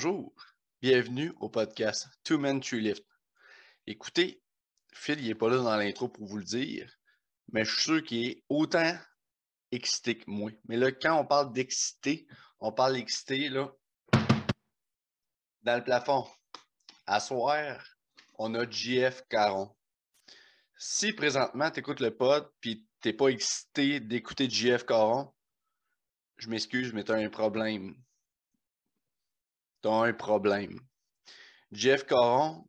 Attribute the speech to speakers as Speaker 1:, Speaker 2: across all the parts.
Speaker 1: Bonjour, bienvenue au podcast Two Men Tree Lift. Écoutez, Phil, il n'est pas là dans l'intro pour vous le dire, mais je suis sûr qu'il est autant excité que moi. Mais là, quand on parle d'excité, on parle d'excité, là, dans le plafond. À soir, on a JF Caron. Si présentement tu écoutes le pod puis t'es pas excité d'écouter JF Caron, je m'excuse, mais tu as un problème. Tu as un problème. Jeff Caron,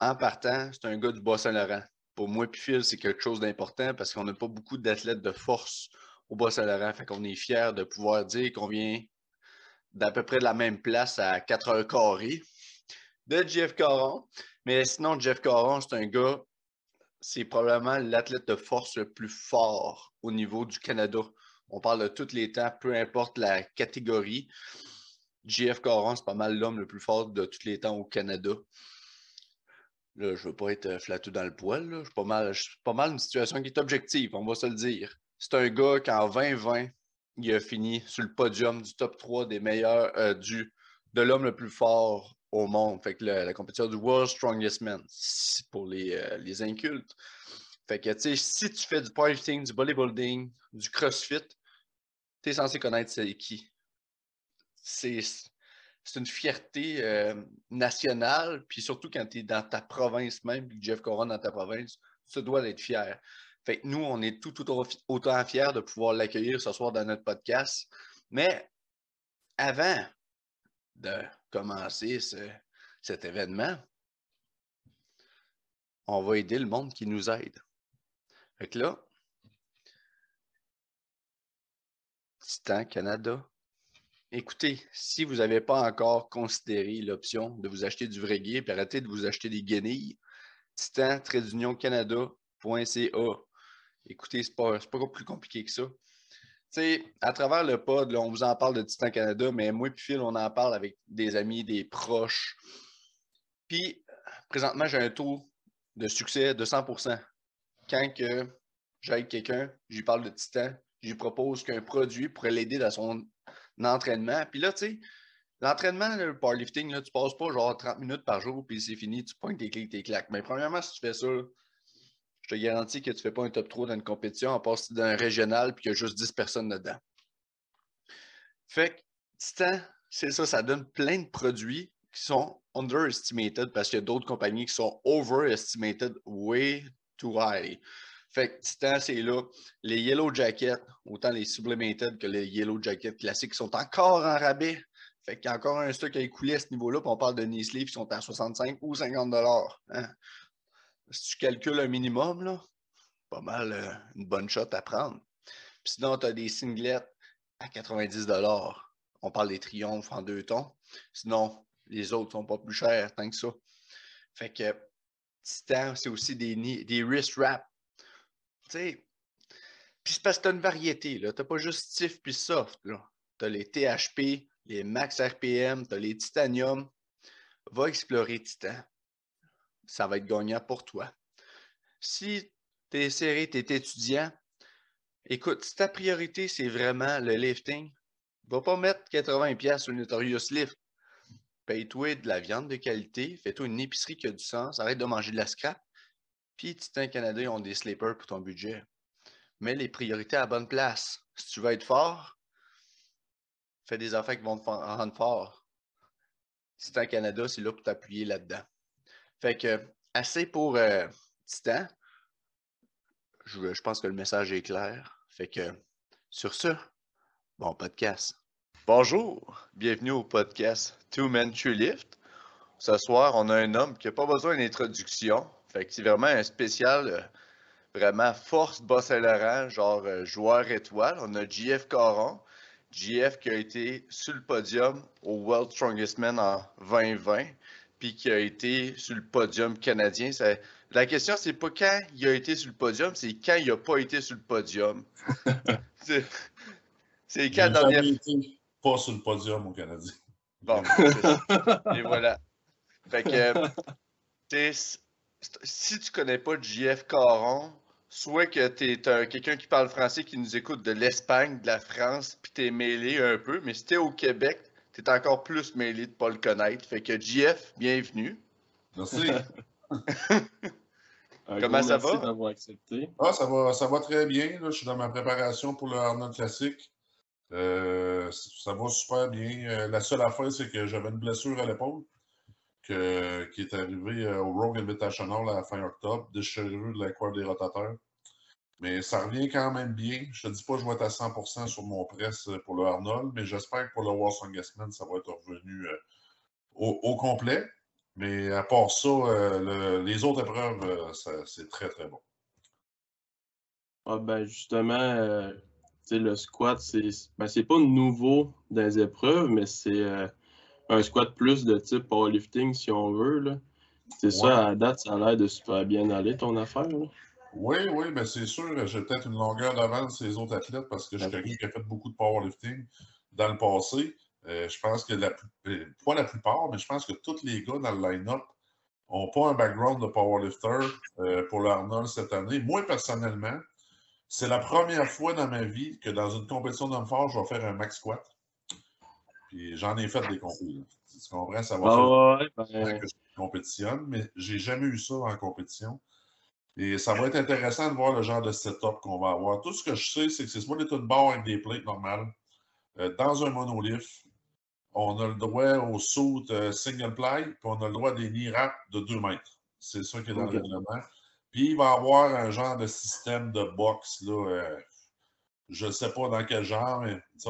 Speaker 1: en partant, c'est un gars du Bas-Saint-Laurent. Pour moi puis Phil, c'est quelque chose d'important parce qu'on n'a pas beaucoup d'athlètes de force au Bas-Saint-Laurent. Fait qu'on est fiers de pouvoir dire qu'on vient d'à peu près de la même place à 4 heures carrées de Jeff Caron. Mais sinon, Jeff Caron, c'est un gars, c'est probablement l'athlète de force le plus fort au niveau du Canada. On parle de tous les temps, peu importe la catégorie. JF Caron, c'est pas mal l'homme le plus fort de tous les temps au Canada. Là, je veux pas être flatté dans le poil. Je pas mal, pas mal une situation qui est objective, on va se le dire. C'est un gars qui en 2020, il a fini sur le podium du top 3 des meilleurs euh, du, de l'homme le plus fort au monde. Fait que la, compétition du World Strongest Man, pour les, euh, les incultes. Fait que, tu sais, si tu fais du powerlifting, du bodybuilding, du crossfit, tu es censé connaître c'est qui. C'est une fierté euh, nationale, puis surtout quand tu es dans ta province même, puis Jeff Coron dans ta province, tu dois être fier. Fait que nous, on est tout, tout autant fiers de pouvoir l'accueillir ce soir dans notre podcast. Mais avant de commencer cet événement, on va aider le monde qui nous aide. Fait que là, Titan Canada. Écoutez, si vous n'avez pas encore considéré l'option de vous acheter du vrai gear et arrêter de vous acheter des guenilles, titan canada.ca Écoutez, ce n'est pas, pas plus compliqué que ça. sais, à travers le pod, on vous en parle de Titan Canada, mais moi et Phil, on en parle avec des amis, des proches. Puis, présentement, j'ai un taux de succès de 100%. Quand que j'aide quelqu'un, j'y parle de Titan, je lui propose qu'un produit pourrait l'aider dans son entraînement. Puis là, tu sais, l'entraînement, le powerlifting, là, tu passes pas genre 30 minutes par jour, puis c'est fini, tu pointes tes clics, tes claques. Mais premièrement, si tu fais ça, je te garantis que tu fais pas un top 3 dans une compétition, en passe dans un régional, puis qu'il y a juste 10 personnes dedans. Fait que, c'est ça, ça donne plein de produits qui sont underestimated parce qu'il y a d'autres compagnies qui sont overestimated way too high. Fait que Titan, c'est là. Les Yellow Jackets, autant les Sublimated que les Yellow Jackets classiques, sont encore en rabais. Fait qu'il y a encore un stock à écouler à ce niveau-là, puis on parle de knee sleeve qui sont à 65 ou 50 hein. Si tu calcules un minimum, là, pas mal euh, une bonne shot à prendre. Puis sinon, tu as des singlets à 90 On parle des triomphes en deux tons. Sinon, les autres sont pas plus chers tant que ça. Fait que Titan, c'est aussi des, des wrist wraps sais, puis c'est parce que tu as une variété. Tu n'as pas juste stiff puis soft. Tu as les THP, les max RPM, tu as les titanium. Va explorer Titan. Ça va être gagnant pour toi. Si tu es serré, tu es étudiant, écoute, si ta priorité, c'est vraiment le lifting, va pas mettre 80$ sur le Notorious Lift. Paye-toi de la viande de qualité, fais-toi une épicerie qui a du sens, arrête de manger de la scrap, puis Titan Canada, ils ont des sleepers pour ton budget. Mets les priorités à la bonne place. Si tu veux être fort, fais des affaires qui vont te rendre fort. Titan Canada, c'est là pour t'appuyer là-dedans. Fait que, assez pour euh, Titan. Je, pense que le message est clair. Fait que, sur ce, bon podcast. Bonjour, bienvenue au podcast Two Men True Lift. Ce soir, on a un homme qui n'a pas besoin d'introduction. Fait que c'est vraiment un spécial, euh, vraiment force bas genre euh, joueur étoile. On a JF Caron. JF qui a été sur le podium au World Strongest Man en 2020, puis qui a été sur le podium canadien. la question, c'est pas quand il a été sur le podium, c'est quand il n'a pas été sur le podium.
Speaker 2: c'est quand la dernière Pas sur le podium au Canadien.
Speaker 1: Bon, et voilà. Fait que, si tu connais pas JF Caron, soit que tu es quelqu'un qui parle français qui nous écoute de l'Espagne, de la France, puis tu es mêlé un peu, mais si tu es au Québec, tu es encore plus mêlé de ne pas le connaître. Fait que JF, bienvenue.
Speaker 2: Merci.
Speaker 1: Comment ça va?
Speaker 3: d'avoir accepté.
Speaker 2: Ah, ça va, ça va très bien. Là. Je suis dans ma préparation pour le Arnold Classique. Euh, ça va super bien. Euh, la seule affaire, c'est que j'avais une blessure à l'épaule qui est arrivée euh, au Rogue Invitational à la fin octobre, déchirure de la coiffe des rotateurs. Mais ça revient quand même bien. Je ne te dis pas que je vais être à 100% sur mon press pour le Arnold, mais j'espère que pour le War Guestman, ça va être revenu au, complet. Mais à part ça, les autres épreuves, c'est très, très bon.
Speaker 3: Ah ben justement, le squat, c'est ben, pas nouveau dans les épreuves, mais c'est euh, un squat plus de type powerlifting, si on veut. C'est ça, à date, ça a l'air de super bien aller, ton affaire.
Speaker 2: Oui, oui, mais c'est sûr, j'ai peut-être une longueur d'avance sur les autres athlètes parce que je suis quelqu'un qui a fait beaucoup de powerlifting dans le passé. Euh, je pense que la euh, pas la plupart, mais je pense que tous les gars dans le line-up n'ont pas un background de powerlifter pour le Arnold cette année. Moi, personnellement, c'est la première fois dans ma vie que dans une compétition d'homme fort, je vais faire un max squat. Puis j'en ai fait des compétitions. Tu comprends? Ça va
Speaker 3: ah
Speaker 2: faire
Speaker 3: ben
Speaker 2: que je compétitionne, mais j'ai jamais eu ça en compétition. Et ça va être intéressant de voir le genre de setup qu'on va avoir. Tout ce que je sais, c'est que c'est soit une barre avec des plates normales. Euh, dans un monolith, on a le droit au saut euh, single ply, puis on a le droit des knee wraps de 2 mètres. C'est ça qui est dans le règlement. Puis il va y avoir un genre de système de boxe, là. Euh, je ne sais pas dans quel genre, mais il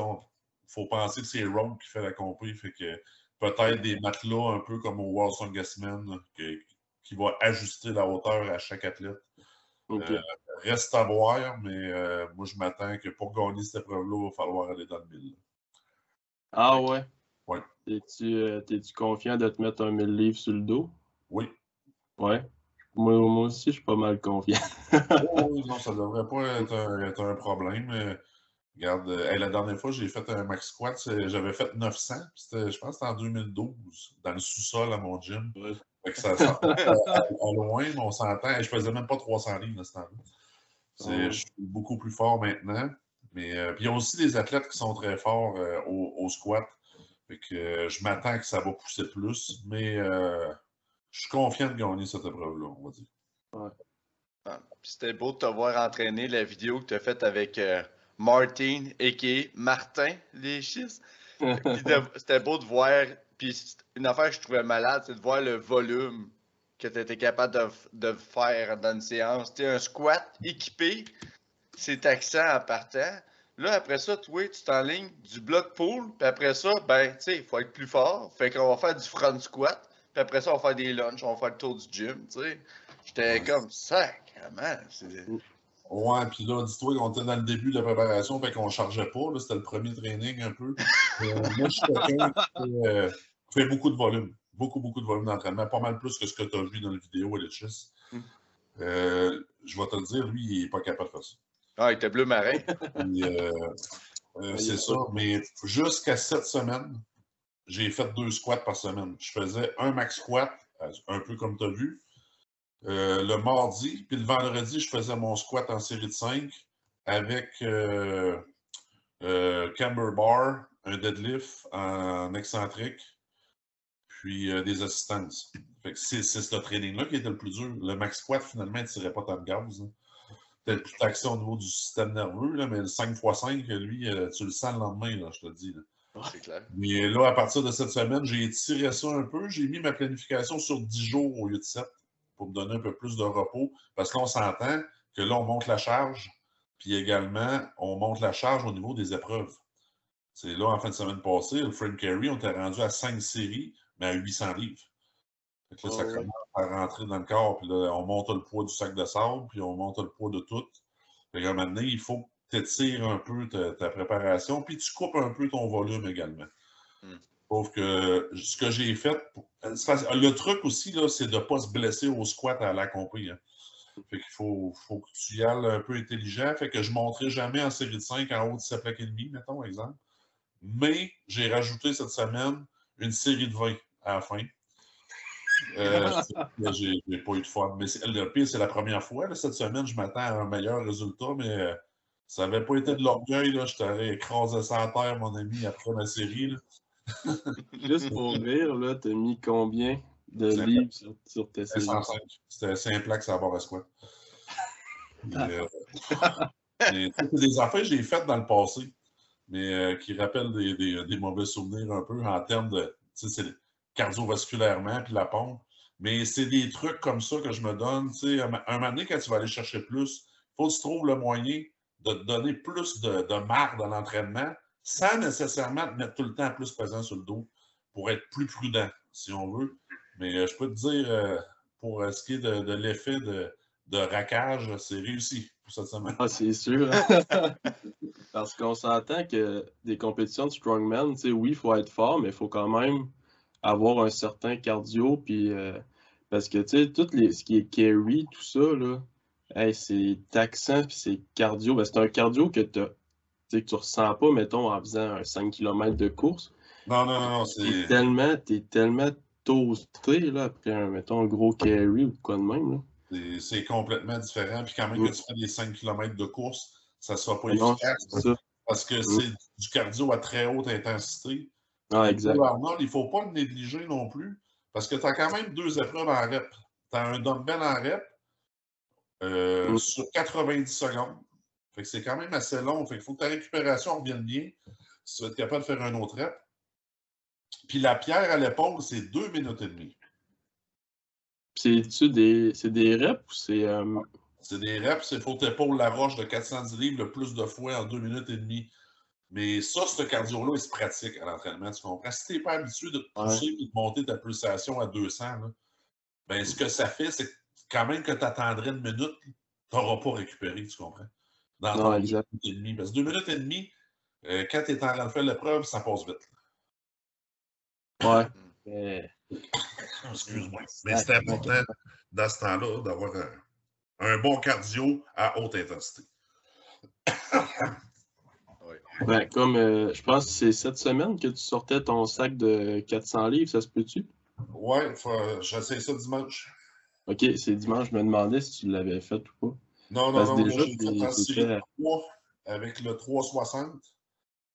Speaker 2: faut penser que c'est Rogue qui fait la compris. Fait que peut-être des matelas un peu comme au World Songessman qui va ajuster la hauteur à chaque athlète. Euh, reste à voir, mais euh, moi je m'attends que pour gagner cette épreuve-là, il va falloir aller dans le mille.
Speaker 3: Ah ouais?
Speaker 2: Oui.
Speaker 3: Es-tu confiant de te mettre un 1000 livres sur le dos?
Speaker 2: Oui.
Speaker 3: Ouais. Moi, aussi, je suis pas mal confiant.
Speaker 2: oh, non, ça devrait pas être un, problème. Regarde, la dernière fois, j'ai fait un max squat, j'avais fait 900, je pense que c'était en 2012, dans le sous-sol à mon gym. ça, à, loin, mais on s'entend. Je faisais même pas 300 livres à ce temps-là. Je suis beaucoup plus fort maintenant. Mais euh, puis il y a aussi des athlètes qui sont très forts euh, au, squat. Fait que, euh, je m'attends que ça va pousser plus. Mais je suis confiant de gagner cette épreuve-là, on va dire.
Speaker 1: Ouais. Ah, c'était beau de te voir entraîner la vidéo que tu as faite avec euh, Martin, a.k.a. Martin Léchis. C'était beau de voir. Puis une affaire que je trouvais malade, c'est de voir le volume que tu étais capable de, de, faire dans une séance. Tu un squat équipé, c'est taxant en partant. Là, après ça, toi, tu t'enlignes du bloc pull, puis après ça, ben, tu sais, il faut être plus fort. Fait qu'on va faire du front squat. Puis après ça, on va faire des lunchs, on va faire le tour du gym, tu sais. J'étais comme sacrément.
Speaker 2: Ouais, puis là, dis-toi qu'on était dans le début de la préparation, fait qu'on ne chargeait pas. C'était le premier training un peu. Euh, moi, je suis quelqu'un euh, qui fait beaucoup de volume. Beaucoup, beaucoup de volume d'entraînement. Pas mal plus que ce que tu as vu dans la vidéo, Alexis. Mm. Euh, je vais te le dire, lui, il n'est pas capable de faire ça.
Speaker 1: Ah, il était bleu marin.
Speaker 2: c'est ça. Mais jusqu'à cette semaine, j'ai fait deux squats par semaine. Je faisais un max squat, euh, un peu comme tu as vu, euh, le mardi, puis le vendredi, je faisais mon squat en série de 5 avec euh, camber bar, un deadlift en excentrique, puis des assistances. c'est ce training-là qui était le plus dur. Le max squat, finalement, il ne tirait pas tant de gaz. Hein. Peut-être plus taxé au niveau du système nerveux, là, mais le 5x5, lui, tu le sens le lendemain, là, je te le dis.
Speaker 1: Clair.
Speaker 2: Mais là, à partir de cette semaine, j'ai étiré ça un peu. J'ai mis ma planification sur 10 jours au lieu de 7 pour me donner un peu plus de repos. Parce qu'on s'entend que là, on monte la charge, puis également, on monte la charge au niveau des épreuves. C'est là, en fin de semaine passée, le Frank Carey, on était rendu à 5 séries, mais à 800 livres. Fait là, ça commence à rentrer dans le corps, puis là, on monte le poids du sac de sable, puis on monte le poids de tout. Fait que maintenant, il faut t'étires un peu ta, préparation, puis tu coupes un peu ton volume également. Hmm. Sauf que ce que j'ai fait, le truc aussi, c'est de ne pas se blesser au squat à la compris. Hein. Fait qu'il faut, faut, que tu y ailles un peu intelligent. Fait que je ne monterai jamais en série de 5 en haut de 7 plaques et demi, mettons, exemple. Mais j'ai rajouté cette semaine une série de 20 à la fin. Euh, j'ai pas eu de fun. Mais le pire, c'est la première fois. cette semaine, je m'attends à un meilleur résultat, mais euh, ça n'avait pas été de l'orgueil, là, je t'aurais écrasé ça à terre, mon ami, après ma série.
Speaker 3: Juste pour rire, là, t'as mis combien de livres sur, sur tes?
Speaker 2: 105. C'était simple que ça va à squat. Euh, c'est des affaires que j'ai faites dans le passé, mais euh, qui rappellent des, des- des mauvais souvenirs un peu en termes de cardiovasculairement puis la pompe. Mais c'est des trucs comme ça que je me donne. Un, un moment donné, quand tu vas aller chercher plus, il faut que tu trouves le moyen de te donner plus de, de marre dans l'entraînement sans nécessairement te mettre tout le temps plus pesant sur le dos pour être plus prudent, si on veut. Mais euh, je peux te dire, euh, pour euh, ce qui est de, l'effet de, de raquage, c'est réussi pour cette semaine.
Speaker 3: Ah, c'est sûr. hein. Parce qu'on s'entend que des compétitions de strongman, oui, il faut être fort, mais il faut quand même avoir un certain cardio. Puis, parce que, tu sais, tout les, ce qui est carry, tout ça, là, c'est taxant, puis c'est cardio. C'est un cardio que, tu sais, que tu ressens pas, mettons, en faisant un 5 km de course.
Speaker 2: Non, non, non, c'est.
Speaker 3: tellement, t'es tellement toasté, là, après, un, mettons, un gros carry ou quoi de même, là.
Speaker 2: C'est- complètement différent. Puis quand même
Speaker 3: Mm.
Speaker 2: que tu fais des 5 km de course, ça ne sera pas
Speaker 3: Non,
Speaker 2: efficace
Speaker 3: ça.
Speaker 2: parce que c'est du cardio à très haute intensité.
Speaker 3: Ah, exact.
Speaker 2: Arnold, il ne faut pas le négliger non plus parce que tu as quand même deux épreuves en rep. Tu as un dumbbell en rep euh,
Speaker 3: Mm.
Speaker 2: sur 90 secondes. Fait que c'est quand même assez long. Fait qu'il faut que ta récupération revienne bien si tu vas être capable de faire un autre rep. Puis la pierre à l'épaule, c'est deux minutes et demie.
Speaker 3: C'est-tu des, c'est des reps ou c'est. euh,
Speaker 2: C'est des reps, il faut que tu épaules la roche de 410 livres le plus de fois en deux minutes et demie. Mais ça, ce cardio-là, il se pratique à l'entraînement, tu comprends? Si tu n'es pas habitué de te pousser et de monter ta pulsation à 200, là, ben, ce que ça fait, c'est que quand même que tu attendrais une minute, tu n'auras pas récupéré, tu comprends? Dans
Speaker 3: Non,
Speaker 2: ton
Speaker 3: exact.
Speaker 2: minute et demie. Parce que deux minutes et demie, euh, quand tu es en train de faire l'épreuve, ça passe vite.
Speaker 3: Ouais. Mais-
Speaker 2: Excuse-moi. Mais c'est important, dans ce temps-là, d'avoir un, un bon cardio à haute intensité.
Speaker 3: Ben, comme euh, je pense que c'est cette semaine que tu sortais ton sac de 400 livres, ça se peut-tu?
Speaker 2: Ouais, j'essaie ça dimanche.
Speaker 3: Ok, c'est dimanche, je me demandais si tu l'avais fait ou pas.
Speaker 2: Non, non, non, j'ai fait en série
Speaker 3: fait-
Speaker 2: 3 avec le 360.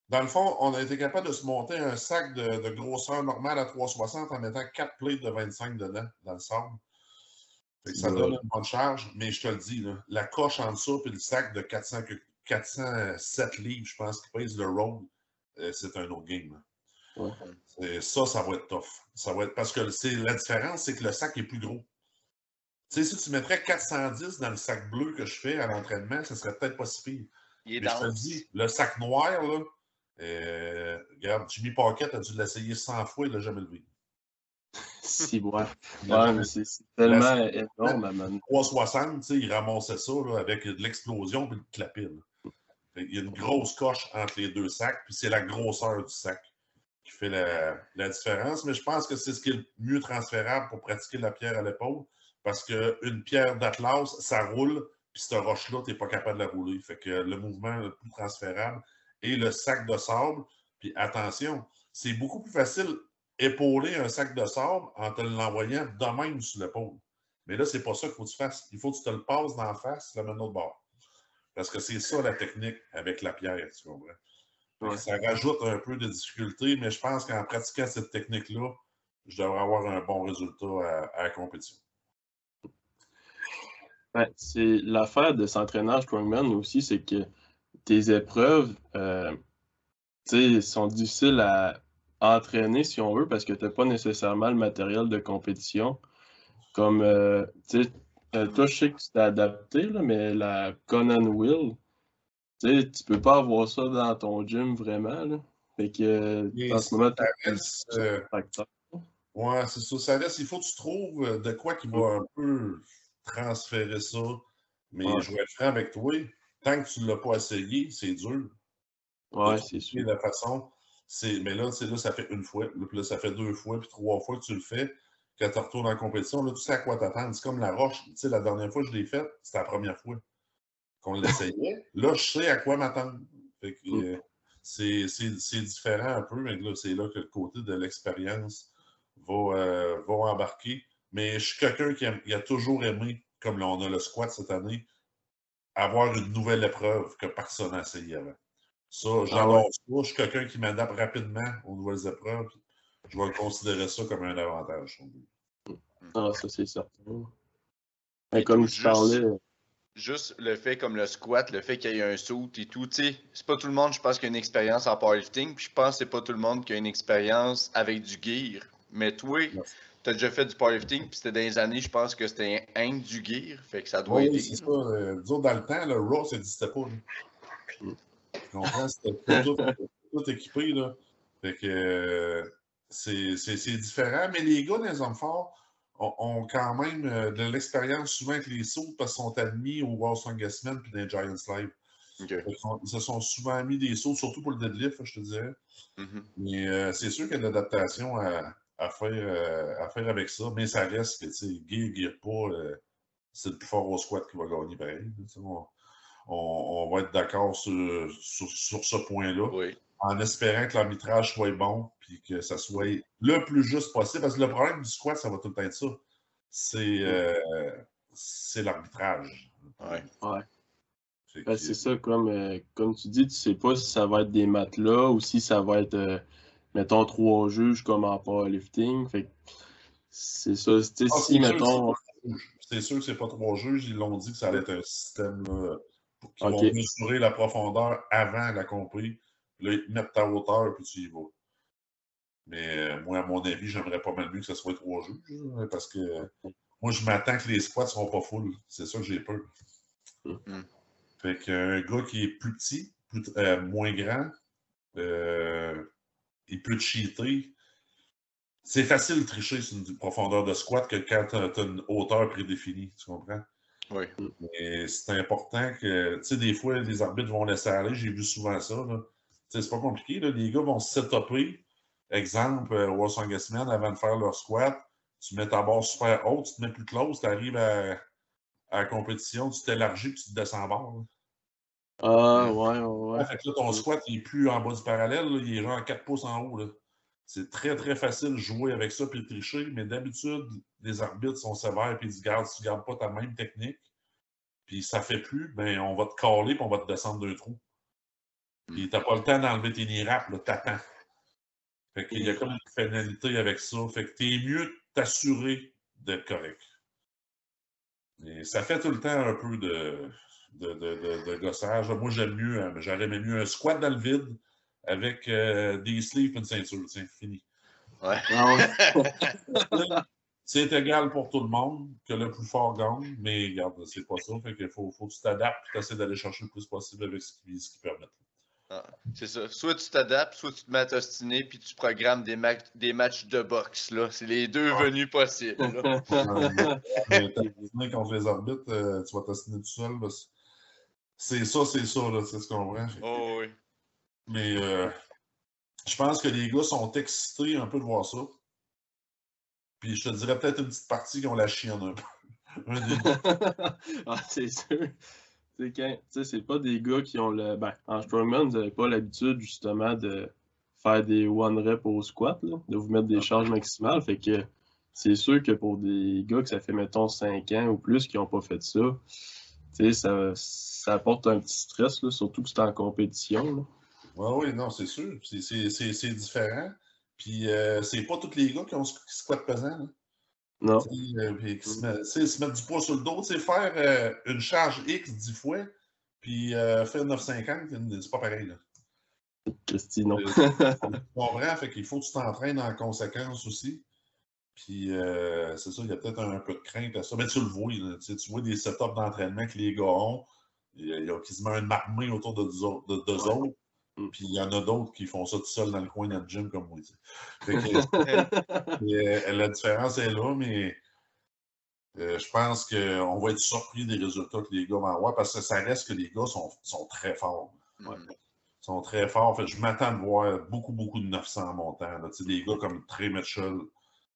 Speaker 2: Dans le fond, on a été capable de se monter un sac de, de grosseur normale à 360 en mettant 4 plates de 25 dedans, dans le sable. Fait que ça
Speaker 3: Ouais.
Speaker 2: donne une bonne charge, mais je te le dis, là, la coche en dessous puis le sac de 400, que- 407 livres, je pense, qui pèse le road, euh, c'est un autre game.
Speaker 3: Ouais.
Speaker 2: Et ça, ça va être tough. Ça va être parce que c'est la différence, c'est que le sac est plus gros. Tu sais, si tu mettrais 410 dans le sac bleu que je fais à l'entraînement, ça serait peut-être pas si pire.
Speaker 1: Il est
Speaker 2: Mais je te dis, le sac noir, là, euh, regarde, Jimmy Pocket a dû l'essayer 100 fois, il l'a jamais levé.
Speaker 3: Si, ouais. C'est tellement
Speaker 2: La-
Speaker 3: énorme, man.
Speaker 2: 360, tu sais, il ramassait ça là, avec de l'explosion puis le. Fait Il y a une grosse coche entre les deux sacs, puis c'est la grosseur du sac qui fait la, la différence. Mais je pense que c'est ce qui est le mieux transférable pour pratiquer la pierre à l'épaule, parce qu'une pierre d'Atlas, ça roule, puis cette roche-là, tu n'es pas capable de la rouler. Fait que le mouvement le plus transférable est le sac de sable. Puis attention, c'est beaucoup plus facile épauler un sac de sable en te l'envoyant de même sur l'épaule. Mais là, c'est pas ça qu'il faut que tu fasses. Il faut que tu te le passes d'en face, le mettre de bord. Parce que c'est ça la technique avec la pierre, tu comprends?
Speaker 3: Ouais.
Speaker 2: Ça rajoute un peu de difficulté, mais je pense qu'en pratiquant cette technique-là, je devrais avoir un bon résultat à, à la compétition.
Speaker 3: Ouais, c'est l'affaire de s'entraîner en strongman aussi, c'est que tes épreuves, euh, tu sais, sont difficiles à entraîner si on veut parce que tu n'as pas nécessairement le matériel de compétition. Comme, euh, tu sais, euh, toi, je sais que tu t'es adapté, là, mais la Conan Wheel, tu sais, tu peux pas avoir ça dans ton gym vraiment, là. Fait que,
Speaker 2: Et
Speaker 3: en ce moment, tu
Speaker 2: euh,
Speaker 3: facteur.
Speaker 2: Ouais, c'est ça. Ça reste, il faut que tu trouves euh, de quoi qui va un peu transférer ça. Mais
Speaker 3: Ouais.
Speaker 2: je vais être franc avec toi. Tant que tu ne l'as pas essayé, c'est dur. De
Speaker 3: c'est sûr.
Speaker 2: la façon. Mais là, là, ça fait une fois. Là, puis là, ça fait deux fois, puis trois fois que tu le fais. Quand tu retournes en compétition, là, tu sais à quoi t'attendre. C'est comme la roche. Tu sais, la dernière fois que je l'ai faite, c'était la première fois qu'on l'essayait. là, je sais à quoi m'attendre.
Speaker 3: Mm.
Speaker 2: euh, c'est différent un peu, mais là, c'est là que le côté de l'expérience va, euh, va embarquer. Mais je suis quelqu'un qui, a toujours aimé, comme là, on a le squat cette année, avoir une nouvelle épreuve que personne n'a essayé avant. Ça, j'adore ça. Je suis quelqu'un qui m'adapte rapidement aux nouvelles épreuves. Je vais considérer ça comme un avantage.
Speaker 3: Ah, ça, c'est certain. Mais comme je parlais.
Speaker 1: Juste le fait comme le squat, le fait qu'il y ait un saut et tout, tu sais, c'est pas tout le monde, je pense, qui a une expérience en powerlifting, puis je pense que c'est pas tout le monde qui a une expérience avec du gear. Mais toi, tu as déjà fait du powerlifting, puis c'était dans les années, je pense que c'était un du gear, fait que ça doit
Speaker 2: oui,
Speaker 1: aider.
Speaker 2: c'est ça. Euh, dans le temps, le Raw, ça n'existait pas. Tu comprends? C'était tout, tout, équipé, là. Fait que euh, c'est différent, mais les gars dans les hommes forts ont, quand même euh, de l'expérience souvent avec les sauts parce qu'ils sont admis au World Strongest Men puis dans les Giants Live. Ils se sont souvent mis des sauts, surtout pour le deadlift, je te dirais. Mm-hmm. Mais c'est sûr qu'il y a de l'adaptation à, à, faire, euh, à faire avec ça, mais ça reste que, tu sais, gear, gear pas, c'est le plus fort au squat qui va gagner pareil. On, on, va être d'accord sur, sur, sur, ce point-là.
Speaker 1: Oui
Speaker 2: en espérant que l'arbitrage soit bon puis que ça soit le plus juste possible. Parce que le problème du squat, ça va tout le temps être ça. C'est euh, l'arbitrage.
Speaker 1: Ouais.
Speaker 3: ouais. Ben, c'est ça, comme, euh, comme tu dis, tu sais pas si ça va être des matelas ou si ça va être, euh, mettons, trois juges comme en powerlifting. Fait c'est ça. Ah, si, mettons.
Speaker 2: C'est sûr que c'est pas trois juges. Ils l'ont dit que ça allait être un système qui va mesurer la profondeur avant la compris Là, ils te mettent ta hauteur, puis tu y vas. Mais euh, moi, à mon avis, j'aimerais pas mal mieux que ce soit trois juges, parce que moi, je m'attends que les squats ne seront pas full. C'est ça que j'ai peur. Mm. Fait qu'un gars qui est plus petit, euh, moins grand, euh, il peut cheater. C'est facile de tricher sur une profondeur de squat que quand tu as, une hauteur prédéfinie, tu comprends?
Speaker 1: Oui.
Speaker 2: Mais c'est important que, tu sais, des fois, les arbitres vont laisser aller. J'ai vu souvent ça. C'est pas compliqué. Là. Les gars vont se setuper. Exemple, euh, World Man, avant de faire leur squat, tu mets ta barre super haute, tu te mets plus close, tu arrives à, la compétition, tu t'élargis puis tu te descends en barre.
Speaker 3: Ah, ouais, ouais.
Speaker 2: ouais. Fait que là, ton squat, il n'est plus en bas du parallèle, il est genre 4 pouces en haut. C'est très, très facile de jouer avec ça puis de tricher, mais d'habitude, les arbitres sont sévères puis ils disent si tu ne gardes pas ta même technique, puis ça fait plus, ben on va te caler puis on va te descendre deux trous. Puis t'as pas le temps d'enlever tes niraps, là, t'attends. Fait qu'il y a comme une pénalité avec ça. Fait que t'es mieux t'assurer d'être correct. Et ça fait tout le temps un peu de, de, de, de, gossage. Moi, j'aime mieux, hein, j'aurais mieux un squat dans le vide avec euh, des sleeves et une ceinture. C'est fini.
Speaker 1: Ouais. Ah
Speaker 2: c'est égal pour tout le monde, que le plus fort gagne, mais regarde, c'est pas ça. Fait qu'il faut, faut que tu t'adaptes et tu essaies d'aller chercher le plus possible avec ce qui, ce qui permet.
Speaker 1: Ah, c'est ça. Soit tu t'adaptes, soit tu te mets à t'ostiner, puis tu programmes des, des matchs de boxe. Là. C'est les deux ah. venus possibles.
Speaker 2: Mais contre les arbitres, euh, tu vas t'ostiner tout seul. C'est ça, c'est ça, là, c'est ce qu'on voit.
Speaker 1: Oh, oui.
Speaker 2: Mais euh, je pense que les gars sont excités un peu de voir ça. Puis je te dirais peut-être une petite partie qui ont la chienne un peu.
Speaker 3: ah, c'est sûr c'est pas des gars qui ont le. Ben, en strongman, vous n'avez pas l'habitude justement de faire des one rep au squat, de vous mettre des charges maximales. Fait que c'est sûr que pour des gars que ça fait, mettons, 5 ans ou plus qui n'ont pas fait ça, ça, ça apporte un petit stress, là, surtout que c'est en compétition.
Speaker 2: Oui, oui, non, c'est sûr. C'est différent. Puis euh, c'est pas tous les gars qui ont squat pesant.
Speaker 3: Non.
Speaker 2: Euh, se, mettre du poids sur le dos, faire euh, une charge X 10 fois, puis euh, faire 9,50, c'est pas pareil. Là.
Speaker 3: Christy, non.
Speaker 2: tu comprends, fait qu'il faut que tu t'entraînes en conséquence aussi. Puis c'est ça, il y a peut-être un, peu de crainte à ça. Mais tu le vois, tu vois des setups d'entraînement que les gars ont. Il y a, quasiment une marmée autour de deux autres. Mm. Puis il y en a d'autres qui font ça tout seul dans le coin de notre gym, comme moi. Euh, la différence est là, mais euh, je pense qu'on va être surpris des résultats que les gars vont avoir parce que ça reste que les gars sont, sont très forts. Mm. Ils sont très forts. Fait, je m'attends de voir beaucoup, beaucoup de 900 montants. Là. Des gars comme Trey Mitchell,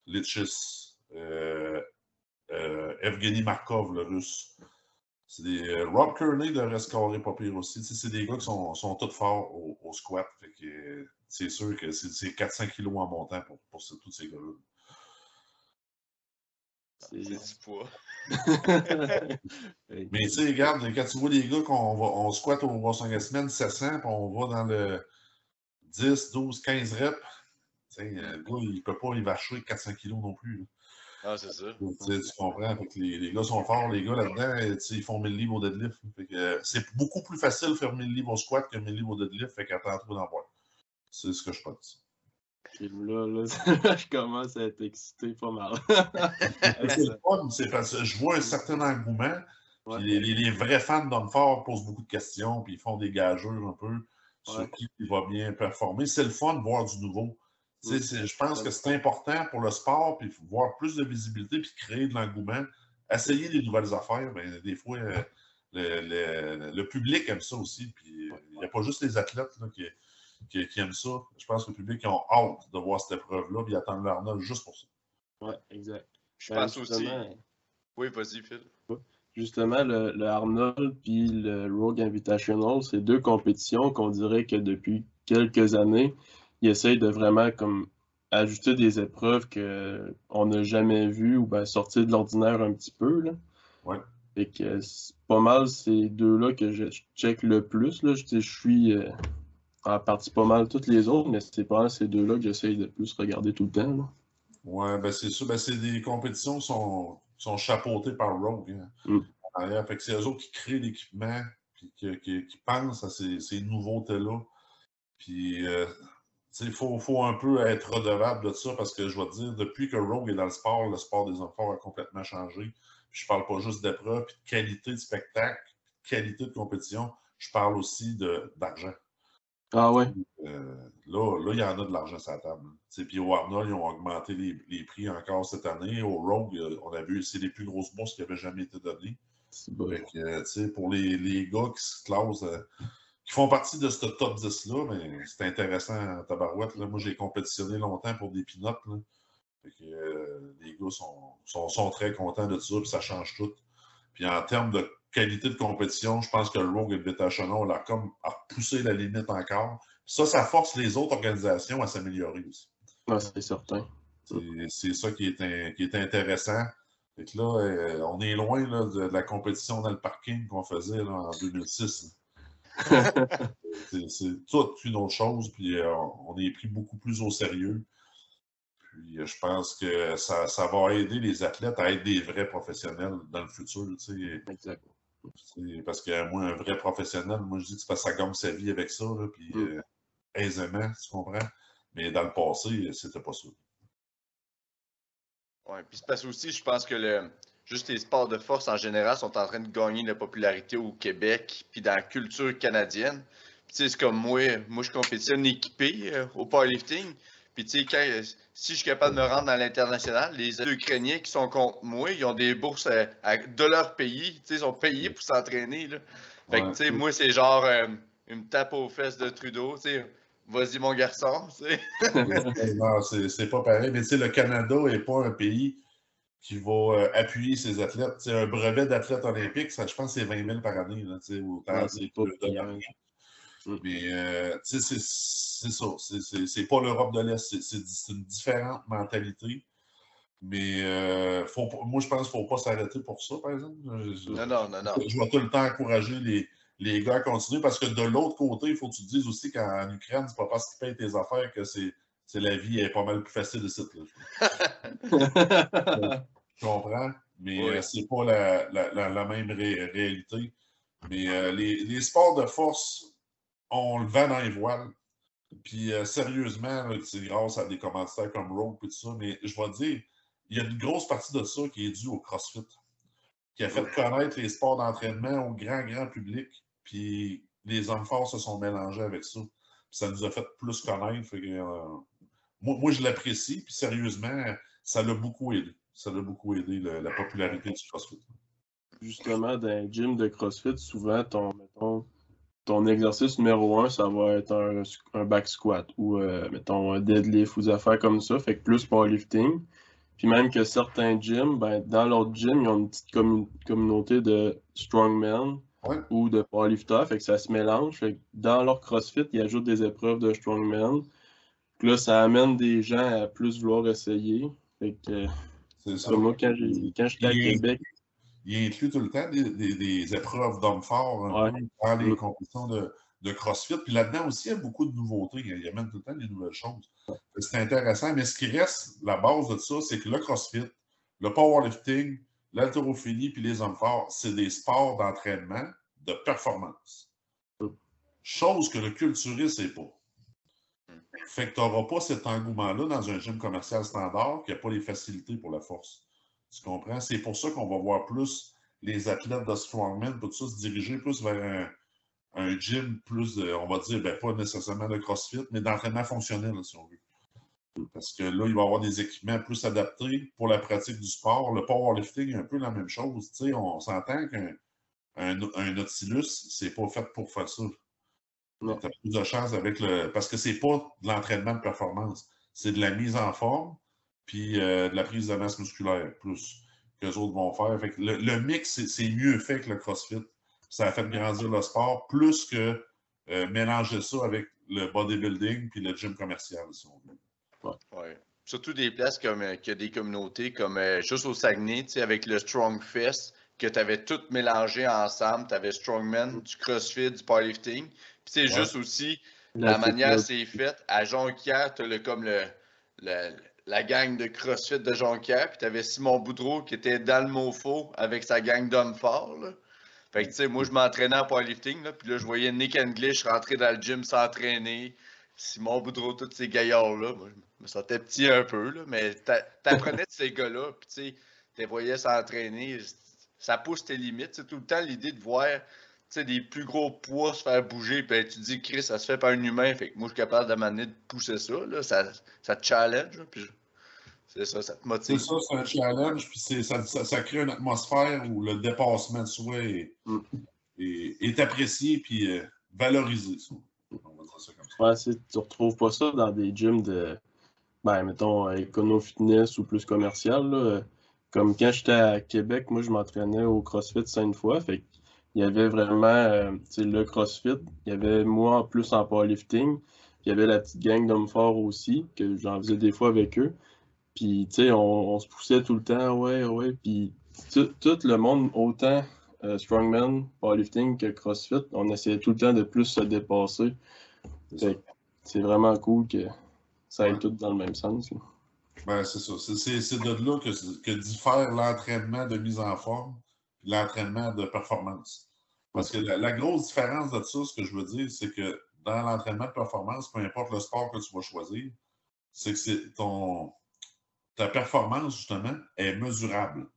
Speaker 2: Litchis, euh, euh, Evgeny Markov, le russe. C'est des, euh, Rob Kearney devrait scorer pas pire aussi. C'est des gars qui sont, sont tous forts au, squat. c'est sûr que c'est 400 kilos en montant pour, pour tous ces gars-là.
Speaker 1: C'est du poids.
Speaker 2: Mais tu sais, regarde, quand tu vois les gars qu'on va, on squatte au 5 semaines 700, puis on va dans le 10, 12, 15 reps, le gars, il peut pas y vacher 400 kilos non plus.
Speaker 1: Ah, c'est ça.
Speaker 2: Tu, comprends? les, les, gars sont forts, les gars là-dedans, ils font 1000 livres au deadlift. Euh, c'est beaucoup plus facile de faire 1000 livres au squat que 1000 livres au deadlift, fait qu'attends trop d'en voir. C'est ce que je pense.
Speaker 3: Là, là, je commence à être excité pas mal.
Speaker 2: c'est le fun, c'est parce que je vois un certain engouement. Les, les, vrais fans d'hommes forts posent beaucoup de questions, puis ils font des gageurs un peu sur qui va bien performer. C'est le fun de voir du nouveau. Je pense que c'est important pour le sport, puis voir plus de visibilité, puis créer de l'engouement. Essayer des nouvelles affaires, mais des fois, euh, le, le, public aime ça aussi. Puis il n'y a pas juste les athlètes qui, qui, aiment ça. Je pense que le public a hâte de voir cette épreuve-là, puis attendent l'Arnold juste pour ça.
Speaker 3: Oui, exact.
Speaker 1: Je pense ben, aussi. Oui, vas-y, Phil.
Speaker 3: Justement, le, le Arnold puis le Rogue Invitational, c'est deux compétitions qu'on dirait que depuis quelques années, ils essayent de vraiment comme ajouter des épreuves qu'on n'a jamais vues ou ben, sortir de l'ordinaire un petit peu. Là.
Speaker 2: Ouais.
Speaker 3: Que c'est pas mal ces deux-là que je check le plus. Là. Je, je suis euh, en partie pas mal toutes les autres, mais c'est pas mal ces deux-là que j'essaye de plus regarder tout le temps. Là.
Speaker 2: Ouais, ben c'est sûr. Ben c'est des compétitions qui sont, sont chapeautées par Rogue. Hein. Mm. Fait que c'est eux autres qui créent l'équipement puis qui, qui, pensent à ces, ces nouveautés-là. Puis euh, il faut, faut, un peu être redevable de ça parce que je vais te dire, depuis que Rogue est dans le sport, le sport des enfants a complètement changé. je parle pas juste d'épreuves, puis de qualité de spectacle, de qualité de compétition. Je parle aussi d'argent.
Speaker 3: Ah ouais.
Speaker 2: Euh, là, là, il y en a de l'argent sur la table. Puis au Arnold, ils ont augmenté les, les, prix encore cette année. Au Rogue, euh, on a vu, c'est les plus grosses bourses qui avaient jamais été données. Euh, pour les, les, gars qui se classent qui font partie de ce top 10-là, mais c'est intéressant, tabarouette. Là. Moi, j'ai compétitionné longtemps pour des pinottes. Euh, les gars sont, sont, très contents de ça, puis ça change tout. Puis en termes de qualité de compétition, je pense que le Rogue et le Beta Chanel a comme a poussé la limite encore. ça, ça force les autres organisations à s'améliorer aussi.
Speaker 3: c'est certain.
Speaker 2: C'est ça qui est, qui est intéressant. Que là, euh, on est loin là, de, la compétition dans le parking qu'on faisait en 2006 c'est toute une autre chose, puis euh, on est pris beaucoup plus au sérieux. Puis euh, je pense que ça, ça, va aider les athlètes à être des vrais professionnels dans le futur.
Speaker 3: Exactement.
Speaker 2: Parce que moi, un vrai professionnel, moi je dis que ça gagne sa vie avec ça, là, puis mm. euh, aisément, tu comprends? Mais dans le passé, c'était pas ça.
Speaker 1: Oui, puis c'est parce aussi, je pense que le, juste les sports de force en général sont en train de gagner de la popularité au Québec, puis dans la culture canadienne. Tu sais, c'est comme moi, moi je compétitionne équipé euh, au powerlifting. Puis tu sais, si je suis capable de me rendre dans l'international, les Ukrainiens qui sont contre moi, ils ont des bourses euh, de leur pays. Tu sais, ils sont payés pour s'entraîner. Fait que tu sais, moi c'est genre euh, une tape aux fesses de Trudeau. Tu sais, vas-y mon garçon. Tu sais.
Speaker 2: non, c'est pas pareil. Mais tu sais, le Canada n'est pas un pays qui va euh, appuyer ses athlètes. C'est un brevet d'athlète olympique, ça, je pense que c'est 20 000 par année. Là, autant c'est pas Mais euh, c'est ça. C'est pas l'Europe de l'Est. C'est une différente mentalité. Mais euh, faut, moi, je pense qu'il ne faut pas s'arrêter pour ça, par exemple.
Speaker 1: Je, non, non, non, non.
Speaker 2: Je vais tout le temps encourager les, les gars à continuer parce que de l'autre côté, il faut que tu te dises aussi qu'en Ukraine, c'est pas parce qu'ils payent tes affaires que c'est c'est la vie est pas mal plus facile de site. je comprends, mais euh, c'est pas la, même réalité. Mais euh, les, sports de force, on le vend dans les voiles. Puis euh, sérieusement, c'est grâce à des commentaires comme Rogue et tout ça, mais je vais dire, il y a une grosse partie de ça qui est due au CrossFit, qui a fait connaître les sports d'entraînement au grand, grand public. Puis les hommes forts se sont mélangés avec ça. ça nous a fait plus connaître moi, je l'apprécie, puis sérieusement, ça l'a beaucoup aidé. Ça l'a beaucoup aidé la popularité du CrossFit.
Speaker 3: Justement, dans un gym de CrossFit, souvent, ton, mettons, ton exercice numéro un, ça va être un, back squat ou, euh, mettons, un deadlift ou des affaires comme ça, fait que plus powerlifting. Puis même que certains gyms, ben, dans leur gym, ils ont une petite communauté de strongmen ou de powerlifters, fait que ça se mélange. Fait que dans leur CrossFit, ils ajoutent des épreuves de strongmen là, ça amène des gens à plus vouloir essayer. Fait que C'est ça. Moi, quand j'étais à Québec.
Speaker 2: Il inclut tout le temps des, épreuves d'hommes forts hein, dans les compétitions de, de CrossFit. Puis là-dedans aussi, il y a beaucoup de nouveautés. Il y a même tout le temps des nouvelles choses. C'est intéressant. Mais ce qui reste, la base de ça, c'est que le CrossFit, le powerlifting, l'haltérophilie puis les hommes forts, c'est des sports d'entraînement de performance. Chose que le culturiste n'est pas. Fait que tu n'auras pas cet engouement-là dans un gym commercial standard qui n'a pas les facilités pour la force. Tu comprends? C'est pour ça qu'on va voir plus les athlètes de strongman, tout ça, se diriger plus vers un, gym plus, on va dire, ben, pas nécessairement de CrossFit, mais d'entraînement fonctionnel, si on veut. Parce que là, il va y avoir des équipements plus adaptés pour la pratique du sport. Le powerlifting est un peu la même chose. On s'entend qu'un un, un Nautilus, c'est pas fait pour faire ça. Tu as plus de chance avec le. Parce que c'est pas de l'entraînement de performance. C'est de la mise en forme, puis euh, de la prise de masse musculaire, plus que les autres vont faire. le, mix, c'est mieux fait que le CrossFit. Ça a fait grandir le sport, plus que euh, mélanger ça avec le bodybuilding puis le gym commercial, si on veut.
Speaker 1: Ouais. Surtout des places comme euh, qu'il y a des communautés comme euh, juste au Saguenay, avec le Strong Fest, que tu avais tout mélangé ensemble. Tu avais Strongman, du CrossFit, du powerlifting. Puis c'est juste aussi la, manière c'est fait. À Jonquière, tu as comme le, la gang de CrossFit de Jonquière. Puis tu avais Simon Boudreau qui était dans le MoFo avec sa gang d'hommes forts. Fait que tu sais, moi je m'entraînais en powerlifting. Là, puis là, je voyais Nick English rentrer dans le gym s'entraîner. Simon Boudreau, tous ces gaillards-là. Moi, je me sentais petit un peu, là, mais t'apprenais de ces gars-là, puis tu les voyais s'entraîner. Ça pousse tes limites. C'est tout le temps l'idée de voir des plus gros poids se faire bouger, puis tu dis, Chris, ça se fait par un humain, fait que moi, je suis capable d'amener de pousser ça. Là, ça, ça te challenge, puis c'est ça, ça te motive.
Speaker 2: C'est ça, c'est un challenge, puis ça, ça, crée une atmosphère où le dépassement de soi est, mm. est, apprécié, puis euh, valorisé.
Speaker 3: Ouais, tu retrouves pas ça dans des gyms de, ben, mettons, écono fitness ou plus commercial. Comme quand j'étais à Québec, moi, je m'entraînais au CrossFit cinq fois. Fait il y avait vraiment euh, le CrossFit. Il y avait moi plus en powerlifting. Il y avait la petite gang d'hommes forts aussi, que j'en faisais des fois avec eux. Puis, tu sais, on, se poussait tout le temps, ouais, ouais. Puis, tout, le monde, autant euh, strongman, powerlifting que CrossFit, on essayait tout le temps de plus se dépasser. C'est vraiment cool que ça aille tout dans le même sens.
Speaker 2: Ben, c'est ça. C'est de là que, que diffère l'entraînement de mise en forme et l'entraînement de performance. Parce que la, grosse différence de ça, ce que je veux dire, c'est que dans l'entraînement de performance, peu importe le sport que tu vas choisir, c'est que ton, ta performance, justement, est mesurable.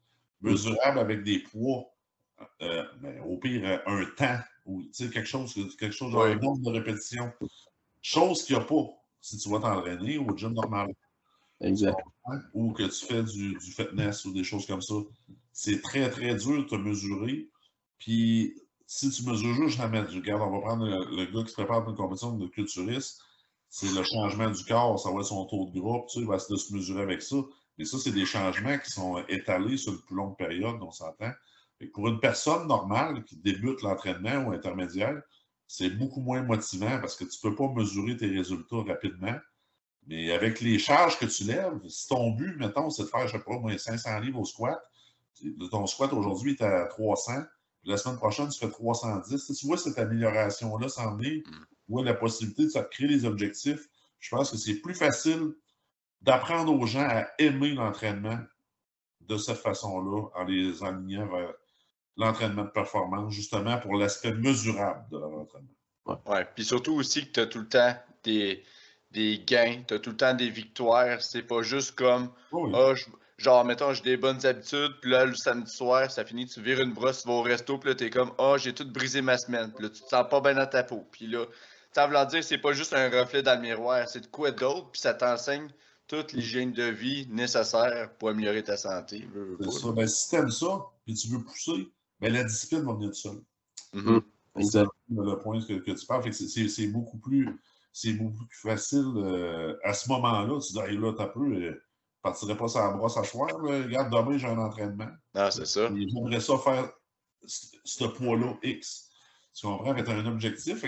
Speaker 2: Mesurable avec des poids, euh, ben, au pire, un temps, ou quelque chose, quelque chose un nombre de répétitions. Chose qu'il n'y a pas si tu vas t'entraîner au gym normal.
Speaker 3: Exact.
Speaker 2: Ou que tu fais du, fitness ou des choses comme ça. C'est très, très dur de te mesurer. Puis, si tu mesures juste jamais, regarde, on va prendre le, gars qui se prépare une compétition de culturiste, c'est le changement du corps, ça va être son taux de groupe, tu sais, il va se mesurer avec ça. Mais ça, c'est des changements qui sont étalés sur une plus longue période, on s'entend. Pour une personne normale qui débute l'entraînement ou intermédiaire, c'est beaucoup moins motivant parce que tu ne peux pas mesurer tes résultats rapidement. Mais avec les charges que tu lèves, si ton but, mettons, c'est de faire, je ne sais pas, moins 500 livres au squat, ton squat aujourd'hui est à 300, la semaine prochaine, tu fais 310. tu vois cette amélioration-là s'en est, ou la possibilité de se créer des objectifs, je pense que c'est plus facile d'apprendre aux gens à aimer l'entraînement de cette façon-là, en les alignant vers l'entraînement de performance, justement pour l'aspect mesurable de leur entraînement.
Speaker 1: Ouais. Puis surtout aussi que tu as tout le temps des, des gains, tu as tout le temps des victoires. C'est pas juste comme oh, genre, mettons, j'ai des bonnes habitudes, puis là, le samedi soir, ça finit, tu vires une brosse, tu vas au resto, puis là, t'es comme oh, j'ai tout brisé ma semaine. Puis là, tu te sens pas bien dans ta peau. Puis là, ça veut dire c'est pas juste un reflet dans le miroir, c'est de quoi d'autre, puis ça t'enseigne toute l'hygiène de vie nécessaire pour améliorer ta santé.
Speaker 2: C'est ça. Ben, si t'aimes ça, puis tu veux pousser, mais la discipline va venir de seule. C'est le point que, tu parles. C'est beaucoup plus c'est beaucoup plus facile euh, à ce moment-là. Tu dis, hey, là, t'as peu, je euh, partirais pas sur la brosse à choix. Regarde, demain, j'ai un entraînement.
Speaker 1: Ah, c'est ça.
Speaker 2: J'aimerais ça faire ce poids-là X. Tu comprends? Tu as un objectif,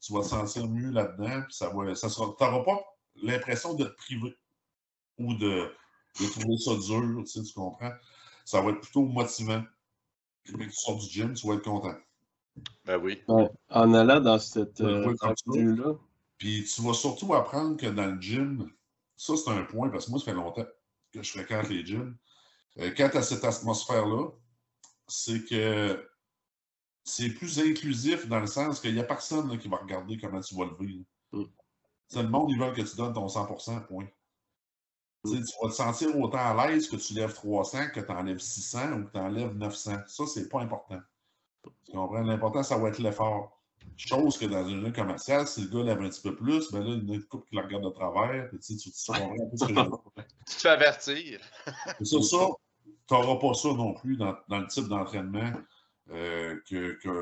Speaker 2: tu vas te sentir mieux là-dedans, puis ça va. Ça sera, t'auras pas l'impression de te priver ou de de trouver ça dur, tu, sais, tu comprends? Ça va être plutôt motivant. Puis, tu sors du gym, tu vas être content.
Speaker 1: Ben oui.
Speaker 3: Ouais. En allant dans cette euh, avenue-là,
Speaker 2: Puis tu vas surtout apprendre que dans le gym, ça c'est un point, parce que moi, ça fait longtemps que je fréquente les gyms. Euh, quand tu as cette atmosphère-là, c'est que c'est plus inclusif dans le sens qu'il n'y a personne là, qui va regarder comment tu vas lever.
Speaker 3: Mm.
Speaker 2: C'est le monde, ils veulent que tu donnes ton 100%, point. Tu sais, tu vas te sentir autant à l'aise que tu lèves 300 que tu enlèves 600 ou que tu enlèves 900. Ça, c'est pas important. Tu comprends? L'important, ça va être l'effort. Chose que dans une ligne commerciale, si le gars lève un petit peu plus, ben là, il y a une couple qui le regarde de travers. puis tu, sais, tu, tu comprends un peu ce que je veux.
Speaker 1: Tu te fais avertir.
Speaker 2: Et ça, tu n'auras pas ça non plus dans, dans le type d'entraînement euh,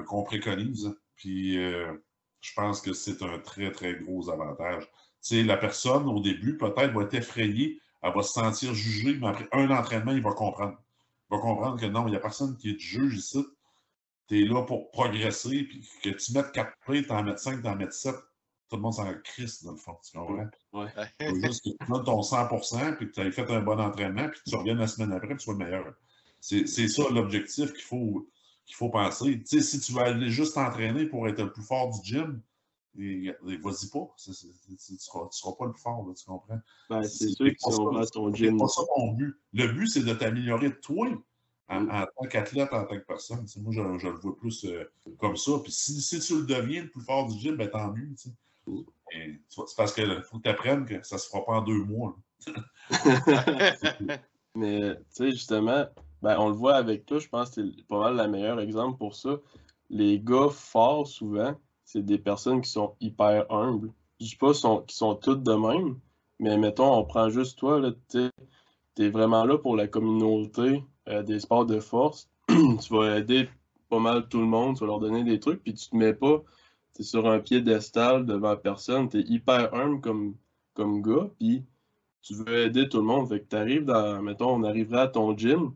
Speaker 2: qu'on préconise. Puis euh, je pense que c'est un très, très gros avantage. Tu sais, la personne, au début, peut-être va être effrayée, elle va se sentir jugée, mais après un entraînement, il va comprendre. Il va comprendre que non, il n'y a personne qui est juge ici. Tu es là pour progresser, puis que tu mettes 4 plays, tu en mettes 5, tu en mettes 7. Tout le monde s'en crisse, dans le fond. Tu comprends? Il faut juste que tu donnes ton 100% puis que tu aies fait un bon entraînement puis que tu reviennes la semaine après que tu sois le meilleur. C'est c'est ça l'objectif qu'il faut, qu'il faut penser. Tu sais, si tu veux aller juste t'entraîner pour être le plus fort du gym, et- et vas-y pas. C'est- c'est- c'est- tu ne seras, tu seras pas le plus fort, là, tu comprends?
Speaker 3: ben,
Speaker 2: C'est-
Speaker 3: c'est
Speaker 2: c'est
Speaker 3: sûr que ton
Speaker 2: C'est
Speaker 3: gym,
Speaker 2: pas ça ton but. Le but, c'est de t'améliorer toi en, tant qu'athlète, en tant que personne. Moi, je, le vois plus euh, comme ça. Puis si, tu le deviens le plus fort du gym, ben tant mieux. C'est parce qu'il faut que tu apprennes que ça se fera pas en deux mois.
Speaker 3: Mais, tu sais, justement, ben, on le voit avec toi, je pense que c'est pas mal le meilleur exemple pour ça. Les gars forts, souvent, c'est des personnes qui sont hyper humbles. Je dis pas qu'ils sont toutes de même, mais mettons, on prend juste toi, tu es vraiment là pour la communauté des sports de force. tu vas aider pas mal tout le monde, tu vas leur donner des trucs, puis tu te mets pas t'es sur un piédestal devant personne, tu es hyper humble comme, comme gars, puis tu veux aider tout le monde. Fait que tu arrives dans, mettons, on arriverait à ton gym,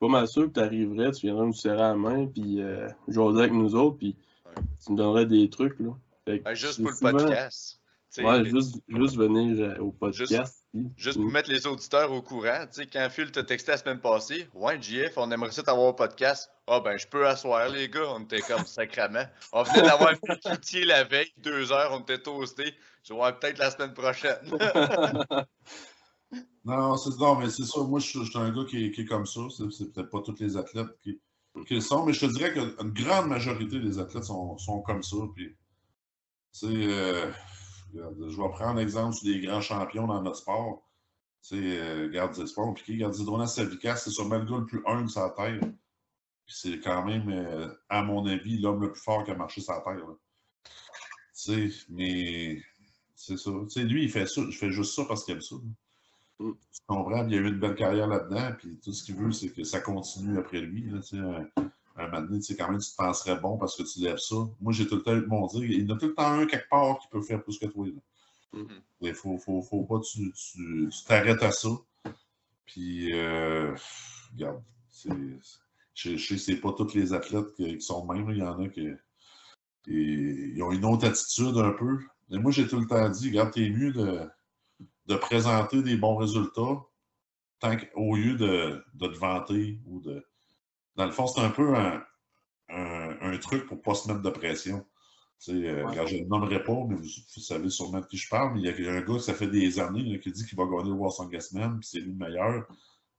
Speaker 3: pas mal sûr que tu arriverais, tu viendrais nous serrer la main, puis euh, jouer avec nous autres, puis
Speaker 1: Ouais.
Speaker 3: tu nous donnerais des trucs. Là. Fait que
Speaker 1: Ben, juste pour le podcast.
Speaker 3: Ouais, juste, juste venir euh, au podcast. puis-
Speaker 1: Juste pour mettre les auditeurs au courant, tu sais, quand Phil t'a texté la semaine passée, ouais, JF, on aimerait ça t'avoir au podcast. Ah, ben, je peux asseoir, les gars. On était comme sacrament. On venait d'avoir pitié la veille, deux heures, on était toastés. Je vais voir peut-être la semaine prochaine.
Speaker 2: Non, c'est, non, mais c'est ça. Moi, je, suis- je suis un gars qui, est- qui est comme ça. C'est, c'est peut-être pas tous les athlètes qui, qui le sont, mais je te dirais qu'une grande majorité des athlètes sont, sont comme ça. Puis, tu sais, euh, je vais prendre l'exemple sur des grands champions dans notre sport. Tu sais, euh, regarde, c'est pas compliqué. Regarde, Zidronas Savikas, c'est sûrement le gars le plus humble sur la terre. C'est quand même, euh, à mon avis, l'homme le plus fort qui a marché sur la terre. Tu sais, mais c'est ça. Tu sais, lui, il fait ça, il fait juste ça parce qu'il aime ça.
Speaker 3: Mm.
Speaker 2: Tu comprends? Il a eu une belle carrière là-dedans, puis tout ce qu'il veut, c'est que ça continue après lui. Là, tu sais, un, moment donné, tu sais, quand même, tu te penserais bon parce que tu lèves ça. Moi, j'ai tout le temps eu mon dire, il y en a tout le temps un quelque part qui peut faire plus que toi. là.
Speaker 3: Mhm.
Speaker 2: Il faut, faut, faut pas que tu t'arrêtes à ça. Puis, euh, regarde, je, je sais pas tous les athlètes qui, qui sont de même. là. Il y en a qui, ils ont une autre attitude un peu. Mais moi, j'ai tout le temps dit, regarde, t'es mieux de, de présenter des bons résultats tant qu'au lieu de, de te vanter ou de. Dans le fond, c'est un peu un, un, un truc pour pas se mettre de pression. Euh,
Speaker 3: Ouais.
Speaker 2: je ne le nommerai pas, mais vous, vous savez sûrement de qui je parle, mais il y a un gars, ça fait des années, là, qui dit qu'il va gagner le World Strongest Man, puis c'est lui le meilleur,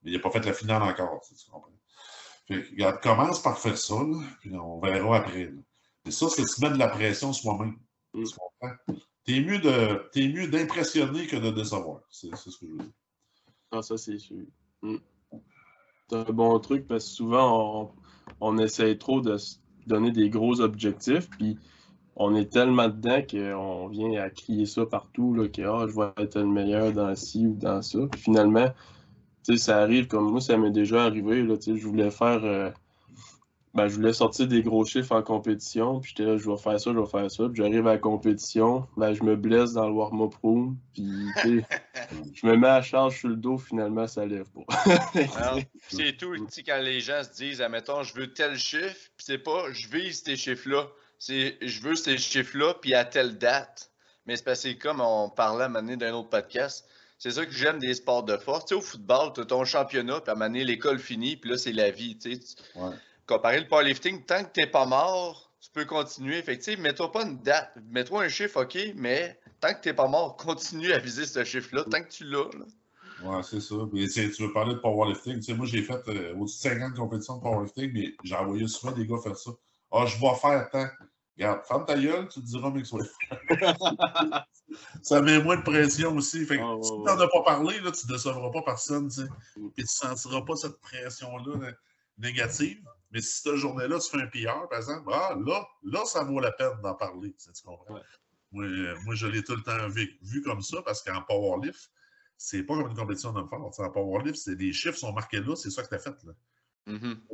Speaker 2: mais il n'a pas fait la finale encore, tu comprends? Fait que, regarde, commence par faire ça, là, puis on verra après. Et ça, c'est se mettre de la pression soi-même.
Speaker 3: Mm.
Speaker 2: Tu comprends? T'es mieux de t'es mieux d'impressionner que de décevoir. C'est c'est ce que je veux dire.
Speaker 3: Ah, ça, c'est sûr. Mm. Un bon truc parce que souvent, on, on essaie trop de se donner des gros objectifs, puis on est tellement dedans qu'on vient à crier ça partout, là, que ah, je vais être le meilleur dans ci ou dans ça. Puis finalement, ça arrive comme moi, ça m'est déjà arrivé, là, je voulais faire. euh, ben, je voulais sortir des gros chiffres en compétition, puis j'étais là, je vais faire ça, je vais faire ça. Puis j'arrive à la compétition, ben, je me blesse dans le warm-up room, puis je me mets à charge sur le dos, finalement, ça lève pas.
Speaker 1: C'est tout, quand les gens se disent, admettons, je veux tel chiffre, puis c'est pas, je vise ces chiffres-là. C'est, je veux ces chiffres-là, puis à telle date. Mais c'est parce que c'est comme on parlait à un moment donné d'un autre podcast, C'est ça que j'aime des sports de force. Tu sais, au football, tu as ton championnat, puis à un moment donné, l'école finit, puis là, c'est la vie. Tu sais.
Speaker 2: Ouais.
Speaker 1: Comparé le powerlifting, tant que tu n'es pas mort, tu peux continuer. Fait que, tu sais, mets-toi pas une date. Mets-toi un chiffre, OK, mais tant que tu n'es pas mort, continue à viser ce chiffre-là, tant que tu l'as.
Speaker 2: Ouais, c'est ça. Puis, tu veux parler de powerlifting. Tu sais, moi, j'ai fait euh, au-dessus de 50 compétitions de powerlifting, mais j'ai envoyé souvent des gars faire ça. Ah, je vais faire tant. Regarde, ferme ta gueule, tu te diras, mais que soit. ça met moins de pression aussi. Fait que
Speaker 3: Ah, ouais,
Speaker 2: si tu n'en as pas parlé, là, tu ne décevras pas personne. tu sais. Puis tu ne sentiras pas cette pression-là là, négative. Mais si cette journée-là, tu fais un PR, par exemple, ah, là, là, ça vaut la peine d'en parler. tu sais, Tu comprends?
Speaker 3: Ouais.
Speaker 2: Moi, moi, je l'ai tout le temps vu, vu comme ça parce qu'en powerlift, c'est pas comme une compétition d'homme fort. En powerlift, c'est- les chiffres sont marqués là, c'est ça que tu as fait. Là.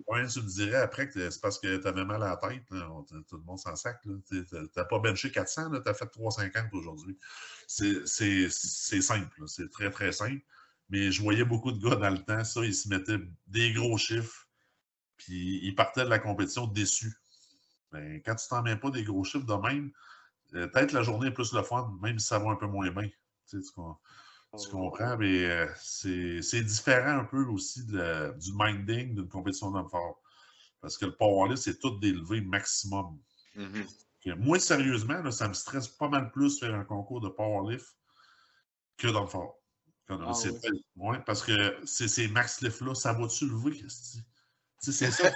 Speaker 2: Ouais, tu me dirais après que c'est parce que tu avais mal à la tête. là. Tout le monde s'en sac. Tu n'as pas benché 400, tu as fait 350 aujourd'hui. C'est simple. C'est très, très simple. Mais je voyais beaucoup de gars dans le temps, ça, ils se mettaient des gros chiffres, puis ils partaient de la compétition déçus. Ben, quand tu t'en mets pas des gros chiffres de même, euh, peut-être la journée est plus le fun, même si ça va un peu moins bien. Tu, sais, tu tu comprends, mais euh, c'est différent un peu aussi de du minding d'une compétition d'homme fort. Parce que le powerlift, c'est tout d'élevé maximum.
Speaker 1: Mhm.
Speaker 2: Que moi, sérieusement, là, ça me stresse pas mal plus faire un concours de powerlift que d'homme fort. Quand-
Speaker 3: Ah ouais.
Speaker 2: parce que c'est ces max lifts-là, ça va-tu lever? C'est ça.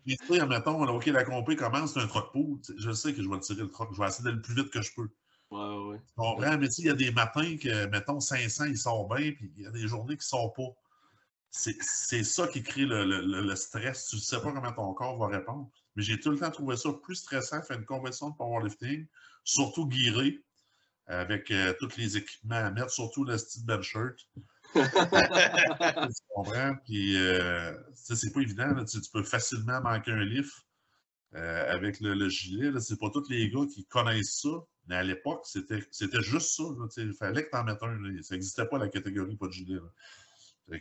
Speaker 2: Puis, tu sais, admettons, là, OK, la compé commence, c'est un troc pool. Je sais que je vais tirer le troc. Je vais essayer d'aller le plus vite que je peux.
Speaker 3: Ouais, ouais.
Speaker 2: Tu comprends? Mais tu sais, il y a des matins que, mettons, 500, ils sont bien, puis il y a des journées qui ne sont pas. C'est ça qui crée le, le- le- le stress. Tu ne sais pas comment ton corps va répondre. Mais j'ai tout le temps trouvé ça plus stressant, faire une compétition de powerlifting, surtout guiré, avec euh, tous les équipements à mettre, surtout le style bench shirt. Tu comprends? Puis, euh, c'est pas évident. Tu, peux facilement manquer un lift euh, avec le, le gilet. C'est pas tous les gars qui connaissent ça, mais à l'époque, c'était juste ça. Il fallait que tu en mettes un. Ça n'existait pas la catégorie pas de gilet.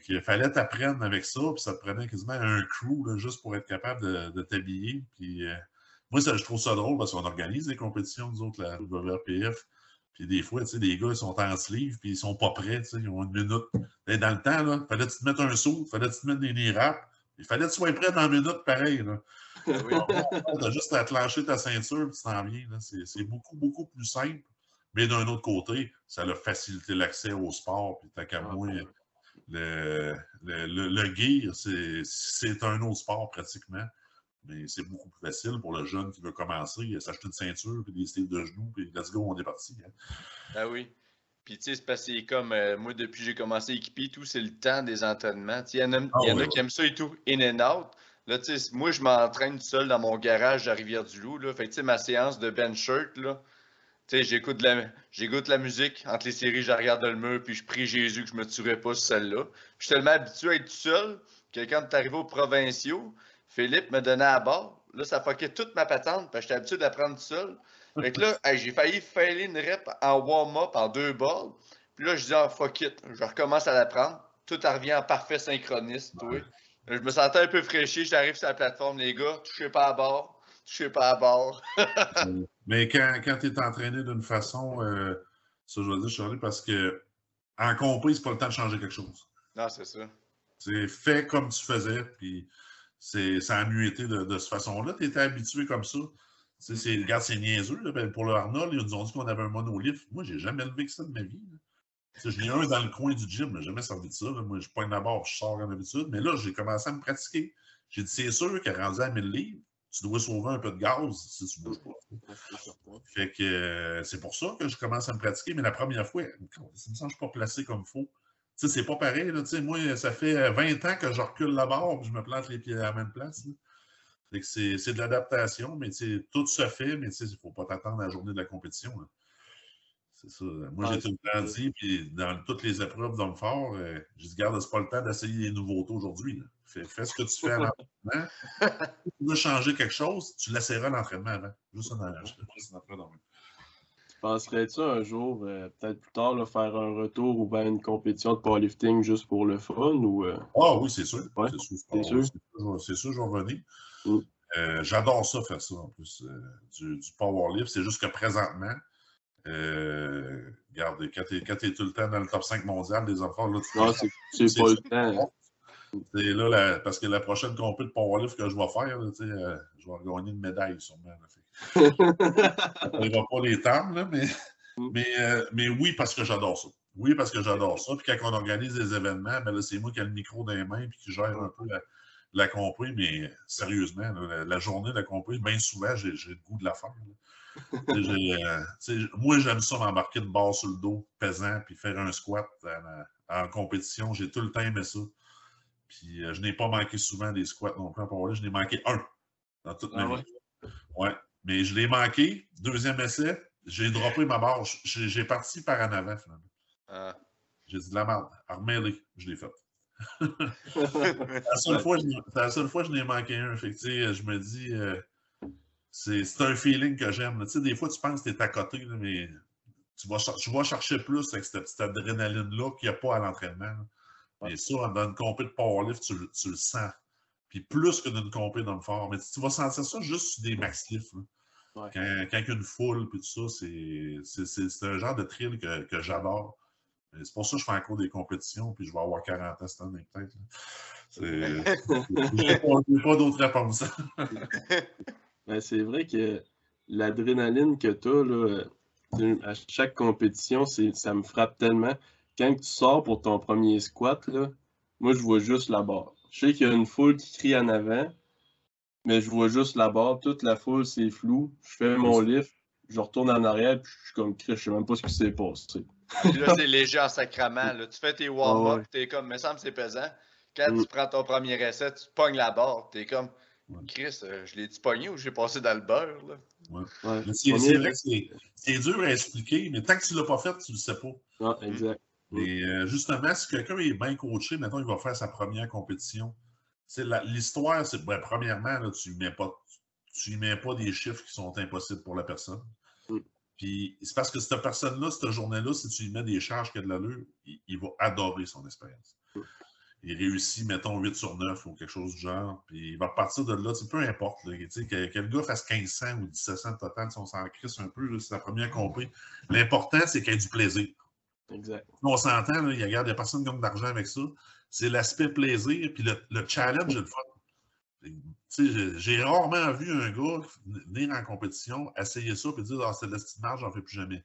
Speaker 2: Qu'il fallait t'apprendre avec ça, puis ça te prenait quasiment un crew juste pour être capable de, t'habiller. Puis, euh, moi, je trouve ça drôle parce qu'on organise des compétitions, nous autres, la WRPF. Puis des fois, tu sais, les gars, ils sont en sleeve, puis ils sont pas prêts, tu sais, ils ont une minute. Mais dans le temps, là, fallait que tu te mettes un saut, fallait que tu te mettes des knee wraps. Il fallait que tu sois prêt dans une minute, pareil. Là.
Speaker 1: Oui.
Speaker 2: T'as juste à te lâcher ta ceinture, puis tu t'en viens. C'est beaucoup, beaucoup plus simple. Mais d'un autre côté, ça a facilité l'accès au sport. Puis t'as qu'à
Speaker 3: Ah, ouais.
Speaker 2: le, le, le, le gear, c'est un autre sport pratiquement. Mais c'est beaucoup plus facile pour le jeune qui veut commencer. Il s'acheter une ceinture, puis des styles de genoux, puis let's go, on est parti. hein.
Speaker 1: Ah oui. Puis tu sais, c'est parce que comme euh, moi, depuis que j'ai commencé à équiper, tout, c'est le temps des entraînements. Il y en a,
Speaker 2: Ah
Speaker 1: y en a
Speaker 2: oui,
Speaker 1: qui aiment ça et tout, in and out. Là, tu sais, moi, je m'entraîne tout seul dans mon garage à Rivière-du-Loup. Là. Fait que, tu sais, ma séance de bench shirt, là, tu sais, j'écoute la, j'écoute la musique. Entre les séries, je regarde le mur, puis je prie Jésus que je me tuerais pas sur celle-là. Je suis tellement habitué à être tout seul que quand tu arrivé aux provinciaux, Philippe me donnait à bord. Là, ça fuckait toute ma patente, parce que j'étais habitué d'apprendre tout seul. Fait que là, hey, j'ai failli failer une rep en warm-up en deux balles. Puis là, je dis, ah, fuck it, je recommence à l'apprendre. Tout revient en parfait synchroniste, toi. Je me sentais un peu fraîchi, j'arrive sur la plateforme, les gars, touchez pas à bord, touchez pas à bord.
Speaker 2: Mais quand, quand tu es entraîné d'une façon, euh, ça je veux dire, Charlie, parce que en compris, c'est pas le temps de changer quelque chose.
Speaker 1: Non, c'est ça.
Speaker 2: C'est fait comme tu faisais, puis c'est, ça a mieux été de, de cette façon-là. Tu étais habitué comme ça. Tu sais, c'est, regarde, c'est niaiseux. là. Ben, pour le Arnold, ils nous ont dit qu'on avait un monolift. Moi, j'ai jamais levé que ça de ma vie. là. Tu sais, J'en ai un dans le coin du gym, mais jamais servi de ça. là. Moi, je pointe barre, je sors comme d'habitude. Mais là, j'ai commencé à me pratiquer. J'ai dit, c'est sûr qu'à rendu à 1000 livres, tu dois sauver un peu de gaz si tu bouges pas. Fait que euh, c'est pour ça que je commence à me pratiquer, mais la première fois, ça me semble je ne suis pas placé comme il faut. Tu sais, c'est pas pareil. Là, tu sais, moi, ça fait 20 ans que je recule la barre et je me plante les pieds à la même place. c'est de l'adaptation, mais tout se fait, mais tu sais, il ne faut pas t'attendre à la journée de la compétition. C'est ça. Moi, j'ai tout le temps dit, puis dans toutes les épreuves d'homme fort, euh, j'ai dit, garde, c'est pas le temps d'essayer les nouveautés aujourd'hui. Fais, fais ce que tu fais à l'entraînement. si tu veux changer quelque chose, tu l'essaieras à l'entraînement avant. Juste un je te prie, c'est notre dans le-
Speaker 3: Penserais-tu un jour, euh, peut-être plus tard, là, faire un retour ou bien une compétition de powerlifting juste pour le fun ou euh,
Speaker 2: Ah oui, c'est sûr.
Speaker 3: Ouais,
Speaker 2: c'est sûr.
Speaker 3: c'est
Speaker 2: Ah,
Speaker 3: sûr.
Speaker 2: c'est sûr, C'est sûr, je vais revenir.
Speaker 3: Mm.
Speaker 2: Euh, J'adore ça, faire ça en plus. du, du powerlift. C'est juste que présentement, euh, regarde, quand tu es, tout le temps dans le top 5 mondial des forts, là, tu
Speaker 3: Non, c'est pas le temps.
Speaker 2: C'est là, la- parce que la prochaine compétition de powerlift que je vais faire, là, je vais gagner une médaille sûrement. là. On va pas les temps, là, mais,
Speaker 3: Mm.
Speaker 2: mais, euh, mais oui, parce que j'adore ça. Oui, parce que j'adore ça. Puis quand on organise des événements, ben là, c'est moi qui ai le micro dans les mains et qui gère un peu la, la compris, mais sérieusement, la, la journée de la compris, bien souvent, j'ai le goût de la faire. euh, moi, j'aime ça m'embarquer de bord sur le dos, pesant, puis faire un squat en, en compétition. J'ai tout le temps aimé ça. Puis euh, je n'ai pas manqué souvent des squats non plus en. Je n'ai manqué un dans toute ma
Speaker 3: Ah
Speaker 2: vie. Ouais. Mais je l'ai manqué. Deuxième essai, j'ai droppé ma barre. J'ai parti par en avant, finalement.
Speaker 1: Ah.
Speaker 2: J'ai dit de la merde. Remets-les. Je l'ai fait. C'est la seule fois que je- c'est la seule fois je n'ai manqué un. Fait que, je me dis, euh, c'est c'est un feeling que j'aime. là. Tu sais, des fois, tu penses que tu es à côté, là, mais tu vas, tu vas chercher plus avec cette petite adrénaline-là qu'il n'y a pas à l'entraînement. Mais ça, dans une compé de powerlift, tu, le- tu le sens. Puis plus que dans une compé d'homme fort. Mais tu, tu vas sentir ça juste sur des max lifts.
Speaker 3: Ouais.
Speaker 2: Quand, quand il y a une foule, puis tout ça, c'est- c'est c'est- c'est un genre de thrill que, que j'adore. Et C'est pour ça que je fais encore des compétitions, puis je vais avoir 40 ans cette année, peut-être. C'est- J'ai pas, d'autre réponse.
Speaker 3: Ben, c'est vrai que l'adrénaline que tu as là, euh, à chaque compétition, c'est, ça me frappe tellement. Quand tu sors pour ton premier squat, là, moi, je vois juste la barre. Je sais qu'il y a une foule qui crie en avant, mais je vois juste la barre. Toute la foule, c'est flou. Je fais mon lift, je retourne en arrière, puis je suis comme Chris, je sais même pas ce qui s'est passé.
Speaker 1: Puis là, c'est léger en sacrament. Là. Tu fais tes warm-up,
Speaker 3: Ah ouais.
Speaker 1: t'es comme, me semble que c'est pesant. Quand
Speaker 3: Mm.
Speaker 1: tu prends ton premier essai, tu pognes la barre, t'es comme,
Speaker 2: Ouais.
Speaker 1: Chris, euh, je l'ai-tu pogné ou j'ai passé dans le beurre? Là?
Speaker 3: Ouais.
Speaker 2: Mais C'est vrai que c'est- c'est dur à expliquer, mais tant que tu ne l'as pas fait, tu ne le sais pas.
Speaker 3: Ah, exact.
Speaker 2: Mais euh, justement, si quelqu'un est bien coaché, maintenant il va faire sa première compétition. L'histoire, c'est ben, premièrement, là, tu mets, pas- tu mets pas des chiffres qui sont impossibles pour la personne.
Speaker 3: Mm.
Speaker 2: Puis c'est parce que cette personne-là, cette journée-là, si tu lui mets des charges qui ont de l'allure, il, il va adorer son expérience.
Speaker 3: Mm.
Speaker 2: Il réussit, mettons, 8 sur 9 ou quelque chose du genre. Puis il va partir de là, peu importe. là, que, que le gars fasse 1500 ou 1700 total, si on s'en crisse un peu, c'est la première compé. L'important, c'est qu'il y ait du plaisir.
Speaker 3: Exact.
Speaker 2: On s'entend, il y a, regarde, il y a personne qui gagne d'argent avec ça. C'est l'aspect plaisir, puis le, le challenge est le fun. J'ai- rarement vu un gars venir en compétition, essayer ça, puis dire Ah, c'est de la petite marge, j'en fais plus jamais.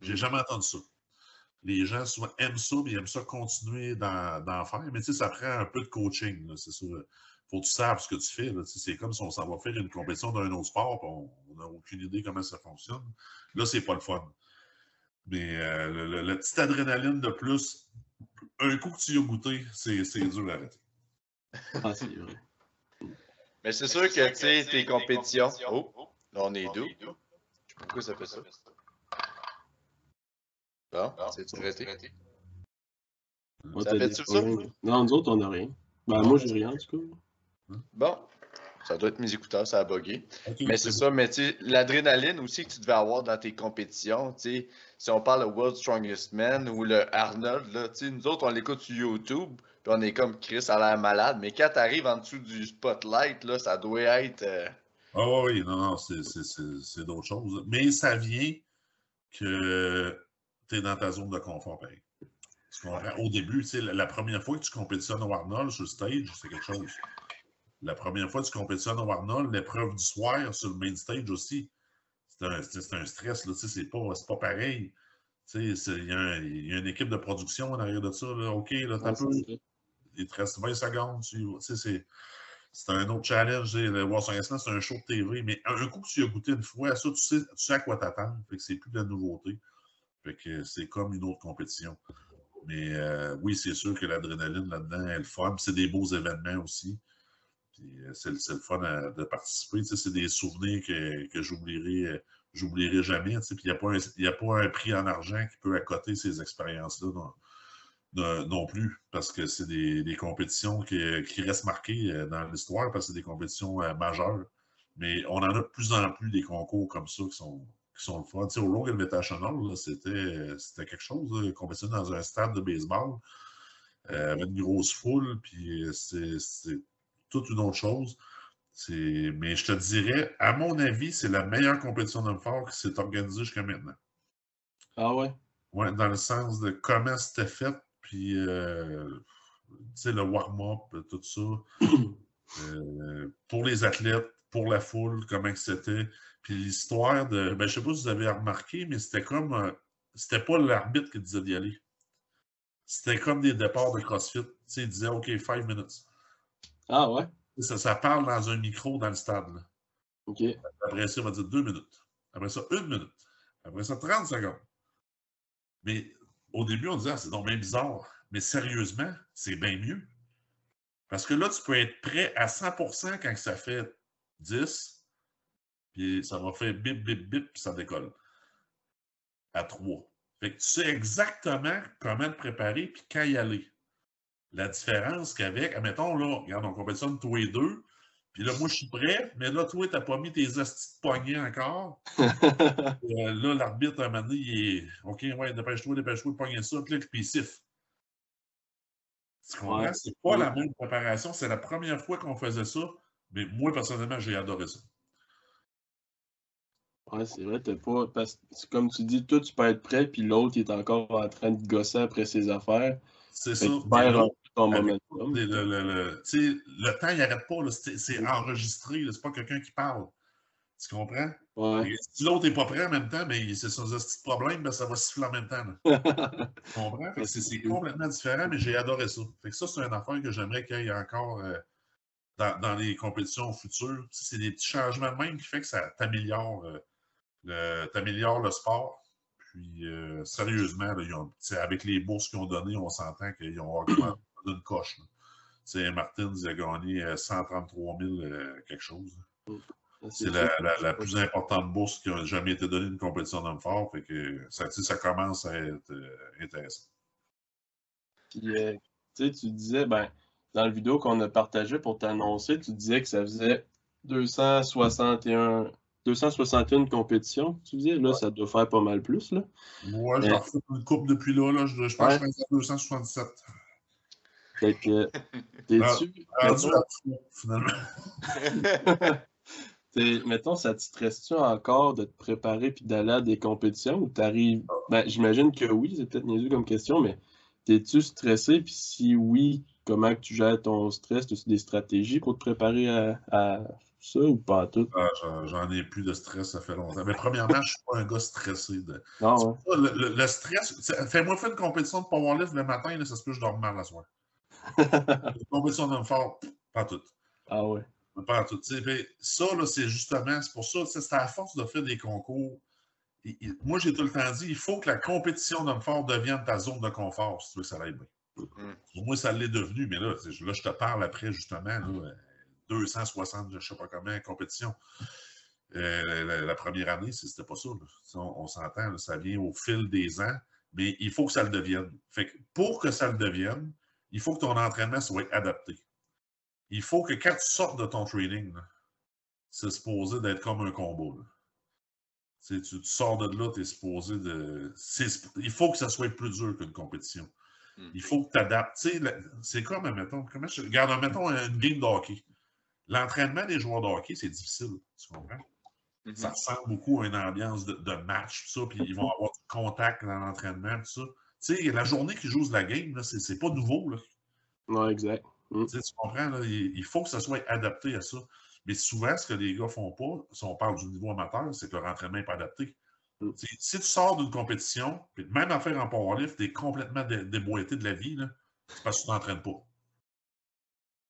Speaker 2: J'ai jamais entendu ça. Les gens souvent aiment ça, puis ils aiment ça continuer d'en faire. Mais ça prend un peu de coaching, c'est ça. Faut que tu saches ce que tu fais. C'est comme si on s'en va faire une compétition d'un autre sport, puis on n'a aucune idée comment ça fonctionne. Là, c'est pas le fun. Mais euh, le, le- la petite adrénaline de plus, un coup que tu y as goûté, c'est dur à arrêter.
Speaker 3: Ah, c'est vrai.
Speaker 1: Mais c'est sûr que, tu sais, tes compétitions. Oh, là, on est deux. Je sais pas pourquoi ça fait ça? Bon, c'est arrêté.
Speaker 3: Moi,
Speaker 1: Ça fait-tu ça?
Speaker 3: problèmes? Non, nous autres, on n'a rien. Ben, moi, j'ai rien, en tout cas.
Speaker 1: Bon, ça doit être mes écouteurs, ça a bugué. Mais c'est ça, mais tu sais, l'adrénaline aussi que tu devais avoir dans tes compétitions, tu sais, si on parle de World Strongest Man ou le Arnold, là, tu sais, nous autres, on l'écoute sur YouTube, puis on est comme Chris, a l'air malade, mais quand t'arrives en dessous du spotlight, là, ça doit être. euh,
Speaker 2: Ah oui, oui, non, non, c'est- d'autres choses. Mais ça vient que tu es dans ta zone de confort, pareil. Au début, tu sais, la, la première fois que tu compétitionnes au Arnold sur le stage, c'est quelque chose. La première fois que tu compétitionnes au Arnold, l'épreuve du soir sur le main stage aussi, c'est un, stress, là, c'est pas, pas pareil. Tu sais, c'est- Il y, a y une équipe de production en arrière de ça. Là. OK, là, t'as
Speaker 3: vrai.
Speaker 2: il te reste 20 secondes. Tu, c'est, c'est un autre challenge. Le War Song c'est un show de TV. Mais un coup que tu as goûté une fois, ça, tu sais, tu sais à quoi t'attendre. Fait que c'est plus de la nouveauté. Fait que c'est comme une autre compétition. Mais euh, oui, c'est sûr que l'adrénaline là-dedans est le fun. Puis C'est des beaux événements aussi. Euh, c'est, le- fun à- de participer. C'est des souvenirs que, que j'oublierai, euh, jamais. Puis il n'y a, pas un- a pas un prix en argent qui peut accoter ces expériences-là non, non- non plus. Parce que c'est des, des compétitions qui, qui restent marquées euh, dans l'histoire parce que c'est des compétitions euh, majeures. Mais on en a de plus en plus des concours comme ça qui sont, qui sont le fun. Tu sais, au Rogue Invitational, c'était, c'était quelque chose, là, compétition dans un stade de baseball euh, avec une grosse foule, puis euh, c'est toute une autre chose. Mais je te dirais, à mon avis, c'est la meilleure compétition d'homme fort qui s'est organisée jusqu'à maintenant.
Speaker 3: Ah ouais?
Speaker 2: Ouais, dans le sens de comment c'était fait, puis euh, le warm-up, tout ça. Euh, pour les athlètes, pour la foule, comment c'était. Puis l'histoire de. Ben, je sais pas si vous avez remarqué, mais c'était comme. Euh, c'était pas l'arbitre qui disait d'y aller. C'était comme des départs de CrossFit. Tu sais, il disait OK, five minutes.
Speaker 3: Ah ouais?
Speaker 2: Ça, ça parle dans un micro dans le stade.
Speaker 3: OK.
Speaker 2: Après ça, il va dire deux minutes. Après ça, une minute. Après ça, 30 secondes. Mais au début, on disait, ah, c'est donc bien bizarre. Mais sérieusement, c'est bien mieux. Parce que là, tu peux être prêt à 100% quand ça fait 10, puis ça va faire bip, bip, bip, puis ça décolle. À 3. Fait que tu sais exactement comment te préparer, puis quand y aller. La différence qu'avec, admettons, là, regarde, on compétitionne tous les deux, puis là, moi, je suis prêt, mais là, toi, tu n'as pas mis tes hosties de poignets encore. Euh, là, l'arbitre, à un moment donné, il est OK, ouais, dépêche-toi, dépêche-toi, poignet ça, clique, puis siffle. Tu comprends? C'est pas la même préparation. C'est la première fois qu'on faisait ça, mais moi, personnellement, j'ai adoré ça.
Speaker 3: Ouais, c'est vrai, t'es pas. Parce que, comme tu dis, toi, tu peux être prêt, puis l'autre, il est encore en train de gosser après ses affaires.
Speaker 2: C'est ça. Le, temps, il n'arrête pas. C'est enregistré. C'est pas quelqu'un qui parle. Tu comprends? Si l'autre n'est pas prêt en même temps, mais c'est son petit problème, ben, ça va siffler en même temps. tu comprends? C'est complètement différent, mais j'ai adoré ça. Fait que ça, c'est une affaire que j'aimerais qu'il y ait encore euh, dans, les compétitions futures. C'est des petits changements même qui fait que ça t'améliore euh, le, le sport. Puis, euh, sérieusement, avec les bourses qu'ils ont données, on s'entend qu'ils ont augmenté d'une coche. Martins a gagné 133 000 quelque chose. C'est la, plus importante bourse qui a jamais été donnée d'une compétition d'homme fort. Fait que ça, ça commence à être euh, intéressant.
Speaker 3: Euh, tu disais, ben, dans la vidéo qu'on a partagée pour t'annoncer, tu disais que ça faisait 261, 261 compétitions. Tu disais, là, ça doit faire pas mal plus. Là.
Speaker 2: Moi, j'en fais une coupe depuis là. là je, je pense que je suis à 267.
Speaker 3: Fait que, t'es-tu. finalement. mettons, ça te stresse-tu encore de te préparer puis d'aller à des compétitions ou t'arrives. Ben, j'imagine que oui, c'est peut-être niaiseux comme question, mais t'es-tu stressé? Puis si oui, comment tu gères ton stress? As-tu des stratégies pour te préparer à, ça ou pas tout?
Speaker 2: Ah, j'en ai plus de stress, ça fait longtemps. Mais premièrement, je suis pas un gars stressé. De...
Speaker 3: Non,
Speaker 2: le, stress, fais-moi faire une compétition de powerlift le matin, là, ça se peut que je dors mal la soirée. une compétition d'homme fort, pas tout.
Speaker 3: Ah ouais.
Speaker 2: Pas tout. Ça, c'est justement, c'est pour ça, c'est à force de faire des concours. moi, j'ai tout le temps dit, il faut que la compétition d'homme fort devienne ta zone de confort, si tu veux que ça aille bien. Mm. Pour moi, ça l'est devenu, mais là, là, je te parle après, justement, 260, je ne sais pas comment, compétition. Euh, la, première année, c'était pas ça. On, s'entend, ça vient au fil des ans, mais il faut que ça le devienne. Fait pour que ça le devienne, il faut que ton entraînement soit adapté il faut que quand tu sortes de ton training, c'est supposé d'être comme un combo. Tu, tu, sors de là, tu es supposé de. Il faut que ça soit plus dur qu'une compétition. Hmm. Il faut que tu adaptes. C'est comme, mettons, comment je... regarde, mettons une game de hockey. L'entraînement des joueurs de hockey, c'est difficile. Tu comprends? Mm-hmm. Ça ressemble beaucoup à une ambiance de, match, tout ça, puis ils vont avoir du contact dans l'entraînement, tout ça. Tu sais, la journée qu'ils jouent de la game, c'est pas nouveau. Là.
Speaker 3: Non, exact.
Speaker 2: Mm. Tu, comprends? il, faut que ça soit adapté à ça. Mais souvent, ce que les gars ne font pas, si on parle du niveau amateur, c'est que leur entraînement n'est pas adapté. Mm. Si tu sors d'une compétition, puis même en faire en powerlift, tu es complètement déboîté de la vie, c'est parce que tu t'entraînes pas.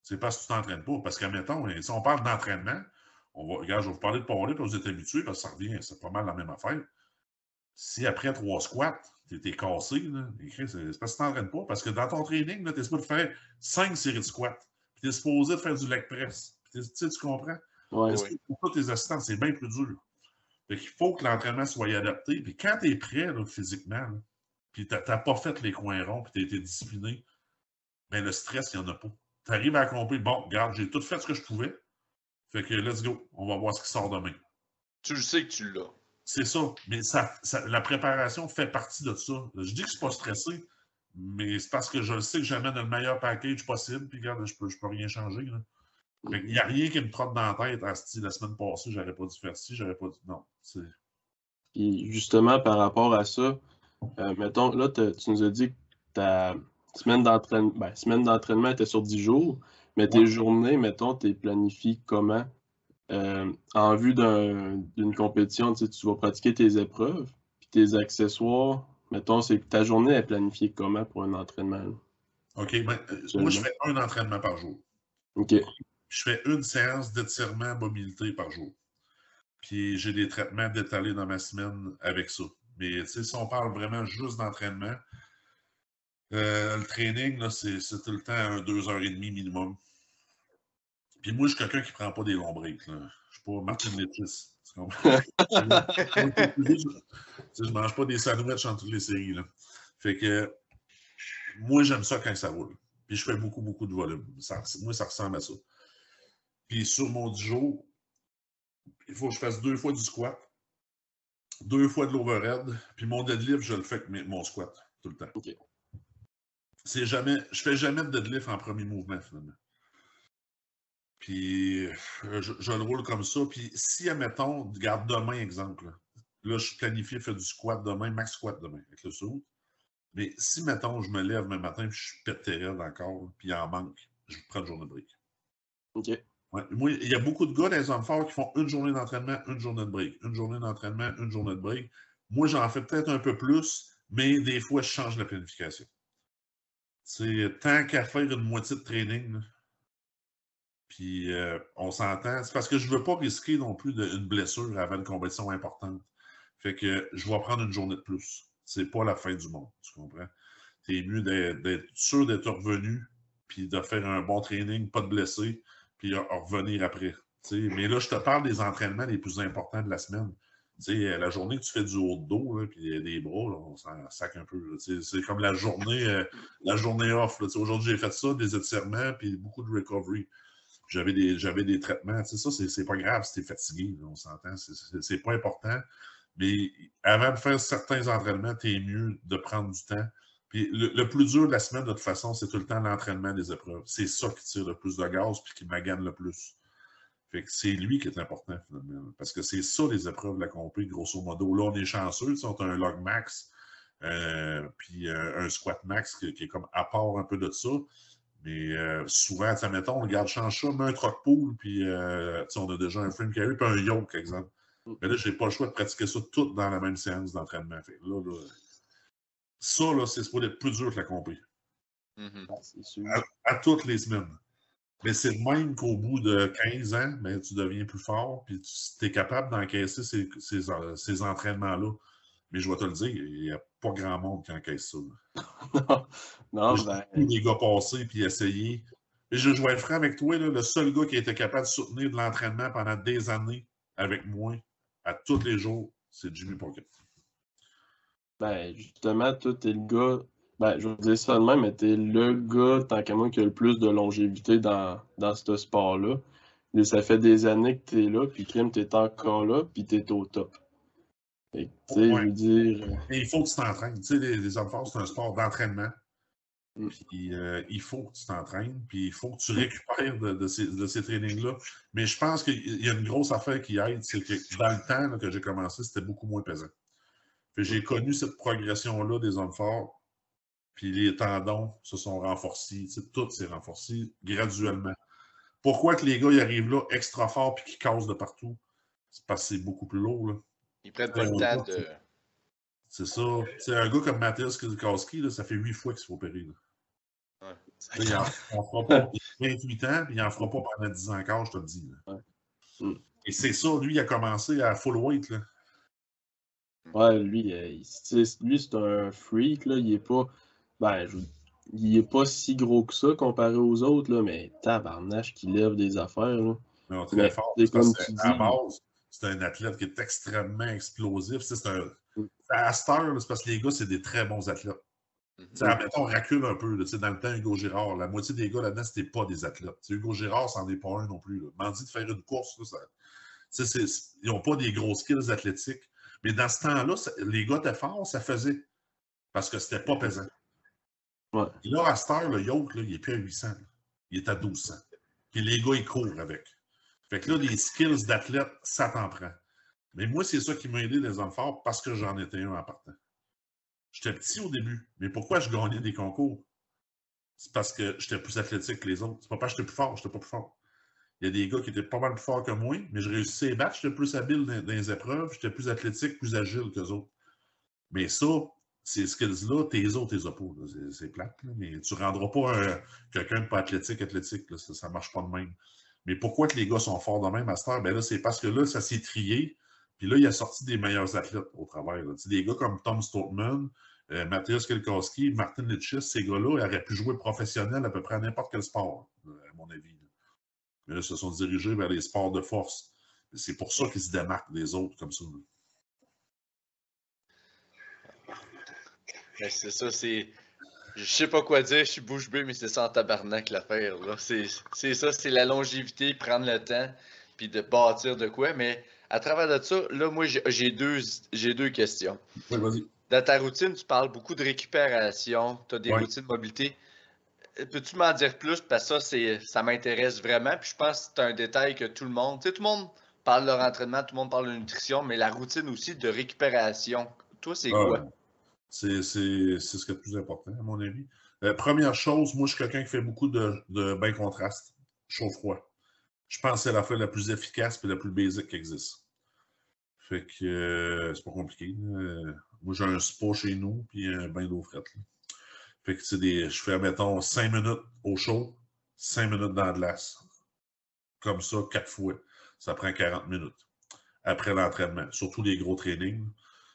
Speaker 2: C'est parce que tu t'entraînes pas. Parce qu'admettons, si on parle d'entraînement, on va, regarde, je vais vous parler de powerlift, vous êtes habitués, parce que ça revient, c'est pas mal la même affaire. Si après trois squats, tu es, cassé, c'est parce que tu t'entraînes pas. Parce que dans ton training, tu es supposé faire cinq séries de squats. Puis tu es supposé faire du leg press. Puis tu comprends?
Speaker 3: Ouais,
Speaker 2: Pour tous tes assistants, c'est bien plus dur? Fait il faut que l'entraînement soit adapté. Puis quand tu es prêt physiquement, puis tu n'as pas fait les coins ronds, puis tu as été discipliné, bien, le stress, il n'y en a pas. Tu arrives à accomplir, bon, regarde, j'ai tout fait ce que je pouvais. Fait que let's go, on va voir ce qui sort demain.
Speaker 1: Tu le sais que tu l'as.
Speaker 2: C'est ça. Mais ça, la préparation fait partie de ça. Je dis que je ne suis pas stressé, mais c'est parce que je sais que j'amène le meilleur package possible. Puis regarde, je ne peux, je peux rien changer. Il n'y a rien qui me trotte dans la tête. Ah, la semaine passée, j'aurais pas dû faire ci, j'aurais pas dû. Non.
Speaker 3: Puis justement, par rapport à ça, Euh, mettons, là, tu nous as dit que ta semaine d'entraînement ben, semaine d'entraînement était sur 10 jours, mais tes journées, mettons, tu planifies comment? Euh, en vue d'une compétition, tu, vas pratiquer tes épreuves, puis tes accessoires, mettons, c'est ta journée est planifiée comment pour un entraînement?
Speaker 2: OK, ben, moi, je fais un entraînement par jour.
Speaker 3: OK.
Speaker 2: Je fais une séance d'étirement mobilité par jour. Puis j'ai des traitements détalés dans ma semaine avec ça. Mais si on parle vraiment juste d'entraînement, euh, le training, c'est tout le temps un deux heures et demie minimum. Puis moi, je suis quelqu'un qui ne prend pas des longs breaks. Je ne suis pas Martin Lettis. je ne mange pas des sandwichs entre toutes les séries. Là. Fait que moi, j'aime ça quand ça roule. Puis je fais beaucoup, beaucoup de volume. moi, ça ressemble à ça. Puis sur mon 10 jours, il faut que je fasse deux fois du squat, deux fois de l'overhead, puis mon deadlift, je le fais avec mon squat tout le temps.
Speaker 3: OK.
Speaker 2: C'est jamais, je fais jamais de deadlift en premier mouvement, finalement. Puis euh, je, le roule comme ça. Puis si, admettons, garde demain, exemple, là, je suis planifié faire du squat demain, max squat demain, avec le saut. Mais si, mettons, je me lève le matin et je suis pété encore, puis il en manque, je prends une journée de break.
Speaker 3: OK.
Speaker 2: Moi, il y a beaucoup de gars les hommes forts qui font une journée d'entraînement, une journée de break. Une journée d'entraînement, une journée de break. Moi, j'en fais peut-être un peu plus, mais des fois, je change la planification. C'est tant qu'à faire une moitié de training, puis euh, on s'entend. C'est parce que je ne veux pas risquer non plus une blessure avant une compétition importante. Fait que je vais prendre une journée de plus. C'est pas la fin du monde, tu comprends? es mieux d'être sûr d'être revenu, puis de faire un bon training, pas de blessé, puis revenir après. Mais là, je te parle des entraînements les plus importants de la semaine. la journée que tu fais du haut de dos, puis des bras, on s'en sac un peu. C'est comme la journée, euh, la journée off. Aujourd'hui, j'ai fait ça, des étirements, puis beaucoup de recovery. J'avais des, des traitements. Ça, c'est pas grave si tu fatigué, on s'entend. C'est pas important. Mais avant de faire certains entraînements, tu es mieux de prendre du temps puis le, plus dur de la semaine, de toute façon, c'est tout le temps l'entraînement des épreuves. C'est ça qui tire le plus de gaz puis qui magane le plus. Fait que c'est lui qui est important, finalement. Parce que c'est ça, les épreuves de la grosso modo. Là, on est chanceux. On a un log max, euh, puis euh, un squat max qui, est comme à part un peu de ça. Mais euh, souvent, mettons, on regarde change ça, met un troc pool, puis on a déjà un frame carry, puis un yoke, exemple. Mm. Mais là, je n'ai pas le choix de pratiquer ça tout dans la même séance d'entraînement. Là, là, ça, là, c'est pour être plus dur que la compé.
Speaker 3: Mm-hmm.
Speaker 2: à, toutes les semaines. Mais c'est même qu'au bout de 15 ans, ben, tu deviens plus fort, puis tu es capable d'encaisser ces, ces, entraînements-là. Mais je vais te le dire, il n'y a pas grand monde qui encaisse ça.
Speaker 3: non, non ben...
Speaker 2: Les gars passés, puis essayer. Et je, je vais être franc avec toi, là, le seul gars qui a été capable de soutenir de l'entraînement pendant des années avec moi, à tous les jours, c'est Jimmy Pocket.
Speaker 3: Ben, justement, toi, t'es le gars. Ben, je vais dire ça de même, mais t'es le gars, tant qu'à moi, qui a le plus de longévité dans, dans ce sport-là. Ça fait des années que t'es là, puis Crime, t'es encore là, puis t'es au top. Dire. Euh,
Speaker 2: il faut que tu t'entraînes. Tu sais, les, les hommes forts, c'est un sport d'entraînement. Mm. Puis euh, il faut que tu t'entraînes, puis il faut que tu récupères de, ces, de ces trainings-là. Mais je pense qu'il y a une grosse affaire qui aide, c'est que dans le temps que j'ai commencé, c'était beaucoup moins pesant. J'ai connu cette progression-là des hommes forts, puis les tendons se sont renforcés, tout s'est renforcé graduellement. Pourquoi que les gars ils arrivent là extra fort puis qu'ils cassent de partout? C'est parce que c'est beaucoup plus lourd. Là.
Speaker 1: Ils prennent pas le temps de.
Speaker 2: C'est ça. C'est un gars comme Mathias Kazikowski, ça fait huit fois qu'il se fait opérer. Là. Il, en, fera pas, 28 ans, puis il n'en fera pas pendant 10 ans encore, je te le dis. Et c'est ça, lui, il a commencé à full weight. Là.
Speaker 3: Ouais, lui, euh, lui c'est un freak, là. Il est pas. Ben, il est pas si gros que ça comparé aux autres, là, mais tabarnache qui lève des affaires. Là.
Speaker 2: Non, très fort. C'est comme tu dis. À base, c'est un athlète qui est extrêmement explosif. C'est un. Mm. À c'est parce que les gars, c'est des très bons athlètes. Mm-hmm. on recule un peu. Là, dans le temps, Hugo Girard, la moitié des gars là-dedans, c'était pas des athlètes. Hugo Girard, c'en est pas un non plus. M'en dit de faire une course, là, ça, ils n'ont pas des gros skills athlétiques. Mais dans ce temps-là, les gars étaient forts, ça faisait. Parce que c'était pas pesant.
Speaker 3: Ouais.
Speaker 2: là, à cette heure, le yacht, là, il n'est plus à 800. Il est à 1200. Puis les gars, ils courent avec. Fait que là, les skills d'athlète, ça t'en prend. Mais moi, c'est ça qui m'a aidé les hommes forts parce que j'en étais un en partant. J'étais petit au début. Mais pourquoi je gagnais des concours? C'est parce que j'étais plus athlétique que les autres. C'est pas parce que j'étais plus fort, j'étais pas plus fort. Il y a des gars qui étaient pas mal plus forts que moi, mais je réussissais à les battre. J'étais plus habile dans, les épreuves, j'étais plus athlétique, plus agile que les autres. Mais ça, ces skills-là, tes autres, tes oppos. C'est plate, mais tu rendras pas quelqu'un de pas athlétique athlétique. Ça ne marche pas de même. Mais pourquoi que les gars sont forts de même à Ben là, c'est parce que là, ça s'est trié. Puis là, il a sorti des meilleurs athlètes au travail. Des gars comme Tom Stoltman, euh, Mathias Kelkowski, Martin Litchis, ces gars-là, ils auraient pu jouer professionnel à peu près à n'importe quel sport, à mon avis. Mais là, ils se sont dirigés vers les sports de force. C'est pour ça qu'ils se démarquent des autres comme ça.
Speaker 1: Ben, c'est ça, c'est. Je sais pas quoi dire, je suis bouche bée, mais c'est ça en tabarnak l'affaire. C'est ça, c'est la longévité, prendre le temps, puis de bâtir de quoi. Mais à travers de ça, là, moi, j'ai deux, deux questions.
Speaker 2: Oui, vas-y.
Speaker 1: Dans ta routine, tu parles beaucoup de récupération, tu as des routines de mobilité. Peux-tu m'en dire plus? Parce que ça, ça m'intéresse vraiment. Puis je pense que c'est un détail que tout le monde, tu sais, tout le monde parle de leur entraînement, tout le monde parle de nutrition, mais la routine aussi de récupération. Toi, c'est ah, quoi?
Speaker 2: C'est ce qui est le plus important, à mon avis. Euh, première chose, moi, je suis quelqu'un qui fait beaucoup de, de bain contraste, chaud-froid. Je pense que c'est la fois la plus efficace et la plus basique qui existe. Fait que euh, c'est pas compliqué. moi, j'ai un spa chez nous puis un bain d'eau frette. Fait que c'est des. Je fais, mettons, 5 minutes au chaud, 5 minutes dans la glace. Comme ça, quatre fois. Ça prend 40 minutes. Après l'entraînement. Surtout les gros trainings.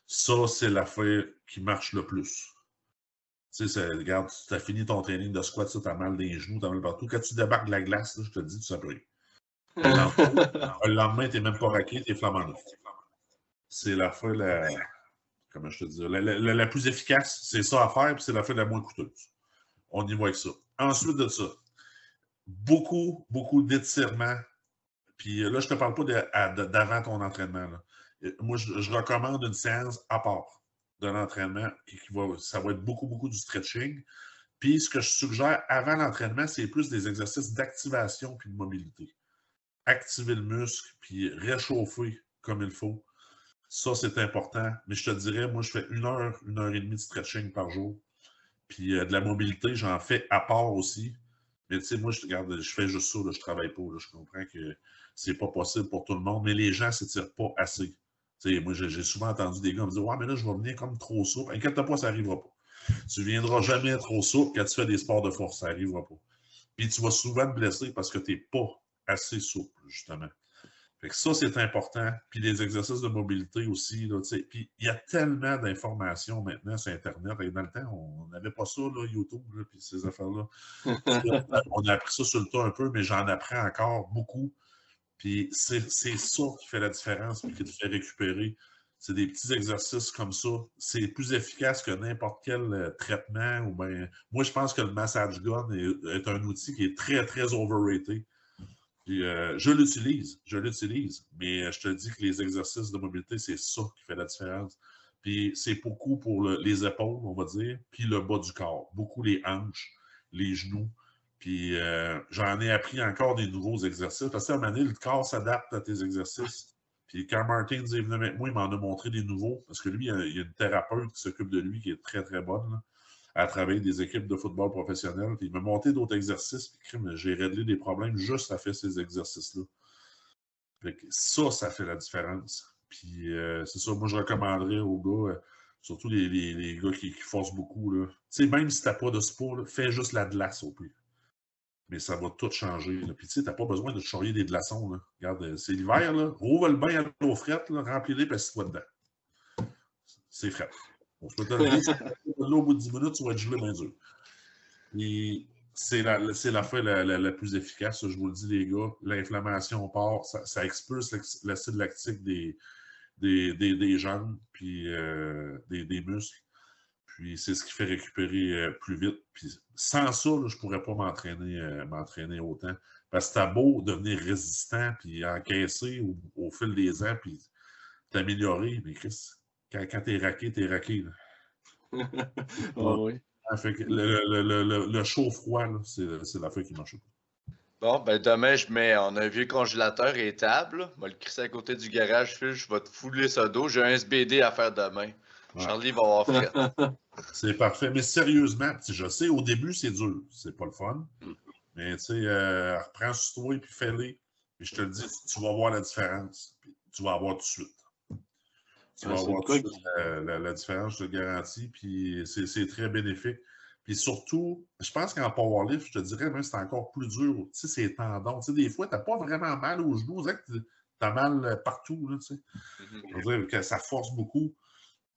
Speaker 2: Ça, c'est l'affaire qui marche le plus. Tu sais, regarde, tu as fini ton training de squat, tu as mal des genoux, tu as mal partout. Quand tu débarques de la glace, je te dis, tu sais plus Le lendemain, tu n'es même pas raqué, tu es flamant neuf. C'est l'affaire la. Comment je te dis? La, la, plus efficace, c'est ça à faire, puis c'est l'affaire la moins coûteuse. On y voit avec ça. Ensuite de ça, beaucoup, beaucoup d'étirements. Puis là, je ne te parle pas d'avant ton entraînement. Là moi, je, recommande une séance à part de l'entraînement. Qui, va, ça va être beaucoup, beaucoup du stretching. Puis, ce que je suggère avant l'entraînement, c'est plus des exercices d'activation puis de mobilité. Activer le muscle, puis réchauffer comme il faut. Ça, c'est important. Mais je te dirais, moi, je fais une heure, une heure et demie de stretching par jour. Puis euh, de la mobilité, j'en fais à part aussi. Mais tu sais, moi, je, regarde, je fais juste ça, là, je travaille pas. je comprends que c'est pas possible pour tout le monde, mais les gens ne s'étirent pas assez moi, j'ai souvent entendu des gars me dire Ouais, mais là, je vais venir comme trop souple. Inquiète-toi pas, ça n'arrivera pas. Tu ne viendras jamais trop souple quand tu fais des sports de force, ça n'arrivera pas. Puis tu vas souvent te blesser parce que tu n'es pas assez souple, justement. Fait que ça, c'est important. Puis les exercices de mobilité aussi. Là, puis il y a tellement d'informations maintenant sur Internet. Et dans le temps, on n'avait pas ça, là, YouTube, là, puis ces affaires-là. on a appris ça sur le tas un peu, mais j'en apprends encore beaucoup. Puis c'est ça qui fait la différence et qui te fait récupérer. C'est des petits exercices comme ça. C'est plus efficace que n'importe quel euh, traitement. Ou moi, je pense que le massage gun est, un outil qui est très, très overrated. Puis, euh, je l'utilise, je l'utilise, mais je te dis que les exercices de mobilité, c'est ça qui fait la différence. Puis c'est beaucoup pour les épaules, on va dire, puis le bas du corps. Beaucoup les hanches, les genoux. Puis euh, j'en ai appris encore des nouveaux exercices. Parce qu'à un moment donné, le corps s'adapte à tes exercices. Puis quand Martin est venu avec moi, il m'en a montré des nouveaux. Parce que lui, il y a, une thérapeute qui s'occupe de lui qui est très, très bonne à travailler des équipes de football professionnel. Puis il m'a monté d'autres exercices. Puis j'ai réglé des problèmes juste à faire ces exercices-là. ça, ça fait la différence. Puis euh, c'est ça, moi je recommanderais aux gars, euh, surtout les, gars qui, forcent beaucoup. Là. Même si tu n'as pas de sport, fais juste la glace au plus mais ça va tout changer. Puis tu sais, tu n'as pas besoin de charrier des glaçons. Là. Regarde, euh, c'est l'hiver, là. Rouvre le bain à l'eau frette, remplis-les, puis toi dedans. C'est frais. On peut te l'eau au bout de 10 minutes, tu vas être gelé bien dur. Puis c'est la, la fois la, la, plus efficace, je vous le dis, les gars. L'inflammation part, ça, ça expulse l'acide lactique des, des, des, des jambes, puis euh, des, des muscles. Puis c'est ce qui fait récupérer euh, plus vite. Puis sans ça, je ne pourrais pas m'entraîner euh, m'entraîner autant. Parce que t'as beau devenir résistant, puis encaisser au, fil des ans, puis t'améliorer. Mais Chris, quand, quand t'es raqué, t'es raqué.
Speaker 3: oh, oui.
Speaker 2: le, le, le, chaud-froid, c'est la feuille qui marche pas.
Speaker 1: Bon, ben demain, je mets on a un vieux congélateur et table. Je vais le crisser à côté du garage, je vais te fouler ça d'eau. J'ai un SBD à faire demain. Charlie va avoir fait.
Speaker 2: c'est parfait. Mais sérieusement, je sais, au début, c'est dur. C'est pas le fun. Mm. Mais tu sais, euh, reprends sur toi et puis fais-les. Et je te le dis, tu vas voir la différence. tu vas avoir tout de suite. Tu vas voir tout de suite la, différence, je te garantis. Puis c'est très bénéfique. Puis surtout, je pense qu'en powerlift, je te dirais même c'est encore plus dur. Tu sais, c'est tendons. Tu sais, des fois, tu n'as pas vraiment mal aux genoux. Tu as mal partout. Là, tu sais. Mm-hmm. Dire que ça force beaucoup.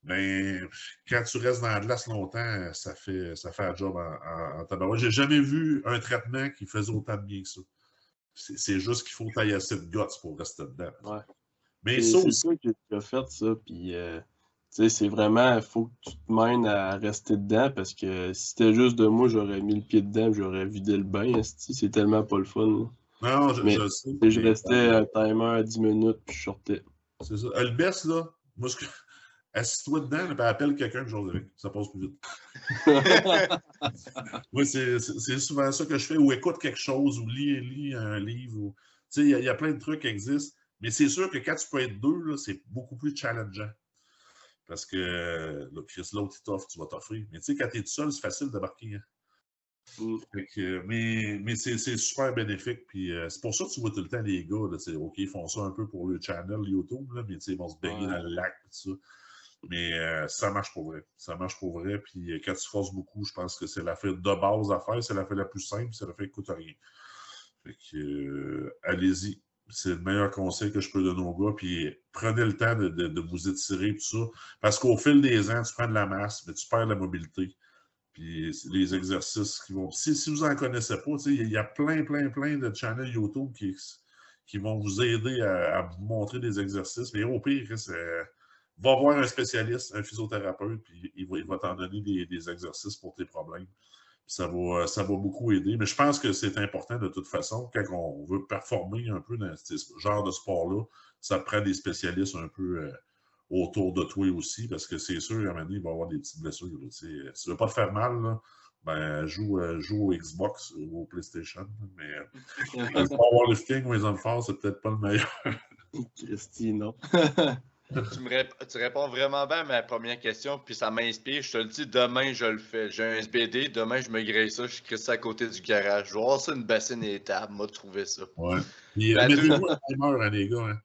Speaker 2: Mais quand tu restes dans la glace longtemps, ça fait, ça fait un job en, en, Je J'ai jamais vu un traitement qui faisait autant de bien que ça. C'est juste qu'il faut tailler assez de guts pour rester dedans.
Speaker 3: Ouais. Mais ça C'est ça que tu as fait, ça. Puis, euh, c'est vraiment, il faut que tu te mènes à rester dedans parce que si c'était juste de moi, j'aurais mis le pied dedans j'aurais vidé le bain. C'est tellement pas le fun.
Speaker 2: Non, je, je sais.
Speaker 3: Je restais un timer à 10 minutes puis je sortais.
Speaker 2: C'est ça. Elle baisse, là. Moi, ce que assis-toi dedans, appelle quelqu'un que j'ose Ça passe plus vite. oui, c'est souvent ça que je fais, ou écoute quelque chose, ou lis, lis un livre. Tu sais, il y, a plein de trucs qui existent. Mais c'est sûr que quand tu peux être deux, c'est beaucoup plus challengeant. Parce que là, Chris, l'autre, il t'offre, tu vas t'offrir. Mais tu sais, quand tu es tout seul, c'est facile de marquer. Hein. Mm. mais mais c'est super bénéfique. Puis euh, c'est pour ça que tu vois tout le temps les gars. Là, OK, ils font ça un peu pour le channel YouTube, là, mais ils vont se baigner dans le lac. Tout ça. Mais euh, ça marche pour vrai. Ça marche pour vrai. Puis euh, quand tu forces beaucoup, je pense que c'est la fait de base à faire. C'est la fait la plus simple. C'est la fait qui coûte rien. Fait que, euh, allez-y. C'est le meilleur conseil que je peux donner aux gars. Puis prenez le temps de, vous étirer, tout ça. Parce qu'au fil des ans, tu prends de la masse, mais tu perds la mobilité. Puis les exercices qui vont. Si, vous n'en connaissez pas, il y a plein, plein, plein de channels YouTube qui, qui vont vous aider à, vous montrer des exercices. Mais au pire, c'est va voir un spécialiste, un physiothérapeute, puis il va, t'en donner des, exercices pour tes problèmes. Ça va, ça va beaucoup aider. Mais je pense que c'est important de toute façon, quand on veut performer un peu dans ce genre de sport-là, ça prend des spécialistes un peu euh, autour de toi aussi, parce que c'est sûr, à un moment donné, il va y avoir des petites blessures. si tu ne veux pas te faire mal, ben, joue, euh, joue au Xbox ou au PlayStation. Mais euh, le powerlifting ou les hommes c'est peut-être pas le meilleur.
Speaker 3: Christy, non.
Speaker 1: tu, me tu réponds vraiment bien à ma première question, puis ça m'inspire. Je te le dis, demain, je le fais. J'ai un SBD, demain, je me grille ça, je crée ça à côté du garage. Je vais voir ça, une bassine et table, m'a trouvé ça.
Speaker 2: Ouais. Puis, euh, mettez-vous un timer, hein, les gars. Hein.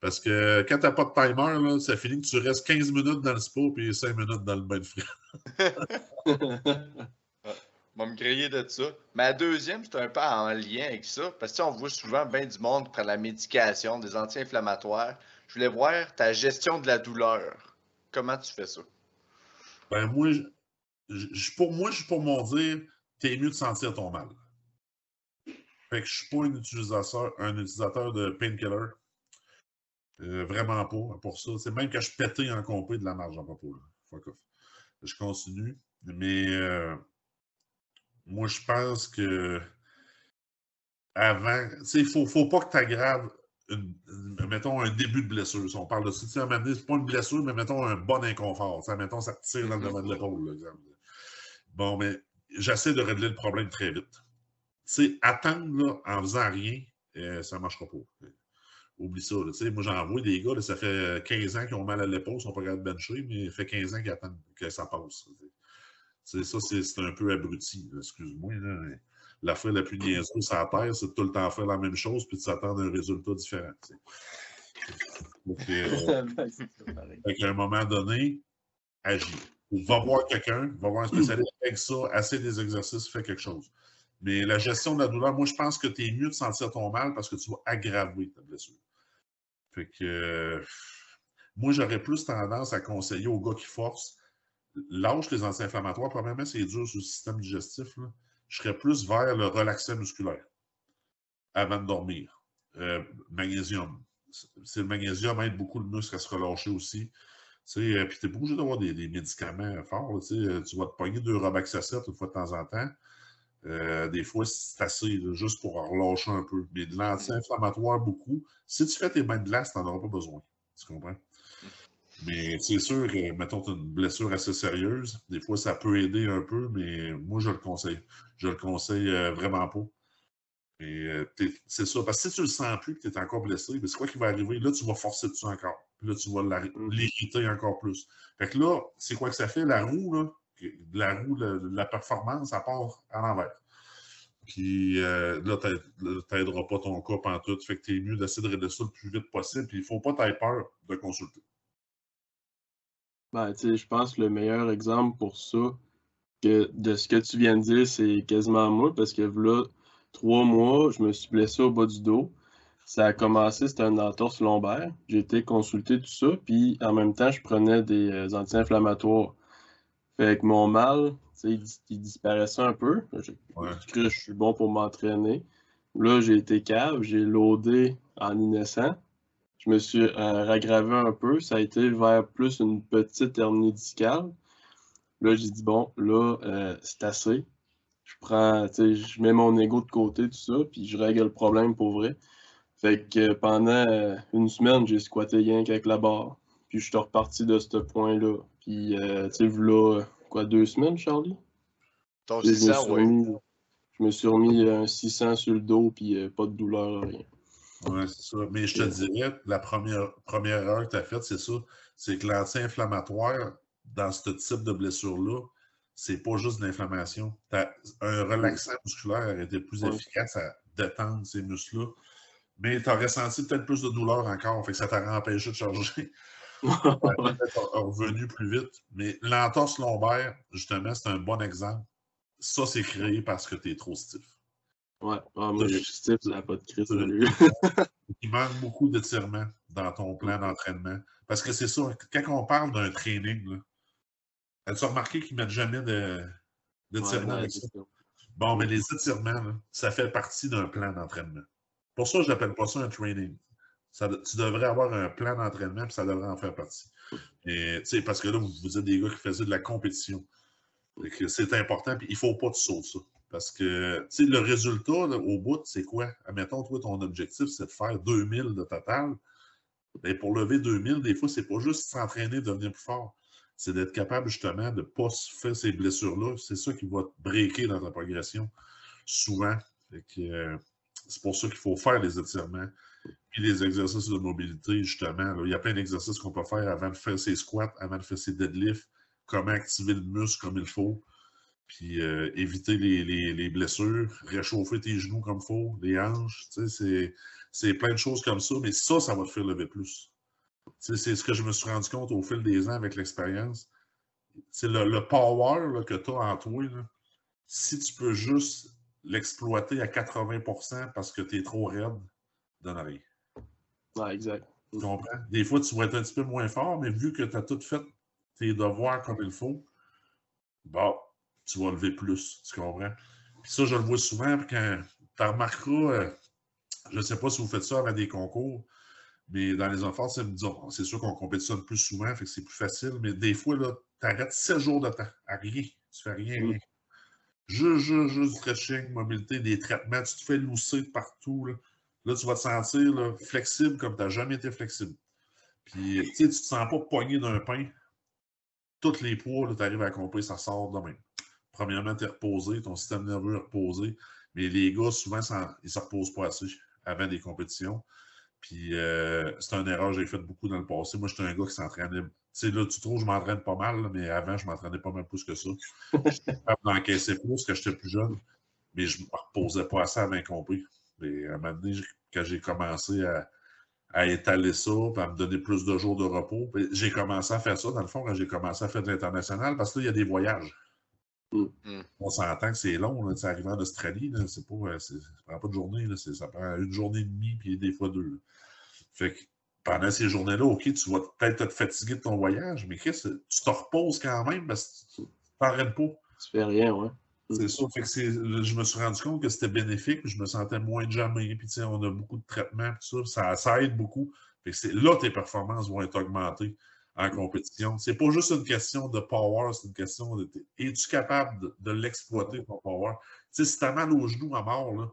Speaker 2: Parce que quand t'as pas de timer, là, ça finit que tu restes 15 minutes dans le spa puis 5 minutes dans le bain de frais.
Speaker 1: va me griller de ça. Ma deuxième, c'est un peu en lien avec ça. Parce que on voit souvent bien du monde qui prend la médication, des anti-inflammatoires. Je voulais voir ta gestion de la douleur. Comment tu fais ça?
Speaker 2: Ben, moi, je, pour moi, je suis pour mon dire, t'es mieux de sentir ton mal. Fait que je suis pas un utilisateur, de painkiller. Euh, vraiment pas pour ça. C'est même quand je pétais en compé de la marge en propos. Fuck off. Je continue. Mais euh, moi, je pense que avant, il faut, faut pas que tu aggraves mettons, un début de blessure. Si on parle de ça, c'est pas une blessure, mais mettons un bon inconfort. Ça, mettons, ça tire dans le devant de l'épaule. Bon, mais j'essaie de régler le problème très vite. attendre en faisant rien, euh, ça ne marchera pas. Oublie ça. moi, j'en vois des gars, ça fait 15 ans qu'ils ont mal à l'épaule, ils ne sont pas capables de bencher, mais ça fait 15 ans qu'ils attendent que ça passe. Ça, c'est un peu abruti, excuse-moi la fois la plus niaiseuse sur la Terre, c'est de tout le temps faire la même chose puis de s'attendre à un résultat différent. Donc, euh, à un moment donné, agis. Va voir quelqu'un, va voir un spécialiste avec ça, assez des exercices, fais quelque chose. Mais la gestion de la douleur, moi, je pense que tu es mieux de sentir ton mal parce que tu vas aggraver ta blessure. Fait que moi, j'aurais plus tendance à conseiller aux gars qui forcent, lâche les anti-inflammatoires. Premièrement, c'est dur sur le système digestif. Là je serais plus vers le relaxant musculaire avant de dormir. Euh, magnésium. C'est le magnésium aide beaucoup le muscle à se relâcher aussi. Euh, puis tu obligé d'avoir des, médicaments forts. Euh, tu vas te pogner deux Robaxacet une fois de temps en temps. Des fois, c'est assez juste pour relâcher un peu. Mais de l'anti-inflammatoire, beaucoup. Si tu fais tes mains de glace, tu n'en auras pas besoin. Tu comprends? Mais c'est sûr que, mettons, tu as une blessure assez sérieuse, des fois, ça peut aider un peu, mais moi, je le conseille. Je le conseille euh, vraiment pas. Euh, c'est ça. Parce que si tu le sens plus que tu es encore blessé, c'est quoi qui va arriver? Là, tu vas forcer dessus encore. Puis là, tu vas
Speaker 3: Mhm.
Speaker 2: l'irriter encore plus. Fait que là, c'est quoi que ça fait? La roue, là, la roue, la performance, ça part à l'envers. Puis euh, là, là, t'aideras pas ton cas pantoute. Fait que t'es mieux d'essayer de régler ça le plus vite possible. Puis il faut pas t'avoir peur de consulter.
Speaker 3: Ben, tu sais, je pense que le meilleur exemple pour ça, que de ce que tu viens de dire, c'est quasiment moi, parce que là, trois mois, je me suis blessé au bas du dos. Ça a commencé, c'était une entorse lombaire. J'ai été consulté, tout ça, puis en même temps, je prenais des euh, anti-inflammatoires. Fait que mon mal, tu sais, il, il disparaissait un peu.
Speaker 2: Ouais.
Speaker 3: que je suis bon pour m'entraîner. Là, j'ai été cave, j'ai loadé en innocent. Je me suis euh, raggravé un peu. Ça a été vers plus une petite hernie discale. Là, j'ai dit, bon, là, euh, c'est assez. Je prends, tu sais, je mets mon ego de côté, tout ça, puis je règle le problème pour vrai. Fait que pendant euh, une semaine, j'ai squatté rien qu'avec la barre. Puis je suis reparti de ce point-là. Puis, euh, tu sais, là, quoi, deux semaines, Charlie?
Speaker 1: Ton
Speaker 3: Je me
Speaker 1: 600,
Speaker 3: suis
Speaker 1: oui.
Speaker 3: je me suis remis un 600 sur le dos, puis euh, pas de douleur, rien.
Speaker 2: Ouais, c'est ça. Mais je te dirais, la première, première erreur que tu as faite, c'est ça. C'est que l'anti-inflammatoire, dans ce type de blessure-là, c'est pas juste de l'inflammation. Un relaxant musculaire été plus
Speaker 3: Ouais.
Speaker 2: efficace à détendre ces muscles-là. Mais tu as ressenti peut-être plus de douleur encore, fait que ça t'a empêché de charger. peut-être revenu plus vite. Mais l'entorse lombaire, justement, c'est un bon exemple. Ça, c'est créé parce que tu es trop stiff.
Speaker 3: Ouais, ah, moi, je suis stiff, n'a pas de crise.
Speaker 2: Il manque beaucoup d'étirements dans ton plan d'entraînement. Parce que c'est ça, quand on parle d'un training, as-tu remarqué qu'ils ne mettent jamais de-
Speaker 3: Ouais,
Speaker 2: ça? Bon, mais les étirements, là, ça fait partie d'un plan d'entraînement. Pour ça, je n'appelle pas ça un training. Ça- tu devrais avoir un plan d'entraînement, puis ça devrait en faire partie. Et, tu sais, parce que là, vous, vous êtes des gars qui faisaient de la compétition. Que C'est important, puis il ne faut pas te sauver ça. Parce que, tu sais, le résultat, au bout, c'est quoi? Admettons, toi, ton objectif, c'est de faire 2000 de total. Ben, pour lever 2000, des fois, c'est pas juste s'entraîner, devenir plus fort. C'est d'être capable, justement, de ne pas faire ces blessures-là. C'est ça qui va te breaker dans ta progression, souvent. Euh, c'est pour ça qu'il faut faire les étirements. Puis les exercices de mobilité, justement. il y a plein d'exercices qu'on peut faire avant de faire ses squats, avant de faire ses deadlifts, comment activer le muscle comme il faut, puis euh, éviter les, les- les blessures, réchauffer tes genoux comme il faut, les hanches, tu sais, c'est, c'est plein de choses comme ça, mais ça, ça va te faire lever plus. C'est ce que je me suis rendu compte au fil des ans avec l'expérience. C'est le, le power là, que tu as en toi, là, si tu peux juste l'exploiter à 80% parce que tu es trop raide, donne rien.
Speaker 3: Ouais, exact.
Speaker 2: Tu comprends? Des fois, tu vas être un petit peu moins fort, mais vu que tu as tout fait tes devoirs comme il faut, bon, tu vas lever plus. Tu comprends? Puis ça, je le vois souvent, puis quand tu remarqueras, euh, je ne sais pas si vous faites ça avant des concours, mais dans les enfants, c'est c'est sûr qu'on compétitionne plus souvent, fait que c'est plus facile, mais des fois, tu arrêtes 7 jours de temps à rien. Tu fais rien, rien. Juste, juste, juste du stretching, mobilité, des traitements, tu te fais lousser de partout. Là, Là, tu vas te sentir là, flexible comme tu n'as jamais été flexible. Puis, tu sais, tu ne te sens pas pogné d'un pain. Tous les poids, tu arrives à accomplir, ça sort de même. Premièrement, tu es reposé, ton système nerveux est reposé. Mais les gars, souvent, ils ne se reposent pas assez avant des compétitions. Puis, euh, c'est une erreur que j'ai faite beaucoup dans le passé. Moi, j'étais un gars qui s'entraînait. Tu sais, là, tu trouves, je m'entraîne pas mal, mais avant, je m'entraînais pas mal plus que ça. J'étais capable d'encaisser plus quand j'étais plus jeune, mais je ne me reposais pas assez avant compris. Et à un moment donné, quand j'ai commencé à, à étaler ça, puis à me donner plus de jours de repos, puis j'ai commencé à faire ça, dans le fond, quand j'ai commencé à faire de l'international, parce que là, il y a des voyages.
Speaker 3: Mm.
Speaker 1: Mm.
Speaker 2: On s'entend que c'est long, là, arriver en Australie, là, c'est pas, euh, ça prend pas de journée, là, c'est- ça prend une journée et demie, puis des fois deux. Fait que pendant ces journées-là, OK, tu vas peut-être te fatiguer de ton voyage, mais Chris, tu te reposes quand même parce que tu t'entraînes pas.
Speaker 3: Tu fais rien, ouais.
Speaker 2: C'est ça. Fait que c'est- je me suis rendu compte que c'était bénéfique, puis je me sentais moins de jamais. Puis, tu sais, on a beaucoup de traitements, puis ça, ça, ça aide beaucoup. Fait que c'est là tes performances vont être augmentées en compétition. C'est pas juste une question de power, c'est une question de es-tu capable de, de l'exploiter, ton power? Tu sais, si t'as mal aux genoux à mort, là,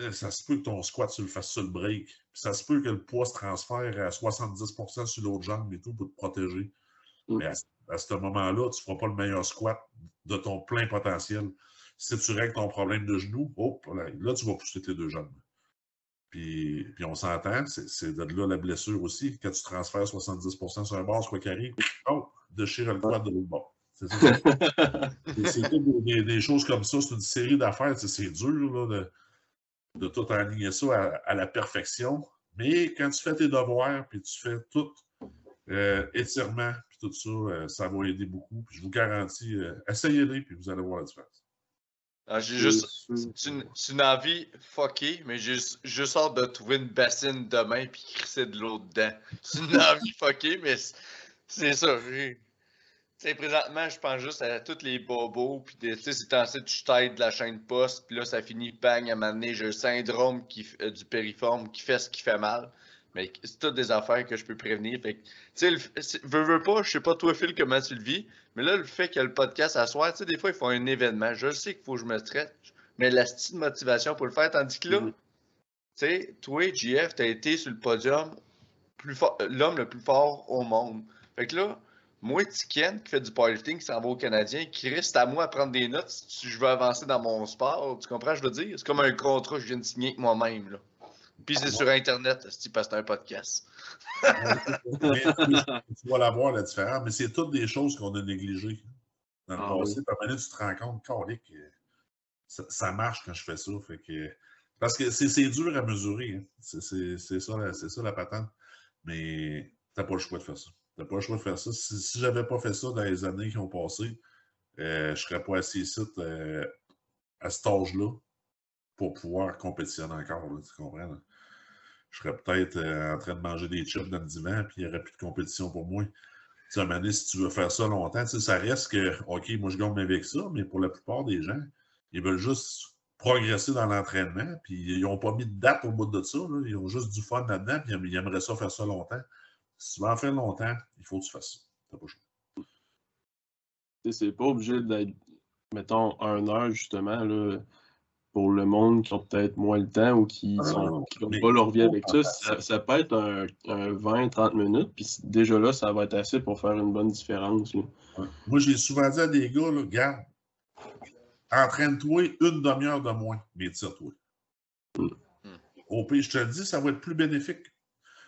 Speaker 2: euh, ça se peut que ton squat, tu le fasses sur le break. Puis ça se peut que le poids se transfère à 70% sur l'autre jambe et tout pour te protéger.
Speaker 3: Mm.
Speaker 2: Mais à, à ce moment-là, tu ne feras pas le meilleur squat de ton plein potentiel. Si tu règles ton problème de genou, hop, là, là, tu vas pousser tes deux jambes. Puis, puis on s'entend, c'est de là la blessure aussi. Quand tu transfères 70% sur un bord, quoi qu'il arrive, oh, déchire le quad de l'autre bord. C'est des, des, choses comme ça. C'est une série d'affaires. C'est dur là, de, de, tout aligner ça à, la perfection. Mais quand tu fais tes devoirs, puis tu fais tout euh, étirement, puis tout ça, euh, ça va aider beaucoup. Puis je vous garantis, euh, essayez-les, puis vous allez voir la différence.
Speaker 1: Ah, j'ai juste. C'est une, une, envie fuckée, mais j'ai juste hâte de trouver une bassine demain puis crisser de l'eau dedans. C'est une envie fuckée, mais c'est ça. sais, présentement, je pense juste à tous les bobos, puis tu sais, c'est ensuite tu t'aides de la chaîne poste, puis là, ça finit bang à m'amener. J'ai un syndrome qui, euh, du périforme qui fait ce qui fait mal. Mais c'est toutes des affaires que je peux prévenir. Fait tu sais, veux, veux pas, je sais pas toi, Phil, comment tu le vis, mais là, le fait a le podcast à soir, tu sais, des fois, ils font un événement. Je sais qu'il faut que je me traite, mais la style motivation pour le faire, tandis que là, mm-hmm. tu sais, toi, JF, t'as été sur le podium, plus l'homme le plus fort au monde. Fait que là, moi, Tiken, qui fait du powerlifting, qui s'en va au Canadien, qui reste à moi à prendre des notes si je veux avancer dans mon sport. Tu comprends, je veux dire? C'est comme un contrat que je viens de signer avec moi-même, là. Puis c'est sur Internet, parce que c'est un podcast.
Speaker 2: tu vas la voir, la différence, mais c'est toutes des choses qu'on a négligées dans le ah, passé. Oui. tu te rends compte, que ça, ça, marche quand je fais ça. Fait que, parce que c'est dur à mesurer. Hein. C'est ça, ça, la patente. Mais tu n'as pas le choix de faire ça. Tu n'as pas le choix de faire ça. Si, si je n'avais pas fait ça dans les années qui ont passé, euh, je ne serais pas assis ici euh, à cet âge-là pour pouvoir compétitionner encore. tu comprends? Je serais peut-être euh, en train de manger des chips dans le divan, puis il n'y aurait plus de compétition pour moi. Tu sais, si tu veux faire ça longtemps, ça reste que, OK, moi je gagne avec ça, mais pour la plupart des gens, ils veulent juste progresser dans l'entraînement, puis ils n'ont pas mis de date au bout de ça. Ils ont juste du fun là-dedans, puis ils aimeraient ça faire ça longtemps. Si tu veux en faire longtemps, il faut que tu fasses ça. T'as pas
Speaker 3: C'est pas obligé d'être, mettons, un heure justement. Là pour le monde qui ont peut-être moins le temps ou qui n'ont pas leur vie avec ça, ça, peut être un, 20-30 minutes, puis déjà là, ça va être assez pour faire une bonne différence.
Speaker 2: Moi, j'ai souvent dit à des gars, là, regarde, entraîne-toi une demi-heure de moins, mais tire-toi. Mm. Au pire, je te le dis, ça va être plus bénéfique.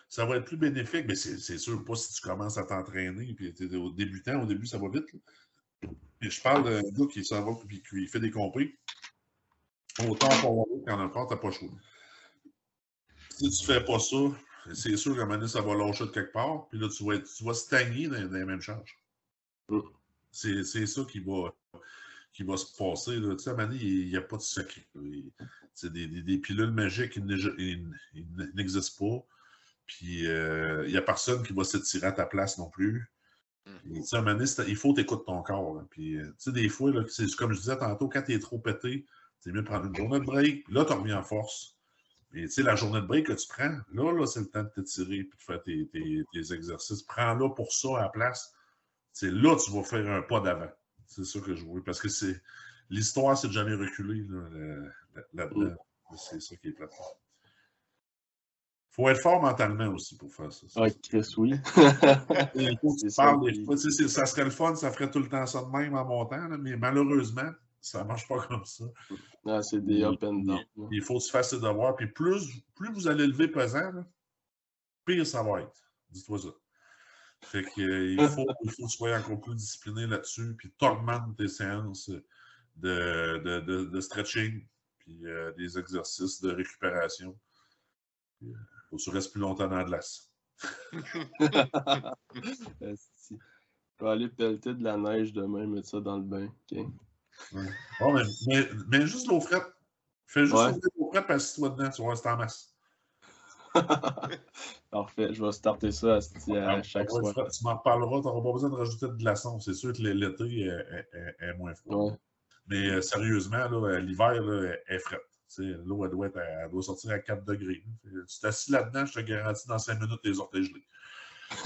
Speaker 2: Ça va être plus bénéfique, mais c'est sûr pas si tu commences à t'entraîner, puis tu es au débutant, au début, ça va vite. Et je parle d'un gars qui s'en va, puis qui fait des compris. Autant pour qu'en encore, t'as pas choix. Si tu fais pas ça, c'est sûr qu'à un moment donné, ça va lâcher de quelque part, puis là, tu vas, tu vas stagner dans, les mêmes charges. Mm. C'est ça qui va, qui va se passer. Là. Tu sais, à un moment donné, il n'y a pas de secret. C'est des, des, des, pilules magiques qui n'existent pas. Puis, euh, il n'y a personne qui va s'étirer à ta place non plus. Mm. tu sais, à un moment donné, il faut t'écouter ton corps. Puis, euh, tu sais, des fois, là, comme je disais tantôt, quand tu es trop pété, c'est mieux de prendre une journée de break. Là, tu reviens en force. Et tu sais, la journée de break que tu prends, là, là c'est le temps de t'étirer et de faire tes, tes, exercices. Prends-la pour ça à la place. C'est là tu vas faire un pas d'avant. C'est ça que je vois. Parce que c'est l'histoire, c'est de jamais reculer là-dedans. c'est ça qui est plate. Il faut être fort mentalement aussi pour faire ça.
Speaker 3: Ah, Chris, oui.
Speaker 2: ça, serait le fun, ça ferait tout le temps ça de même en montant, mais malheureusement, ça marche pas comme ça.
Speaker 3: Ah, c'est des up and down.
Speaker 2: Il, faut se faire ses devoirs. Puis plus, plus vous allez lever pesant, pire ça va être. Dis-toi ça. Fait que, euh, il, faut, il faut que tu sois encore plus discipliné là-dessus. Puis t'augmentes tes séances de, de, de, de stretching. Puis euh, des exercices de récupération. Il euh, faut que tu restes plus longtemps dans la glace.
Speaker 3: Je vais aller pelleter de la neige demain, mettre ça dans le bain.
Speaker 2: Bon, mais, mais, juste l'eau frette. Fais juste l'eau frette, parce que toi dedans, tu vois, c'est en masse.
Speaker 3: Parfait, je vais starter ça à, chaque fois.
Speaker 2: Tu m'en reparleras, tu n'auras pas besoin de rajouter de glaçons. C'est sûr que l'été est, moins froid. Mais euh, sérieusement, l'hiver est frette. L'eau, elle doit, elle doit sortir à 4 degrés. Tu t'assis là-dedans, je te garantis, dans 5 minutes, les orteils gelés.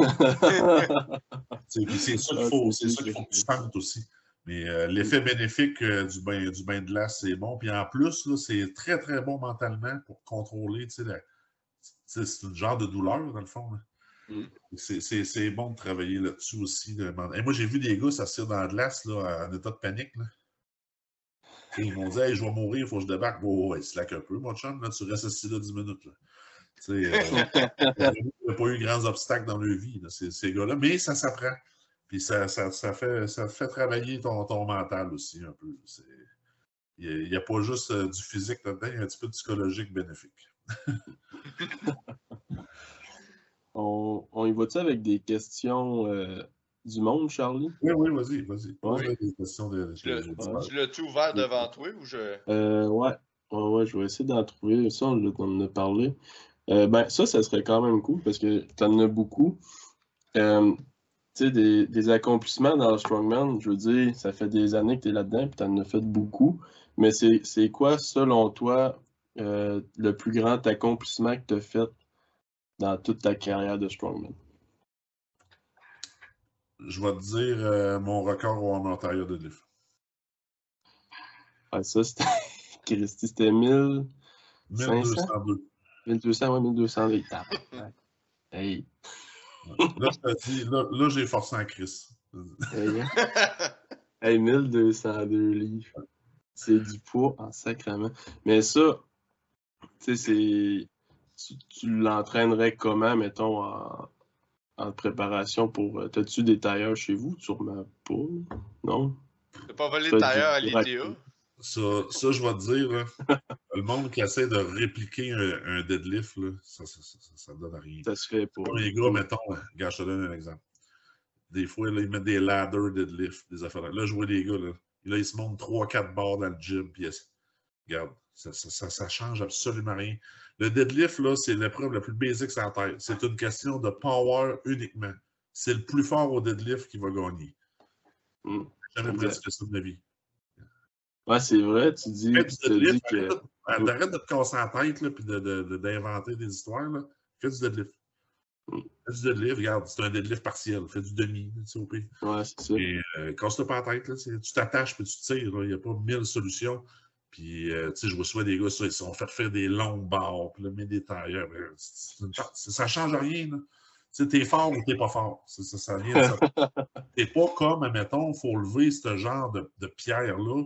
Speaker 2: c'est ça qu'il faut, c'est ça qu'il faut que tu sentes aussi. Mais euh, l'effet bénéfique euh, du, bain, du bain de glace, c'est bon. Puis en plus, c'est très, très bon mentalement pour contrôler. C'est un genre de douleur, dans le fond. Mm. C'est bon de travailler là-dessus aussi. Et moi, j'ai vu des gars s'asseoir dans la glace là, en état de panique. Là. Ils m'ont dit hey, je vais mourir, il faut que je débarque. Oh, ouais, slack un peu, mon chum. Là, tu restes assis là 10 minutes. Euh, ils n'ont pas eu grands obstacles dans leur vie, là, ces, ces gars-là, mais ça s'apprend. Puis ça, ça, ça, fait, ça fait travailler ton, ton mental aussi un peu. C'est- Il n'y a, pas juste euh, du physique là-dedans, il y a un petit peu de psychologique bénéfique.
Speaker 3: On, on y va-tu avec des questions euh, du monde, Charlie?
Speaker 2: Oui, oui, vas-y, vas-y. Des questions de,
Speaker 1: Tu l'as-tu ouvert devant toi ou je?
Speaker 3: Euh, ouais. Ouais, ouais, je vais essayer d'en trouver. Ça, on en a parlé. Euh, ben, ça, ça serait quand même cool parce que tu en as beaucoup. Euh, des, des accomplissements dans le Strongman, je veux dire, ça fait des années que tu es là-dedans et tu en as fait beaucoup. Mais c'est c'est quoi, selon toi, euh, le plus grand accomplissement que tu as fait dans toute ta carrière de Strongman?
Speaker 2: Je vais te dire euh, mon record au Ontario de lift.
Speaker 3: Ouais, ça, c'était. Christy, c'était 1000.
Speaker 2: 1202.
Speaker 3: 1200, ouais, 1200 litres. Tabarnak. Hey.
Speaker 2: Là, je te dis, là, là, j'ai forcé en Chris.
Speaker 3: Hey, hein? Hey, 1202 livres. C'est du poids en sacrament. Mais ça, tu sais, c'est. Tu, tu l'entraînerais comment, mettons, en, en préparation pour. euh, T'as-tu des tailleurs chez vous? Sûrement pas. Non?
Speaker 1: T'as pas volé de tailleur à l'ITA?
Speaker 2: Ça, ça, je vais te dire, là, le monde qui essaie de répliquer un, un deadlift, là, ça, ça, ça, donne à rien.
Speaker 3: Ça se fait pas.
Speaker 2: Les gars, mettons, regarde, je te donne un exemple. Des fois, là, ils mettent des ladders deadlift, des affaires. Là, je vois les gars, là, là ils se montent 3-4 barres dans le gym, puis regarde, ça, ça change absolument rien. Le deadlift, là, c'est l'épreuve la plus basique sur la Terre. C'est une question de power uniquement. C'est le plus fort au deadlift qui va gagner.
Speaker 3: Mm.
Speaker 2: J'ai jamais pratiqué ça de ma vie.
Speaker 3: Ouais, c'est vrai, tu dis,
Speaker 2: Fais
Speaker 3: tu
Speaker 2: du
Speaker 3: te dis
Speaker 2: deadlift,
Speaker 3: que.
Speaker 2: arrête, arrête- arrête de te casser la tête, là, puis de- de- de- d'inventer des histoires. Là. Fais du deadlift.
Speaker 3: Mm.
Speaker 2: Fais du deadlift, regarde, c'est un deadlift partiel. Fais du demi, tu sais, au pire.
Speaker 3: Ouais, c'est ça.
Speaker 2: Et euh, casse-toi pas la tête, là, tu tu t'attaches puis tu tires, il n'y a pas mille solutions. Puis, euh, tu sais, je souvent des gars, ça, ils se sont fait faire des longues barres, puis là, mettre des tailleurs. part- ça ne change rien, là. Tu sais, t'es fort ou t'es pas fort. Ça, ça, ça vient de ça. T'es pas comme, admettons, il faut lever ce genre de, de pierre-là.